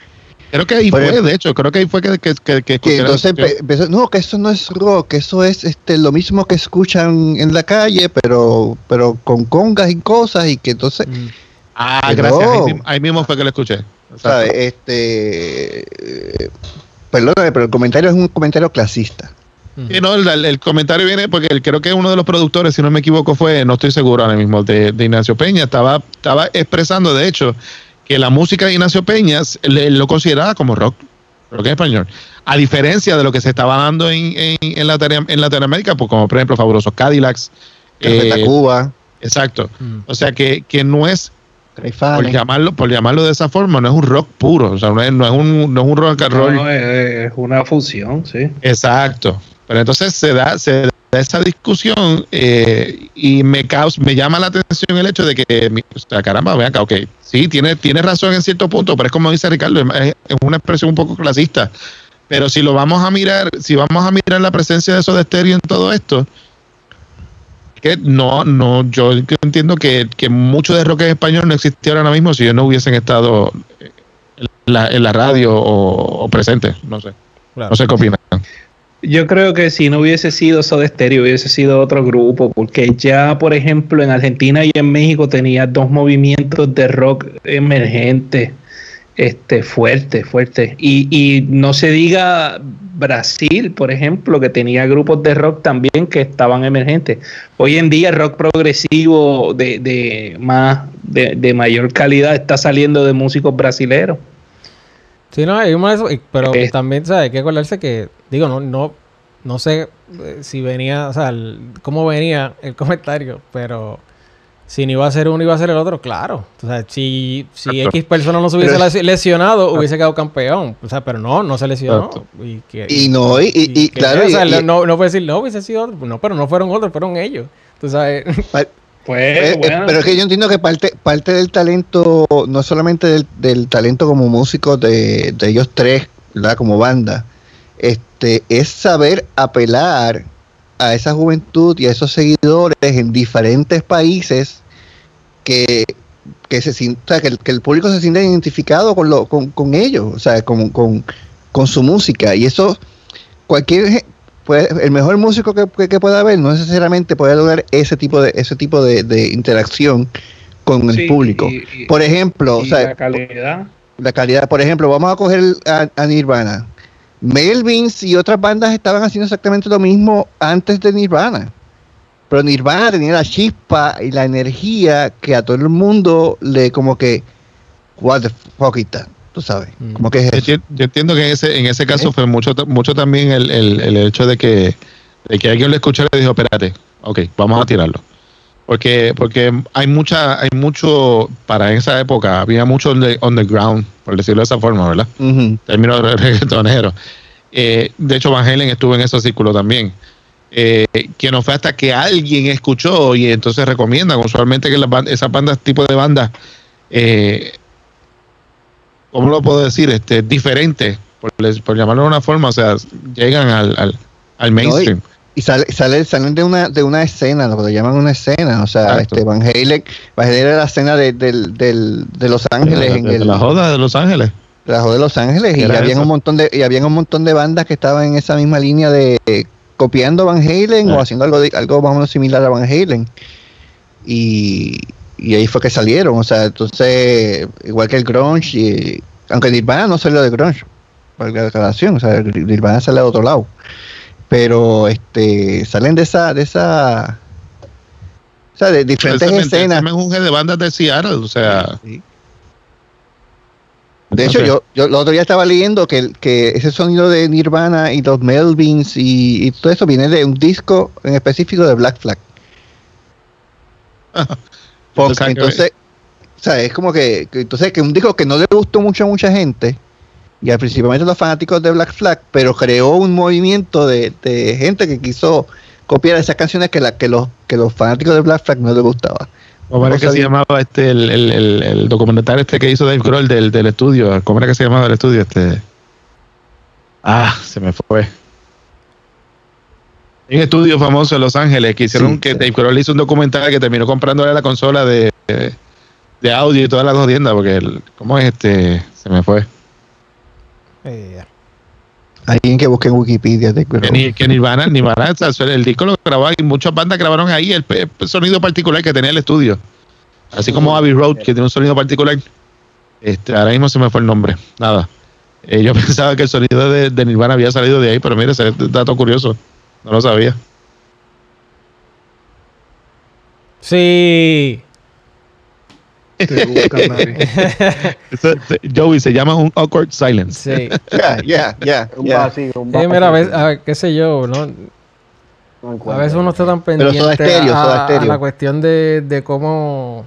Creo que ahí fue, de hecho, creo que ahí fue que, que, que, entonces empezó, no, que eso no es rock, que eso es este lo mismo que escuchan en la calle, pero pero con congas y cosas, y que entonces, Mm. Ah, gracias, ahí, mismo- ahí mismo fue que lo escuché. ¿sabes? Este, perdóname, pero el comentario es un comentario clasista. Sí, no, el, el comentario viene porque el- creo que uno de los productores, si no me equivoco, fue, no estoy seguro ahora mismo, de, de Ignacio Peña, estaba, estaba expresando, de hecho, que la música de Ignacio Peña le- lo consideraba como rock, rock en español. A diferencia de lo que se estaba dando en, en, en, Latino- en Latinoamérica, pues como por ejemplo Fabulosos Cadillacs. Eh, Tacuba, exacto. Mm. O sea que, que no es, por Caifanes. llamarlo, por llamarlo de esa forma, no es un rock puro, o sea, no es, no es, un, no es un rock and roll. No, es, es una fusión, sí. Exacto. Pero entonces se da, se da esa discusión eh, y me causa, me llama la atención el hecho de que, mi- o sea, caramba, vean acá, ok, sí, tiene, tiene razón en cierto punto, pero es como dice Ricardo, es, es una expresión un poco clasista. Pero si lo vamos a mirar, si vamos a mirar la presencia de Soda Stereo en todo esto, que no, no, yo entiendo que, que mucho de rock en español no existiera ahora mismo si ellos no hubiesen estado en la, en la radio o, o presentes, no sé, Claro. no sé qué opinan. Yo creo que si no hubiese sido Soda Stereo, hubiese sido otro grupo, porque ya, por ejemplo, en Argentina y en México tenía dos movimientos de rock emergentes, este, fuerte, fuerte. Y, y no se diga Brasil, por ejemplo, que tenía grupos de rock también que estaban emergentes. Hoy en día el rock progresivo de, de más de, de mayor calidad está saliendo de músicos brasileros. Sí, no, hay más, pero Eh. también, ¿sabes? Hay que acordarse que, digo, no, no, no sé eh, si venía, o sea, el- cómo venía el comentario, pero si no iba a ser uno, iba a ser el otro, claro. O sea, si, si. X persona no se hubiese lesionado, hubiese quedado campeón. O sea, pero no, no se lesionó. Y, que, Y no, y- y- claro, o sea, no, no puede decir, no, hubiese sido otro. No, pero no fueron otros, fueron ellos. Tú sabes. Pues, Eh, eh, pero es que yo entiendo que parte, parte del talento, no solamente del, del talento como músicos de, de ellos tres, ¿verdad? Como banda, este, es saber apelar a esa juventud y a esos seguidores en diferentes países que, que se o sea, que, el, que el público se sienta identificado con, lo, con, con ellos, o sea, con, con, con su música. Y eso, cualquier, puede, el mejor músico que, que- que pueda haber no necesariamente puede lograr ese tipo de ese tipo de, de interacción con el público. y- y- por ejemplo, o sea, la calidad. la calidad, por ejemplo, vamos a coger a, a Nirvana. Melvins y otras bandas estaban haciendo exactamente lo mismo antes de Nirvana. Pero Nirvana tenía la chispa y la energía que a todo el mundo le como que what the fuck is that? Tú sabes, Mm. como que es Yo, eso. yo entiendo que en ese, en ese caso fue mucho, mucho también el, el- el hecho de que, de que alguien lo escuchara y dijo, espérate, ok, vamos a tirarlo. Porque, porque hay mucha, hay mucho, para esa época, había mucho on the- underground, por decirlo de esa forma, ¿verdad? Ujú. términos de reggaetonero. Eh, de hecho, Van Halen estuvo en ese círculo también. Eh, que no fue hasta que alguien escuchó y entonces recomiendan usualmente que las ban- esas bandas, tipo de bandas, eh, ¿cómo lo puedo decir? Este, diferentes, por, les- por llamarlo de una forma, o sea, llegan al, al, al mainstream. Y sale, sale, salen de una, de una escena, lo que llaman una escena. O sea, Exacto. este Van Halen, Van Halen era la escena de, del- del- de Los Ángeles, de, en de el, la joda de Los Ángeles. Trabajo de Los Ángeles y eso. un montón de y habían un montón de bandas que estaban en esa misma línea de eh, copiando Van Halen o Ah. haciendo algo de- algo más o menos similar a Van Halen y, y ahí fue que salieron o sea entonces igual que el grunge y, aunque Nirvana no salió de grunge por la declaración o sea Nirvana sale de otro lado pero este salen de esa de esa o sea de diferentes Ese escenas menjunje de bandas de Seattle, o sea, De hecho, yo, yo el otro día estaba leyendo que, que ese sonido de Nirvana y los Melvins y, y todo eso viene de un disco en específico de Black Flag. Punk. O sea, que- entonces, o sea, es como que, que- entonces que un disco que no le gustó mucho a mucha gente, y al principalmente los fanáticos de Black Flag, pero creó un movimiento de, de gente que quiso copiar esas canciones que, la, que, los, que los fanáticos de Black Flag no les gustaba. ¿Cómo era que se llamaba este el, el, el, el documental este que hizo Dave Grohl del, del estudio? ¿Cómo era que se llamaba el estudio? Este. Ah, se me fue. Hay un estudio famoso en Los Ángeles que hicieron Sí, que sí. Dave Grohl hizo un documental que terminó comprándole la consola de, de, audio y todas las jodiendas, porque el, ¿cómo es este? Se me fue. Eh, Alguien que busque en Wikipedia de Que, ni- que Nirvana, Nirvana, el disco lo grabó y muchas bandas grabaron ahí el, sonido particular que tenía el estudio. Así como Abbey Road, que tiene un sonido particular. Este, ahora mismo se me fue el nombre. Nada. Eh, yo pensaba que el sonido de, de Nirvana había salido de ahí, pero mire, ese es un dato curioso. No lo sabía. sí. Te busca nadie. Eso, se- Joey, se llama un awkward silence. Sí. Ya, ya, ya. Un vacío, un Sí, vacío. mira, a veces, a ver, qué sé yo, ¿no? No A veces uno está tan pendiente Soda Stereo, a, a la cuestión de, de cómo...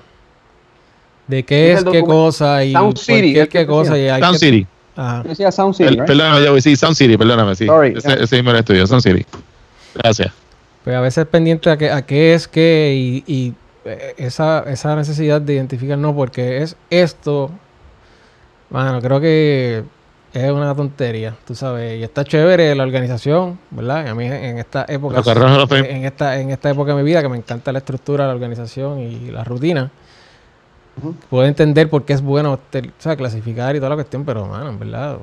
De qué Es qué cosa y Sound City, qué es que qué cosa. Y hay Sound que- City. Ajá. Decía Sound City, El- right? Perdóname, Joey, sí, Sound City, perdóname, sí. Sorry, ese, yeah. ese mismo era el estudio, Sound City. Gracias. Pues a veces pendiente a qué, a qué es qué y, y, eh, esa, esa necesidad de identificar no porque es esto. Bueno, creo que es una tontería, tú sabes. Y está chévere la organización, ¿verdad? Y a mí en esta época, en esta, en esta época de mi vida que me encanta la estructura, la organización y la rutina. Puedo entender por qué es bueno o sea, clasificar y toda la cuestión, pero, mano, en verdad,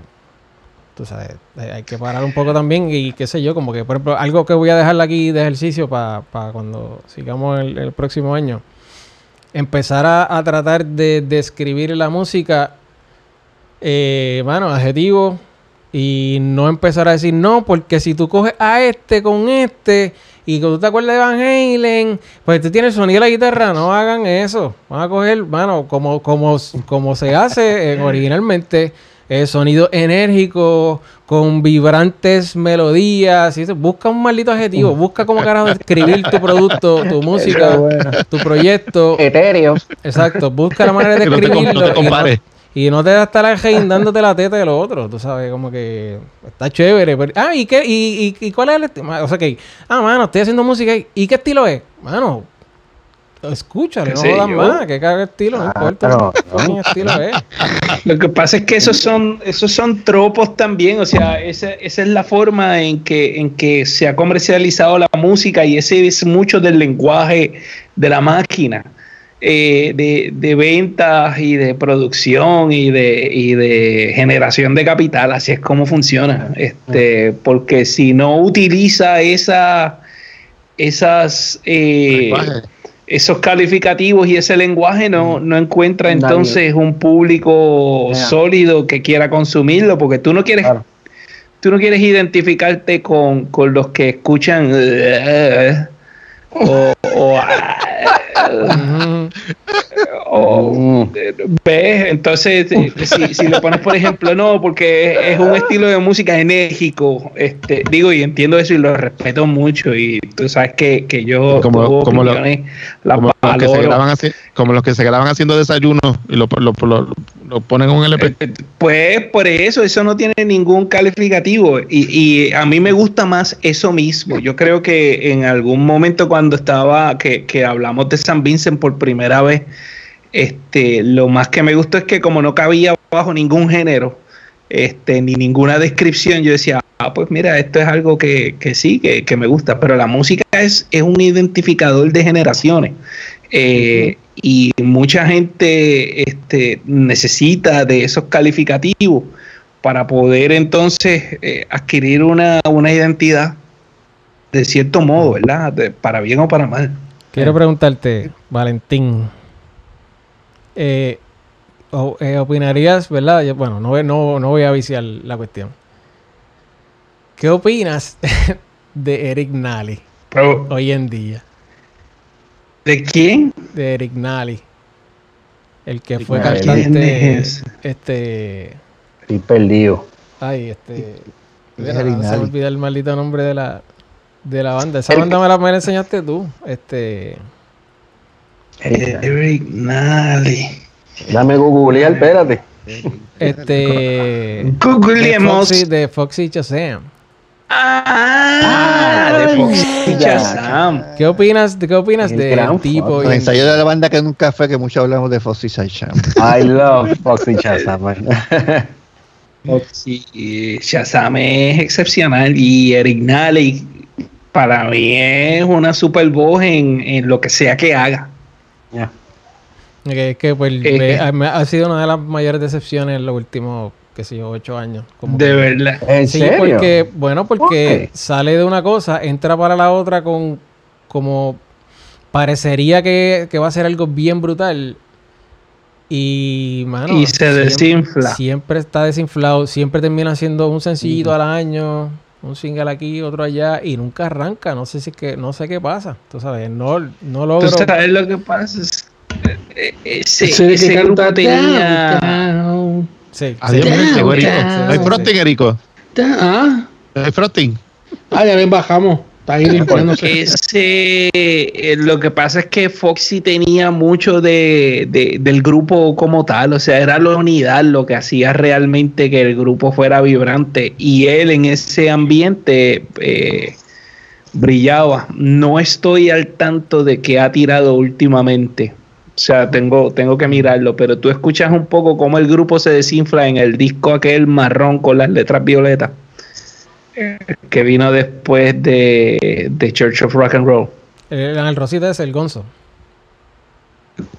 tú sabes, hay que parar un poco también y qué sé yo, como que, por ejemplo, algo que voy a dejar aquí de ejercicio para cuando sigamos el, próximo año, empezar a, a tratar de describir la música, eh, mano, adjetivo, y no empezar a decir, no, porque si tú coges a este con este y que tú te acuerdas de Van Halen, pues tú tienes el sonido de la guitarra, no hagan eso. Van a coger, mano, como, como, como se hace originalmente, eh, sonido enérgico, con vibrantes melodías. y eso. Busca un maldito adjetivo, busca cómo carajo describir tu producto, tu música, tu proyecto. Etéreo. Exacto, busca la manera de Que no te, escribirlo. no te y no- te da estar dándote la teta de lo otro, tú sabes, como que está chévere. pero- ah, ¿y qué? ¿Y, y, y cuál es el estilo? O sea, que, ah, mano, estoy haciendo música. y- ¿Y qué estilo es? Mano, escúchalo, ¿Qué no yo? más, que cada estilo, no Ah, importa. pero- ¿Qué estilo es? Lo que pasa es que esos son, esos son tropos también, o sea, esa, esa es la forma en que, en que se ha comercializado la música y ese es mucho del lenguaje de la máquina. eh, de, de ventas y de producción y de, y de generación de capital. Así es como funciona. Este, porque si no utiliza esa, esas eh. Esos calificativos y ese lenguaje no, no encuentra Nadie. entonces un público sólido que quiera consumirlo, porque tú no quieres, Claro. tú no quieres identificarte con, con los que escuchan eh, o, o, o- Mm. ¿Ves? Entonces, eh, si, si le pones, por ejemplo, no, porque es, un estilo de música enérgico, este, digo, y entiendo eso y lo respeto mucho, y tú sabes que, que yo Como- como lo- Como los, que se graban haci- como los que se graban haciendo desayunos y lo, lo, lo- lo ponen en un LP. Eh, Pues por eso, eso no tiene ningún calificativo. Y, y a mí me gusta más eso mismo. Yo creo que en algún momento cuando estaba, que, que hablamos de San Vincent por primera vez, este, lo más que me gustó es que como no cabía bajo ningún género, este, ni ninguna descripción, yo decía, ah, pues mira, esto es algo que, que sí, que, que me gusta, pero la música es, es un identificador de generaciones. Eh, y mucha gente este, necesita de esos calificativos para poder entonces eh, adquirir una, una identidad de cierto modo, ¿verdad? De- para bien o para mal. Quiero preguntarte, Valentín. eh, o- eh, ¿Opinarías, verdad? Yo- bueno, no, voy- no, no voy a viciar la cuestión. ¿Qué opinas de Eric Nally Pero, hoy en día? ¿De quién? De Eric Nally. El que fue cantante. ¿Quién es? Este. Estoy perdido. Ay, este. ¿Quién es mira, Eric se me olvida el maldito nombre de la, de la banda. Esa banda me la, me la enseñaste tú. Este. Eric Nally. Dame googlear, espérate. Este. de Googleemos. Foxy, de Foxy Shazam. Ah, de Foxy ya. Shazam. ¿Qué opinas, de, qué opinas gran tipo? El en ensayo de la banda que en un café que mucho hablamos de Foxy Shazam. I love Foxy Shazam. man. Foxy Shazam es excepcional y Eric Nally para mí es una super voz en, en lo que sea que haga. Ya. Que, que, pues, Eh, me- eh. ha- me- ha sido una de las mayores decepciones en los últimos, qué sé yo, ocho años. Como De que- verdad. ¿En Sí, serio? porque, bueno, porque sale de una cosa, entra para la otra con como parecería que, que va a ser algo bien brutal. Y, mano, Y se siempre- desinfla. Siempre está desinflado, siempre termina siendo un sencillito al año, un single aquí, otro allá, y nunca arranca. No sé si es que, no sé qué pasa. Tú sabes, no, no Tú logro. sabes lo que pasa es eh, ese, Ese que ese grupo tenía down, Sí, Adiós, hay frosting, Erico. Ah, hay frosting. ah, ya ven, bajamos. Está ahí limpiándose. Ese, eh, lo que pasa es que Foxy tenía mucho de, de- del grupo como tal, o sea, era la unidad lo que hacía realmente que el grupo fuera vibrante y él en ese ambiente eh, brillaba. No estoy al tanto de que ha tirado últimamente. O sea, tengo, tengo que mirarlo, pero tú escuchas un poco cómo el grupo se desinfla en el disco aquel marrón con las letras violetas que vino después de, de Church of Rock and Roll. El, el Rosita es el Gonzo.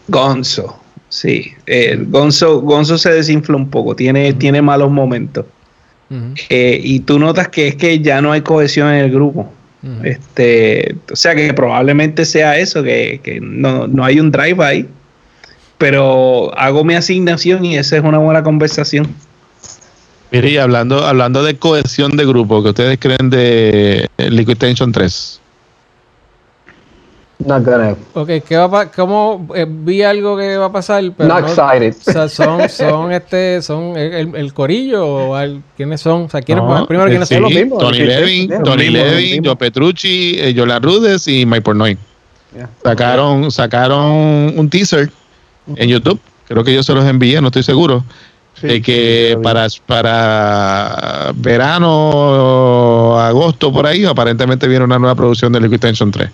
Gonzo, sí. El Gonzo, Gonzo se desinfla un poco, tiene, tiene malos momentos. Eh, y tú notas que es que ya no hay cohesión en el grupo. Este, o sea que probablemente sea eso, que, que no, no hay un drive ahí. Pero hago mi asignación y esa es una buena conversación. Mire, y hablando, hablando de cohesión de grupo, ¿qué ustedes creen de Liquid Tension 3? Not gonna. Ok, ¿qué va ¿cómo eh, vi algo que va a pasar? Pero Not no- excited. O sea, son, son este, son el, corillo o al- quiénes son, o sea, quiénes No, primero quiénes sí, son los mismos, Tony Levin, Tony Levin. Joe Petrucci, eh, Yola Rudes y Mike Pornoy. Yeah. Sacaron, sacaron un teaser en YouTube, creo que yo se los envié, no estoy seguro, Sí, de que sí, para, para verano, agosto, por ahí, aparentemente viene una nueva producción de Liquid Tension 3.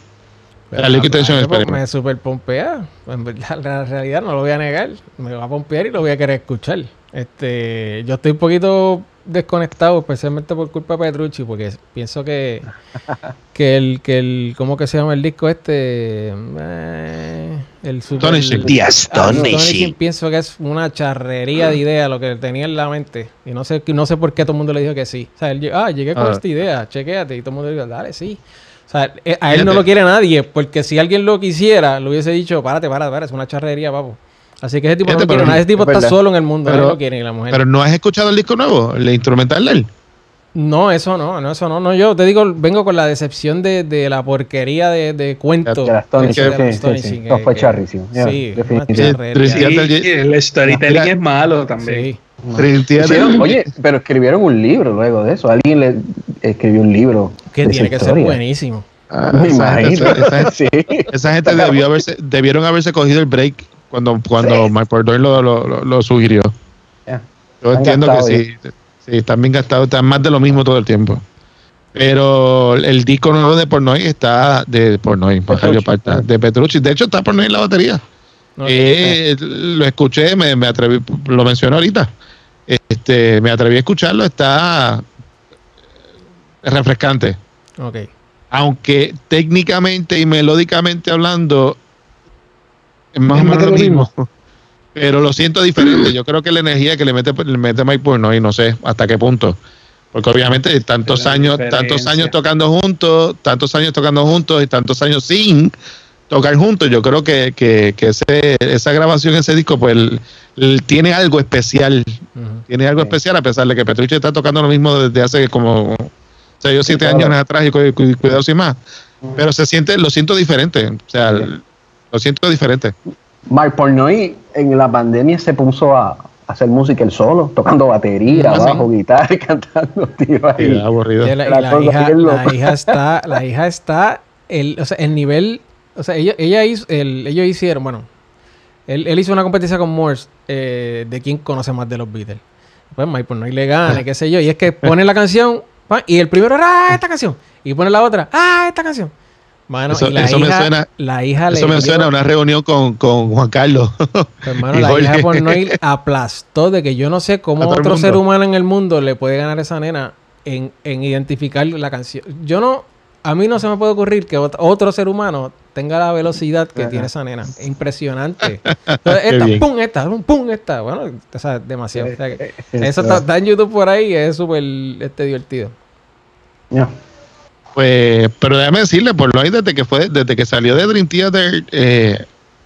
La pues, me super pompea. En verdad, la realidad no lo voy a negar. Me va a pompear y lo voy a querer escuchar. Este, yo estoy un poquito desconectado, especialmente por culpa de Petrucci, porque pienso que, que el, que el, ¿cómo que se llama el disco este? Eh, el super, Astonishing. Ah, Astonishing. Pienso que es una charrería de idea lo que tenía en la mente. Y no sé, no sé por qué todo el mundo le dijo que sí. O sea, él, ah, llegué con Ah. esta idea, chequéate. Y todo el mundo le dijo, dale, sí. O sea, eh, a él no lo quiere nadie, porque si alguien lo quisiera, le hubiese dicho, párate, párate, párate, es una charrería, papo. Así que ese tipo no Fíjate, lo quiere pero nadie. Ese tipo es está verdad. solo en el mundo, Pero- nadie lo quiere, la mujer. Pero no has escuchado el disco nuevo, el instrumental de él. No, eso no, no, eso no. No, yo te digo, vengo con la decepción de, de la porquería de, de cuento. De la Astonishing, de la sí, sí, No, fue charrísimo, Sí, el storytelling es malo también. Sí. Oye, pero escribieron un libro luego de eso. Alguien le escribió un libro. Que tiene que ser buenísimo. Ah, Me esa gente- imagino. esa- esa- Sí. Esa gente debió haberse, debieron haberse cogido el break cuando, cuando Sí. Mike Portnoy lo, lo, lo- lo sugirió. Yo Están entiendo que sí, sí, están bien gastados, están más de lo mismo todo el tiempo. Pero el disco nuevo de Portnoy está de Portnoy, Petrucci. Parta, de Petrucci. De hecho, está Portnoy en la batería. No, Eh, lo escuché, me, me atreví, lo menciono ahorita. Este, me atreví a escucharlo, está refrescante. Aunque técnicamente y melódicamente hablando, es más o Es menos más lo lo mismo. Pero lo siento diferente. Yo creo que la energía que le mete, le mete Mike Portnoy, no sé hasta qué punto. Porque obviamente tantos años, tantos años tocando juntos, tantos años tocando juntos y tantos años sin tocar juntos. Yo creo que, que, que ese, esa grabación, ese disco, pues el- el- tiene algo especial. Tiene algo Sí. especial a pesar de que Petrucci está tocando lo mismo desde hace como 6 o 7 claro. años atrás y cu- cu- cuidado sin más. Pero se siente, lo siento diferente. O sea, lo siento diferente. Mike Portnoy en la pandemia se puso a, hacer música él solo, tocando batería, Ah, sí. bajo, guitarra, y cantando, tío. ahí. Sí, aburrido. Y la, y La la hija, la hija está, la hija está, el, o sea, el nivel, o sea, ella, ella hizo, el- ellos hicieron, bueno, él, él hizo una competencia con Morse eh, de quién conoce más de los Beatles. Pues Mike Portnoy le gana, qué sé yo, y es que pone la canción, y el primero era "Ah, esta canción, y pone la otra, ah, esta canción. Mano, Eso- y la eso me hija, suena- la hija Eso le me suena a una reunión con, con Juan Carlos. Hermano, la hija de Jorge. Portnoy aplastó de que yo no sé cómo otro ser humano en el mundo le puede ganar a esa nena en, en identificar la canción. Yo no, a mí no se me puede ocurrir que ot- otro ser humano tenga la velocidad que Ajá. tiene esa nena. Impresionante. Entonces, esta, pum, esta, pum, pum, esta. Bueno, o sea, demasiado. O sea, que Eh, eso está, está en YouTube por ahí y es súper este, divertido. Ya. Pues, pero déjame decirle, por lo desde que fue, desde que salió de Dream Theater, eh,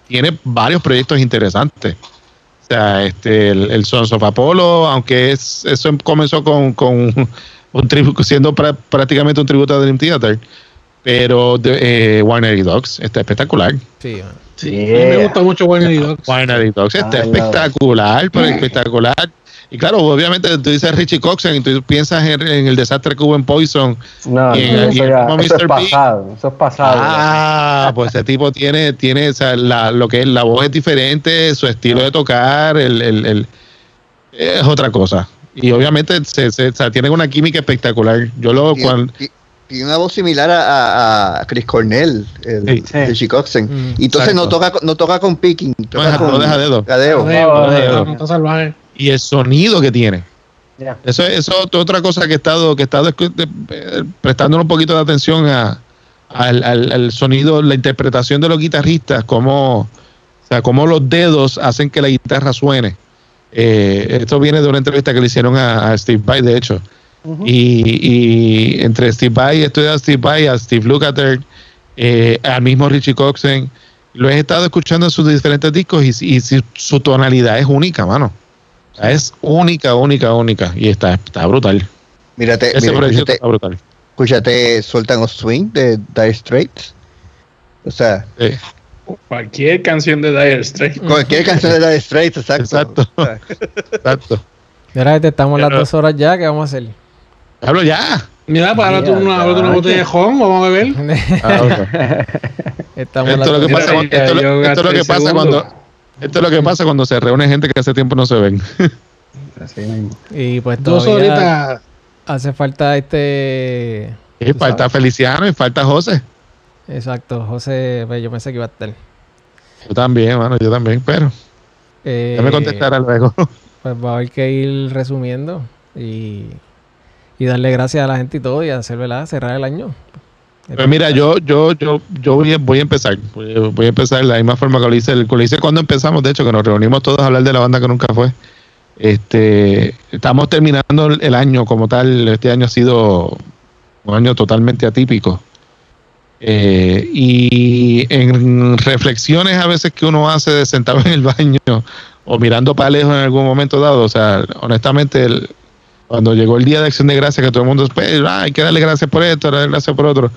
tiene varios proyectos interesantes. O sea, este, el, el Sons of Apollo, aunque es, eso comenzó con, con un tributo, siendo pra- prácticamente un tributo a Dream Theater, pero de, eh, Warner y Dogs está espectacular. Sí. Sí, a mí me gusta mucho Warner Dogs. Warner y Dogs está espectacular, pero espectacular. Y claro, obviamente tú dices Richie Coxen y tú piensas en, en el desastre que hubo en Poison. No, Y en- no, y eso, en ya- como eso es pasado, eso es pasado. Ah, pues ese tipo tiene, tiene o sea, la, lo que es la voz es diferente, su estilo de tocar, el, el- el- es otra cosa. Y obviamente se, se- o sea, tienen una química espectacular. Yo lo Tiene, cuando, tiene una voz similar a, a- a Chris Cornell, el, Sí. Sí. el Chicoxen. Mm, y entonces no toca, con- no toca con picking, toca deja- con no deja dedo. no, no. y el sonido que tiene. Eso es eso es otra cosa que he estado, que he estado escu- de- eh, prestando un poquito de atención a, al, al- al sonido, la interpretación de los guitarristas, cómo, o sea, cómo los dedos hacen que la guitarra suene. Eh, esto viene de una entrevista que le hicieron a, a Steve Vai, de hecho. Y, y entre Steve Vai, estoy a Steve Vai, a Steve Lukather, eh, al mismo Richie Coxen, lo he estado escuchando en sus diferentes discos y, y su tonalidad es única, mano. Es única, única, única. Y está, está brutal. Mírate, Ese mira, escúchate, está brutal. escúchate Sultan of Swing de Dire Straits. O sea, Sí. Cualquier canción de Dire Straits. cualquier canción de Dire Straits, exacto. Exacto. Exacto. Mira, este, estamos las dos horas ya, ¿qué vamos a hacer? Hablo ya. Mira, para tú Mira, una, ábrete una cacho. botella de jon, vamos a beber. Ah, ok. estamos Esto es lo que pasa, esto, es lo- yo esto es lo que pasa cuando esto es lo que pasa cuando se reúne gente que hace tiempo no se ven. Así mismo. Y pues Dos todavía horitas. hace falta este... Y Tú falta sabes. Feliciano y falta José. Exacto, José, pues, yo pensé que iba a estar. Yo también, mano, yo también, pero Eh, ya me contestará luego. pues va a haber que ir resumiendo y, y darle gracias a la gente y todo y hacer, ¿verdad? Cerrar el año. Pues mira, yo, yo, yo, yo voy, voy a empezar. Voy, a empezar de la misma forma que lo hice, lo cuando empezamos, de hecho, que nos reunimos todos a hablar de la banda que nunca fue. Este, estamos terminando el año como tal. Este año ha sido un año totalmente atípico. Eh, y en reflexiones a veces que uno hace de sentado en el baño o mirando para lejos en algún momento dado, o sea, honestamente, el, cuando llegó el día de acción de gracias, que todo el mundo, pues, ah, hay que darle gracias por esto, darle gracias por otro,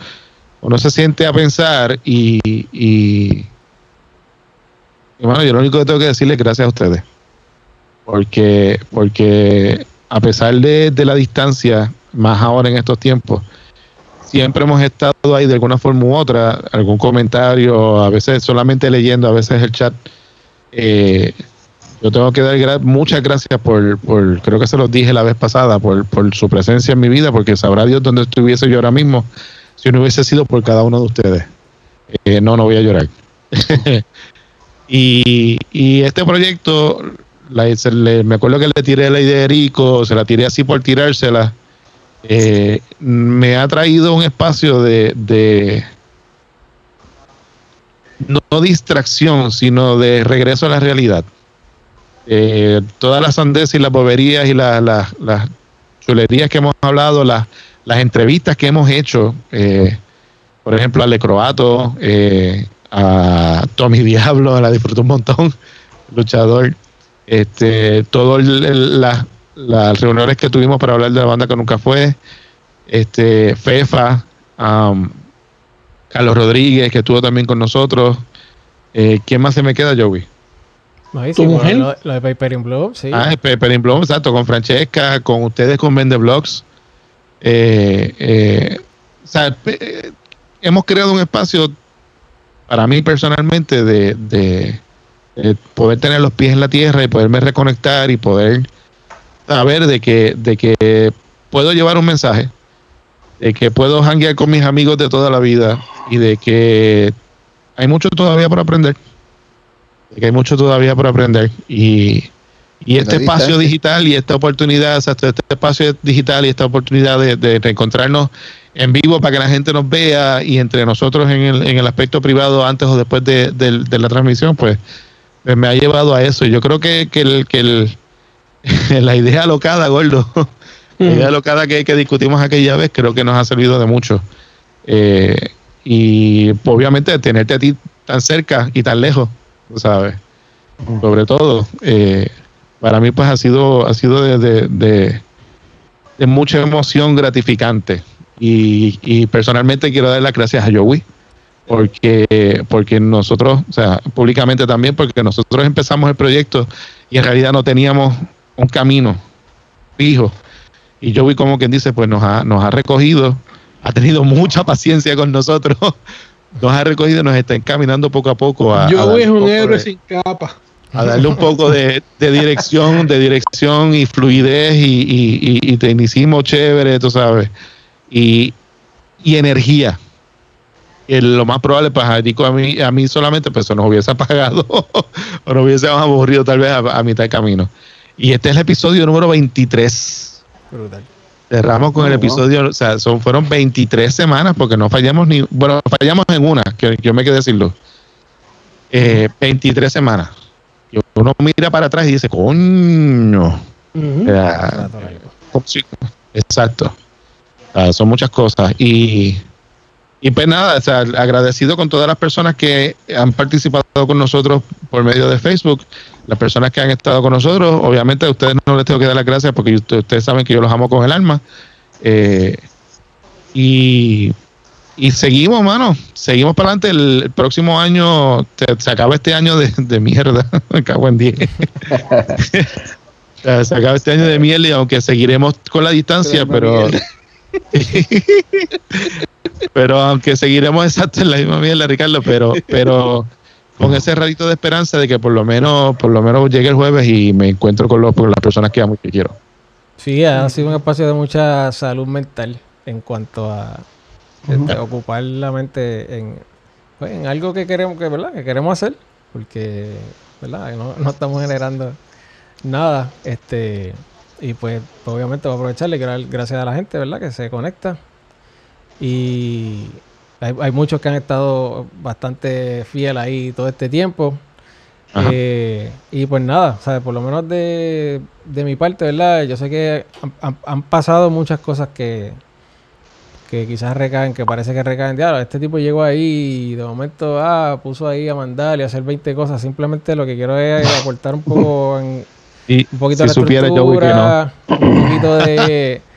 uno se siente a pensar y, y, y bueno, yo lo único que tengo que decirle es gracias a ustedes porque, porque a pesar de, de, la distancia, más ahora en estos tiempos, siempre hemos estado ahí de alguna forma u otra, algún comentario, a veces solamente leyendo, a veces el chat. Eh, yo tengo que dar muchas gracias por, creo que se los dije la vez pasada, por, su presencia en mi vida, porque sabrá Dios dónde estuviese yo ahora mismo si no hubiese sido por cada uno de ustedes. Eh, no, no voy a llorar. y, este proyecto me acuerdo que le tiré la idea de Erico, se la tiré así por tirársela. Eh, me ha traído un espacio de, no distracción, sino de regreso a la realidad. Eh, todas las sandeces y las boberías y la, la, las chulerías que hemos hablado, las, las entrevistas que hemos hecho, eh, por ejemplo, a Le Croato, eh, a Tommy Diablo, la disfruto un montón, luchador este, todas las reuniones que tuvimos para hablar de la banda que nunca fue, este, FEFA, um, Carlos Rodríguez, que estuvo también con nosotros. Eh, ¿Quién más se me queda, Joey? ¿Tu mujer? Lo, lo, de Paper in Bloom, sí. Ah, Paper in Bloom, exacto, con Francesca, con ustedes con Vende Blogs. Eh, eh, o sea, hemos creado un espacio para mí personalmente de, de eh, poder tener los pies en la tierra y poderme reconectar y poder saber de que, de que puedo llevar un mensaje, de que puedo hanguear con mis amigos de toda la vida y de que hay mucho todavía por aprender. Que hay mucho todavía por aprender. Y, y este espacio digital y esta oportunidad, este espacio digital y esta oportunidad de, de reencontrarnos en vivo para que la gente nos vea y entre nosotros en el, en el aspecto privado antes o después de, de, de la transmisión, pues pues me ha llevado a eso. Yo creo que, que, el, que el, la idea locada, gordo, la idea locada que, que, discutimos aquella vez, creo que nos ha servido de mucho. Eh, y obviamente tenerte a ti tan cerca y tan lejos, ¿sabes? Sobre todo, eh, para mí pues ha sido, ha sido de, de, de, mucha emoción gratificante. Y, y, personalmente quiero dar las gracias a Joey porque, porque nosotros, o sea, públicamente también, porque nosotros empezamos el proyecto y en realidad no teníamos un camino fijo. Y vi como quien dice, pues nos ha, nos ha recogido, ha tenido mucha paciencia con nosotros, nos ha recogido y nos está encaminando poco a poco a... Yo es un héroe sin capa. A darle un poco de, de dirección, de dirección y fluidez y, y, y, y tecnicismo chévere, tú sabes, y, y energía lo más probable, pues a, a mí, a mí solamente, pues se nos hubiese apagado o nos hubiésemos aburrido tal vez a, a, mitad de camino. Y este es el episodio número 23. Brutal. Cerramos con el episodio, o sea, son, fueron 23 semanas porque no fallamos ni, bueno, fallamos en una, que yo me quedé decirlo. Eh, 23 semanas. Y uno mira para atrás y dice, coño. Uh -huh. eh, exacto. O sea, son muchas cosas. Y y pues nada, o sea, agradecido con todas las personas que han participado con nosotros por medio de Facebook, las personas que han estado con nosotros. Obviamente a ustedes no les tengo que dar las gracias porque ustedes saben que yo los amo con el alma. Eh, y, y, seguimos, mano, seguimos para adelante. El, el próximo año, se, se, acaba este año de, de mierda, me cago en 10. se acaba este año de miel y aunque seguiremos con la distancia, pero... pero aunque seguiremos exacto en la misma mierda, Ricardo, pero, pero con ese ratito de esperanza de que por lo menos, por lo menos llegue el jueves y me encuentro con, los, con las personas que amo y que quiero. Sí, ha sido un espacio de mucha salud mental en cuanto a este, ocupar la mente en, pues, en, algo que queremos, que, ¿verdad? que queremos hacer, porque ¿verdad? No, no estamos generando nada, este, y pues, pues obviamente voy a aprovecharle, gracias a la gente, ¿verdad? Que se conecta. Y hay, hay muchos que han estado bastante fiel ahí todo este tiempo. Eh, y pues nada, ¿sabes? Por lo menos de, de mi parte, ¿verdad? Yo sé que han, han- han pasado muchas cosas que, que quizás recaen, que parece que recaen. Diablo, este tipo llegó ahí y de momento, ah, puso ahí a mandar y a hacer 20 cosas. Simplemente lo que quiero es aportar un poco en, Y un poquito si de supiera no. estructura, un poquito de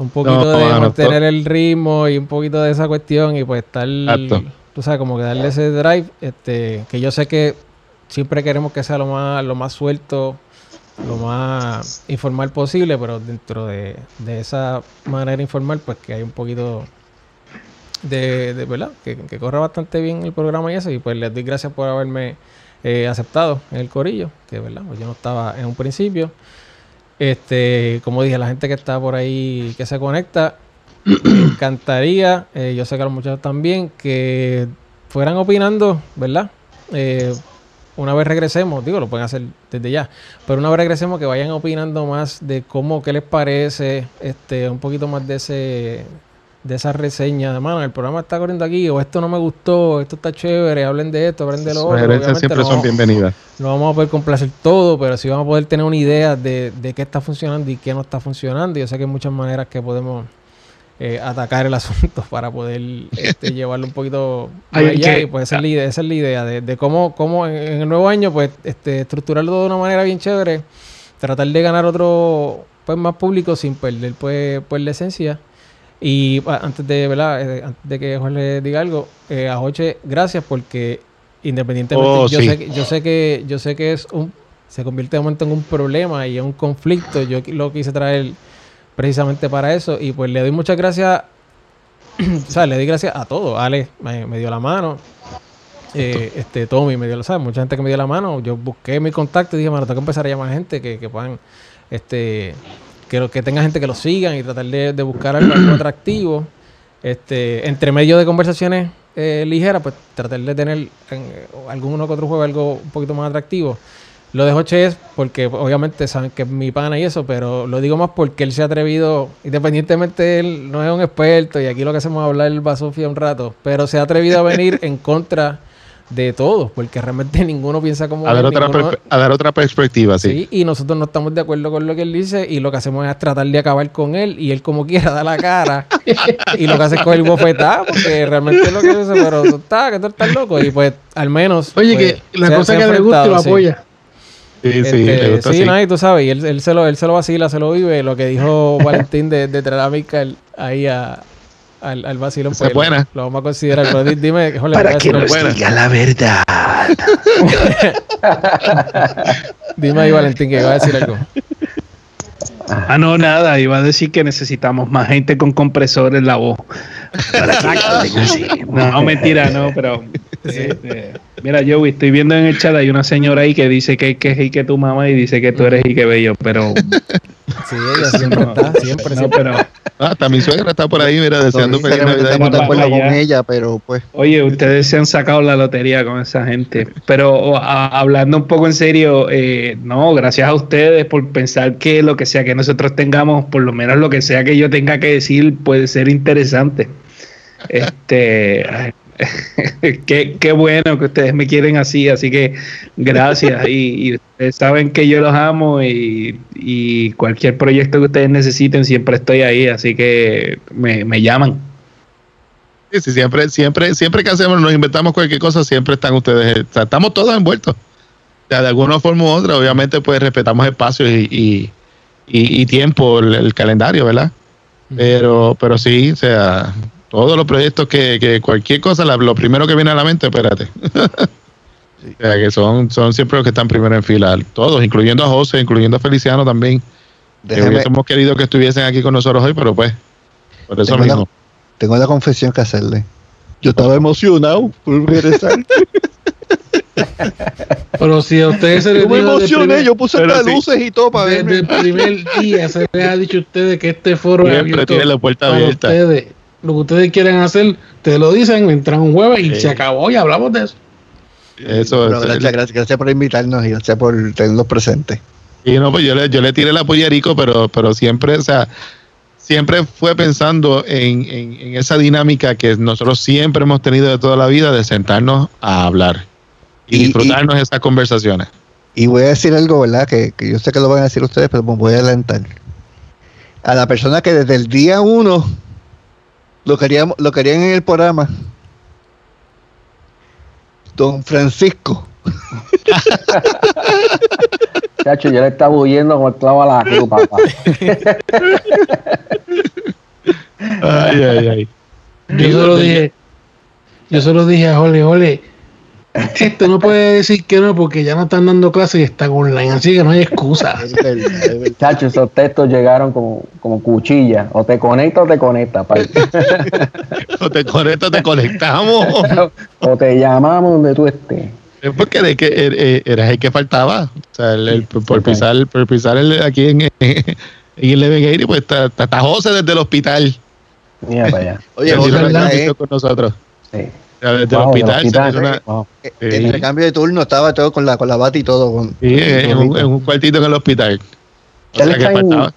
un poquito No, de mano, mantener el ritmo y un poquito de esa cuestión y pues estar Exacto. tú sabes como que darle ese drive este que yo sé que siempre queremos que sea lo más lo más suelto lo más informal posible pero dentro de, de esa manera informal pues que hay un poquito de, de verdad que, que corre bastante bien el programa y eso y pues les doy gracias por haberme eh, aceptado en el corillo que verdad pues yo no estaba en un principio este como dije la gente que está por ahí que se conecta me encantaría eh, yo sé que a los muchachos también que fueran opinando verdad Eh, una vez regresemos, digo, lo pueden hacer desde ya, pero una vez regresemos que vayan opinando más de cómo, qué les parece, este, un poquito más de ese, de esa reseña de mano, el programa está corriendo aquí, o esto no me gustó, esto está chévere, hablen de esto, hablen de lo otro. Sugerencias Obviamente siempre no son vamos- bienvenidas. no vamos a poder complacer todo, pero sí vamos a poder tener una idea de, de qué está funcionando y qué no está funcionando. Y yo sé que hay muchas maneras que podemos eh, atacar el asunto para poder este, llevarlo un poquito más Hay allá. que- y pues esa es la idea, esa es la idea de, de cómo, cómo en, en el nuevo año, pues, este, estructurarlo de una manera bien chévere, tratar de ganar otro pues más público sin perder pues, pues la esencia. Y ah, antes de, ¿verdad? Eh, antes de que Jorge diga algo, eh, a Joche, gracias porque independientemente, Oh, yo, sí. sé, que- yo sé que yo sé que es un se convierte de momento en un problema y en un conflicto. Yo lo quise traer precisamente para eso y pues le doy muchas gracias, o sea, le doy gracias a todos. Ale me, me dio la mano. Eh, este Tommy me dio la ¿sabes? mucha gente que me dio la mano yo busqué mi contacto y dije mano tengo que empezar a llamar gente que, que puedan este que, que tenga gente que lo sigan y tratar de, de buscar algo, atractivo. Este, entre medio de conversaciones eh, ligeras, pues tratar de tener en, alguno que otro juego algo un poquito más atractivo. Lo de Joche es porque obviamente saben que es mi pana y eso, pero lo digo más porque él se ha atrevido, independientemente él no es un experto y aquí lo que hacemos es hablar el basofia un rato, pero se ha atrevido a venir en contra de todos, porque realmente ninguno piensa como A dar, él, otra ninguno- a dar otra perspectiva, sí. Sí, y nosotros no estamos de acuerdo con lo que él dice y lo que hacemos es tratar de acabar con él y él como quiera da la cara y lo que hace es coger bofetada porque realmente es lo que dice, pero tú estás, que tú estás loco y pues al menos... Oye, pues, que la se- cosa que le gusta y lo enfrentado, sí. apoya. Sí, sí, Este, le gusta sí, así. no, y tú sabes, y él, él se lo, él se lo vacila, se lo vive, lo que dijo Valentín de, de traer a Michael ahí a, al, al vacilón. Pues, buena. Lo vamos a considerar, pero di- dime, Jorge, Para que nos buena. diga la verdad. Dime ahí, Valentín, que iba a decir algo. Ah, no, nada. Iba a decir que necesitamos más gente con compresor en la voz. Para que no, mentira, no, pero. Este, mira, Joey, estoy viendo en el chat, hay una señora ahí que dice que, que es Ike tu mamá y dice que tú eres Ike Bello, pero. Sí, ella siempre está, siempre, No, siempre. pero. Ah, hasta mi suegra está por ahí, mira, deseando No feliz Navidad. estamos de con ella, pero pues Oye, ustedes se han sacado la lotería con esa gente. Pero a- hablando un poco en serio, eh, no, gracias a ustedes por pensar que lo que sea que nosotros tengamos, por lo menos lo que sea que yo tenga que decir, puede ser interesante. Este, qué, qué bueno que ustedes me quieren así, así que gracias. Y, y ustedes saben que yo los amo y, y cualquier proyecto que ustedes necesiten, siempre estoy ahí, así que me, me llaman. Sí, sí, siempre, siempre, siempre que hacemos, nos inventamos cualquier cosa, siempre están ustedes, eh, o sea, estamos todos envueltos. O sea, de alguna forma u otra, obviamente, pues respetamos espacios y, y, y- y tiempo, el, el calendario, ¿verdad? Pero, pero sí, o sea, todos los proyectos que, que cualquier cosa, la- lo primero que viene a la mente, espérate. O sea, que son, son siempre los que están primero en fila, todos, incluyendo a José, incluyendo a Feliciano también. Que déjame, hubiésemos querido que estuviesen aquí con nosotros hoy, pero pues, por eso Tengo la- mismo. tengo una confesión que hacerle. Yo estaba emocionado por regresar. Pero si a ustedes se les Yo me dijo desde emocioné, primer- yo puse hasta sí. luces y todo para desde verme. el primer día se les ha dicho a ustedes que este foro es Siempre abierto tiene la puerta abierta. ustedes. Lo que ustedes quieren hacer, te lo dicen, entran un jueves y Sí. se acabó y hablamos de eso. Eso es- gracias, gracias, gracias por invitarnos y gracias por tenernos presentes. Y no, pues yo le, yo le tiré la polla a Erico, pero, pero siempre, o sea, siempre fue pensando en, en- en esa dinámica que nosotros siempre hemos tenido de toda la vida de sentarnos a hablar y, Y- disfrutarnos esas conversaciones. Y voy a decir algo, ¿verdad? Que, que yo sé que lo van a decir ustedes, pero me voy a adelantar. A la persona que desde el día uno lo queríamos, lo querían en el programa, Don Francisco. Chacho, yo le estaba huyendo con el clavo a la cruz, papá. Ay, ay, ay. Yo solo dije, yo solo dije a Jole, Jole, esto no puede decir que no porque ya no están dando clases y están online, así que no hay excusa. Chacho, esos textos llegaron como, como cuchilla. O te conecta o te conecta. pa. O te conectas, o te conectamos. o te llamamos donde tú estés. Es porque de que er- er- eras el que faltaba. O sea, el, el- por pisar, por pisar el, aquí en, en el pues está, está, José desde el hospital. Mira para allá. Oye, José, Eh, con nosotros. Sí. O sea, desde el Wow, del hospital. hospital, una- wow. eh, Sí. el cambio de turno estaba todo con la, con la bata y todo. Con, Sí, en, un, en un cuartito en el hospital. O Él está, en, faltaba.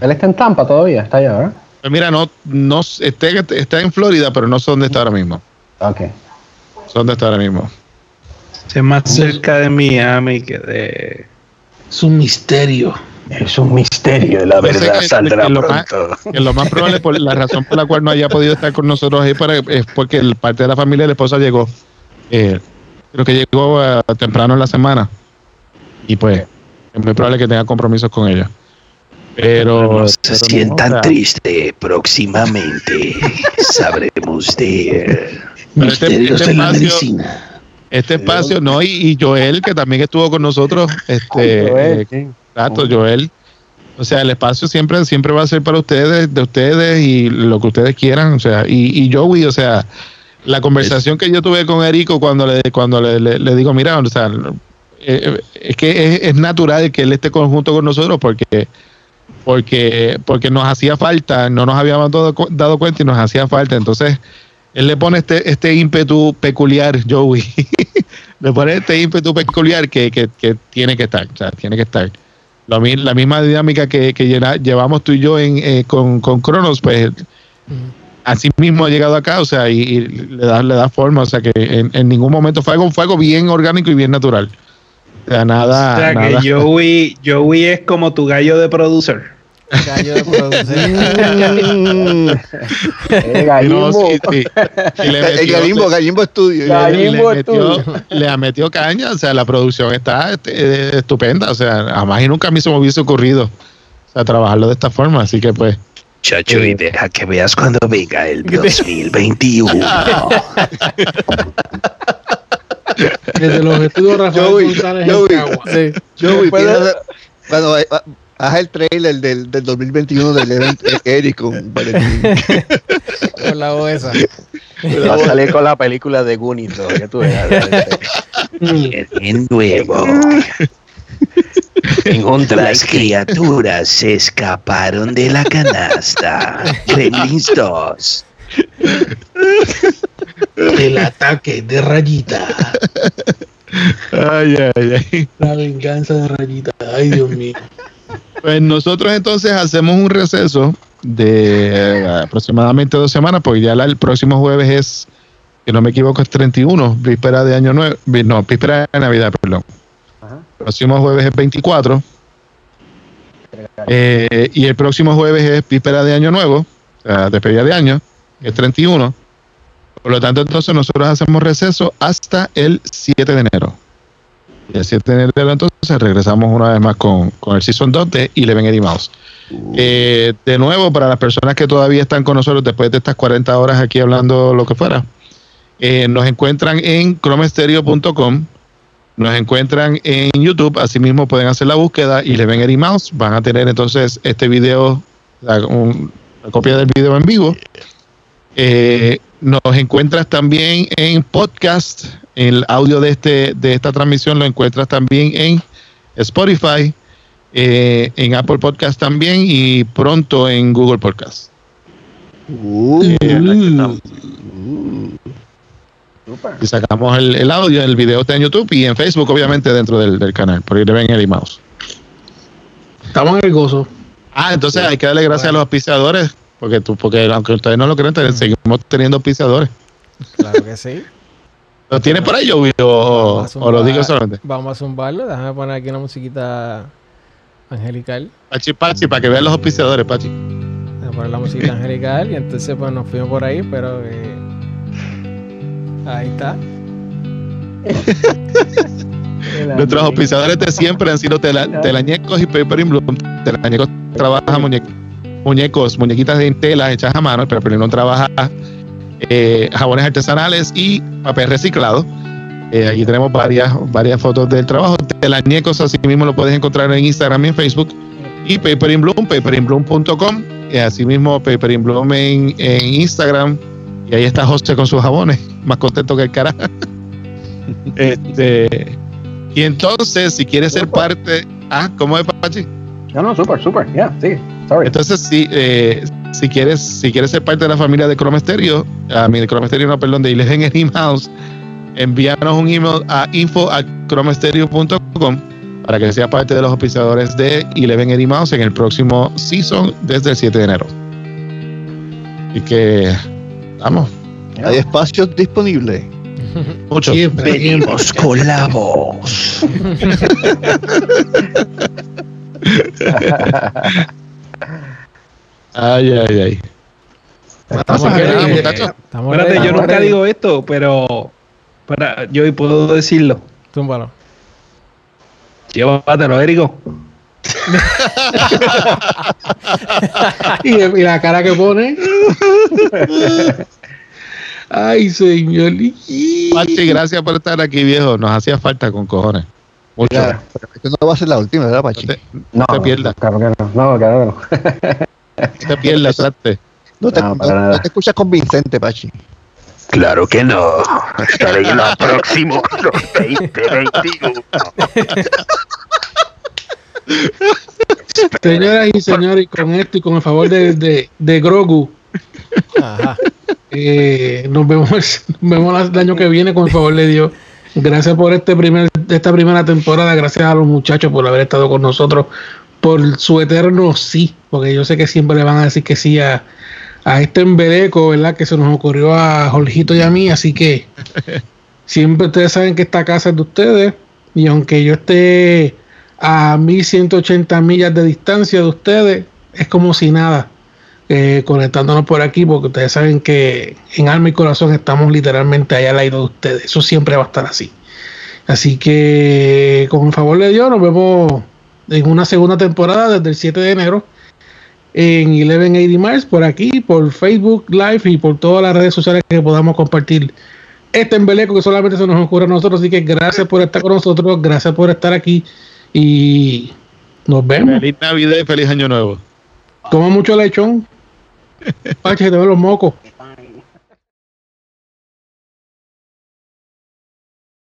él está en Tampa todavía, está allá, ¿verdad? Pues mira, no, no está, está en Florida, pero no sé dónde está ahora mismo. Ok. Sé dónde está ahora mismo. Es más cerca de Miami que de. Es un misterio. Es un misterio, la sé que- que lo más- que lo más probable, por la razón por la cual no haya podido estar con nosotros ahí, para, es porque el- parte de la familia de la esposa llegó. eh, creo que llegó eh, temprano en la semana. Y pues, es muy probable que tenga compromisos con ella. Pero. No se pero no, sientan o sea, triste. Próximamente sabremos de Pero este- misterios este de la espacio- medicina. Este espacio, no, y, y Joel, que también estuvo con nosotros, este, Joel, eh, Exacto, Joel. O sea, el espacio siempre, siempre va a ser para ustedes, de ustedes y lo que ustedes quieran. O sea, y, y Joey, o sea, la conversación que yo tuve con Erico cuando le, cuando le, le- le digo, mira, o sea, eh, es que es, es natural que él esté conjunto con nosotros porque, porque, porque nos hacía falta, no nos habíamos dado, dado cuenta y nos hacía falta. Entonces, él le pone este, este ímpetu peculiar, Joey. le pone este ímpetu peculiar que, que, que tiene que estar, o sea, tiene que estar. Lo la misma dinámica que, que llena- llevamos tú y yo en, eh, con, con Cronos, pues así mismo ha llegado acá, o sea, y, y le, da, le da forma, o sea, que en, en ningún momento fue algo, fue algo bien orgánico y bien natural. O sea, nada. o sea nada. que Joey, Joey es como tu gallo de producer. Gallo de producción. Eh, No, Gallimbo. sí, sí. Y le el metió- Gallimbo, Gallimbo Estudio. Ga- le, le Gallimbo metió, le ha metido caña, o sea, la producción está este, eh, estupenda, o sea, jamás y nunca a mí se me hubiese ocurrido, o sea, trabajarlo de esta forma, así que pues, Chacho, y deja que veas cuando venga el 2021. Desde los estudios Rafael Joey, González Joey. en Cagua. Sí. Joey, eh, haz el trailer del, del 2021 del evento de Eric con Valentín. Con la voz esa. Va a salir con la película de Goonies, ¿no? que tú. En nuevo. Las criaturas se escaparon de la canasta. Gremlins 2. El ataque de Rayita. ay, ay, ay. La venganza de Rayita. Ay, Dios mío. Pues nosotros entonces hacemos un receso de aproximadamente dos semanas, porque ya la- el próximo jueves es, que no me equivoco, es 31, víspera de Año Nuevo, no, víspera de Navidad, perdón. Próximo jueves es 24. eh, y el próximo jueves es víspera de Año Nuevo, o sea, despedida de año, es 31. Por lo tanto, entonces nosotros hacemos receso hasta el 7 de enero. Y el 7 de enero entonces regresamos una vez más con, con el Season 2 de Eleven Eddie Mouse. Eh, de nuevo, para las personas que todavía están con nosotros después de estas 40 horas aquí hablando lo que fuera, eh, nos encuentran en chromestereo.com, nos encuentran en YouTube, asimismo pueden hacer la búsqueda y Eleven Eddie Mouse, van a tener entonces este video, la, un- la copia del video en vivo. Eh, nos encuentras también en podcast, el audio de, este, de esta transmisión lo encuentras también en Spotify, eh, en Apple Podcast también y pronto en Google Podcast. Uh, Y sacamos el, el audio, el video está en YouTube y en Facebook, obviamente, dentro del, del canal, por ahí le ven Eddie Mouse. Estamos en el gozo. Ah, entonces hay que darle gracias a los auspiciadores, porque tú, porque aunque ustedes no lo crean, te- seguimos teniendo auspiciadores. Claro que sí. ¿Lo tienes por ahí, o, o lo digo solamente? Vamos a zumbarlo. Déjame poner aquí una musiquita angelical. Pachi, Pachi, para que vean los auspiciadores, Pachi. A poner la música angelical y entonces pues nos fuimos por ahí, pero eh, ahí está. Nuestros auspiciadores de siempre han sido tela- Telañecos y Paper in Bloom. Telañecos trabaja muñe- muñecos, muñequitas de tela hechas a mano. El Paper in Bloom trabaja eh, jabones artesanales y papel reciclado. Eh, aquí tenemos varias, varias fotos del trabajo. Telañecos, así mismo lo puedes encontrar en Instagram y en Facebook. Y Paper in Bloom, paperinbloom.com. Y así mismo Paper in Bloom en, en Instagram. Y ahí está José con sus jabones, más contento que el carajo. este, y entonces, si quieres ser parte. Ah, ¿cómo es, Pachi? No, no, súper, súper. Ya, sí. Sorry. Entonces, si, eh, si quieres si quieres ser parte de la familia de Chrome Stereo, a mi de Chrome Stereo, no, perdón, de Eleven Dream House, envíanos un email a info a para que sea parte de los oficiadores de Eleven Eddie Mouse en el próximo season desde el 7 de enero. Y que, vamos, Hay espacios disponibles. mucho. Siempre, siempre. Venimos con la voz. Ay, ay, ay. Estamos ready. muchachos. Estamos Espérate, yo nunca ready. digo esto, pero para, yo hoy puedo decirlo. Túmbalo. Llévatelo, Érico. Y, y la cara que pone. Ay, señor. Pachi, gracias por estar aquí, viejo. Nos hacía falta con cojones. Mucho. Claro. Pero esto no va a ser la última, ¿verdad, No Pachi? te, No, te pierdas. Claro que no. No, claro que no. no te pierdas, trate. No te, No, para no- nada. no te escuchas convincente, Pachi. Claro que no. Estaré en los próximos 2021. Señoras y señores, y con esto y con el favor de, de, de Grogu, Ajá. eh, nos vemos, nos vemos el año que viene con el favor de Dios. Gracias por este primer, esta primera temporada, gracias a los muchachos por haber estado con nosotros, por su eterno sí, porque yo sé que siempre le van a decir que sí a, a este embeleco, ¿verdad? Que se nos ocurrió a Jorgito y a mí, así que siempre ustedes saben que esta casa es de ustedes, y aunque yo esté a 1180 millas de distancia de ustedes, es como si nada eh, conectándonos por aquí, porque ustedes saben que en alma y corazón estamos literalmente allá al lado de ustedes. Eso siempre va a estar así. Así que, con el favor de Dios, nos vemos en una segunda temporada desde el 7 de enero en 1180 Miles, por aquí, por Facebook Live y por todas las redes sociales que podamos compartir este embeleco que solamente se nos ocurre a nosotros. Así que gracias por estar con nosotros, gracias por estar aquí y nos vemos. Feliz Navidad y feliz Año Nuevo. Toma mucho lechón. Pache, te veo los mocos.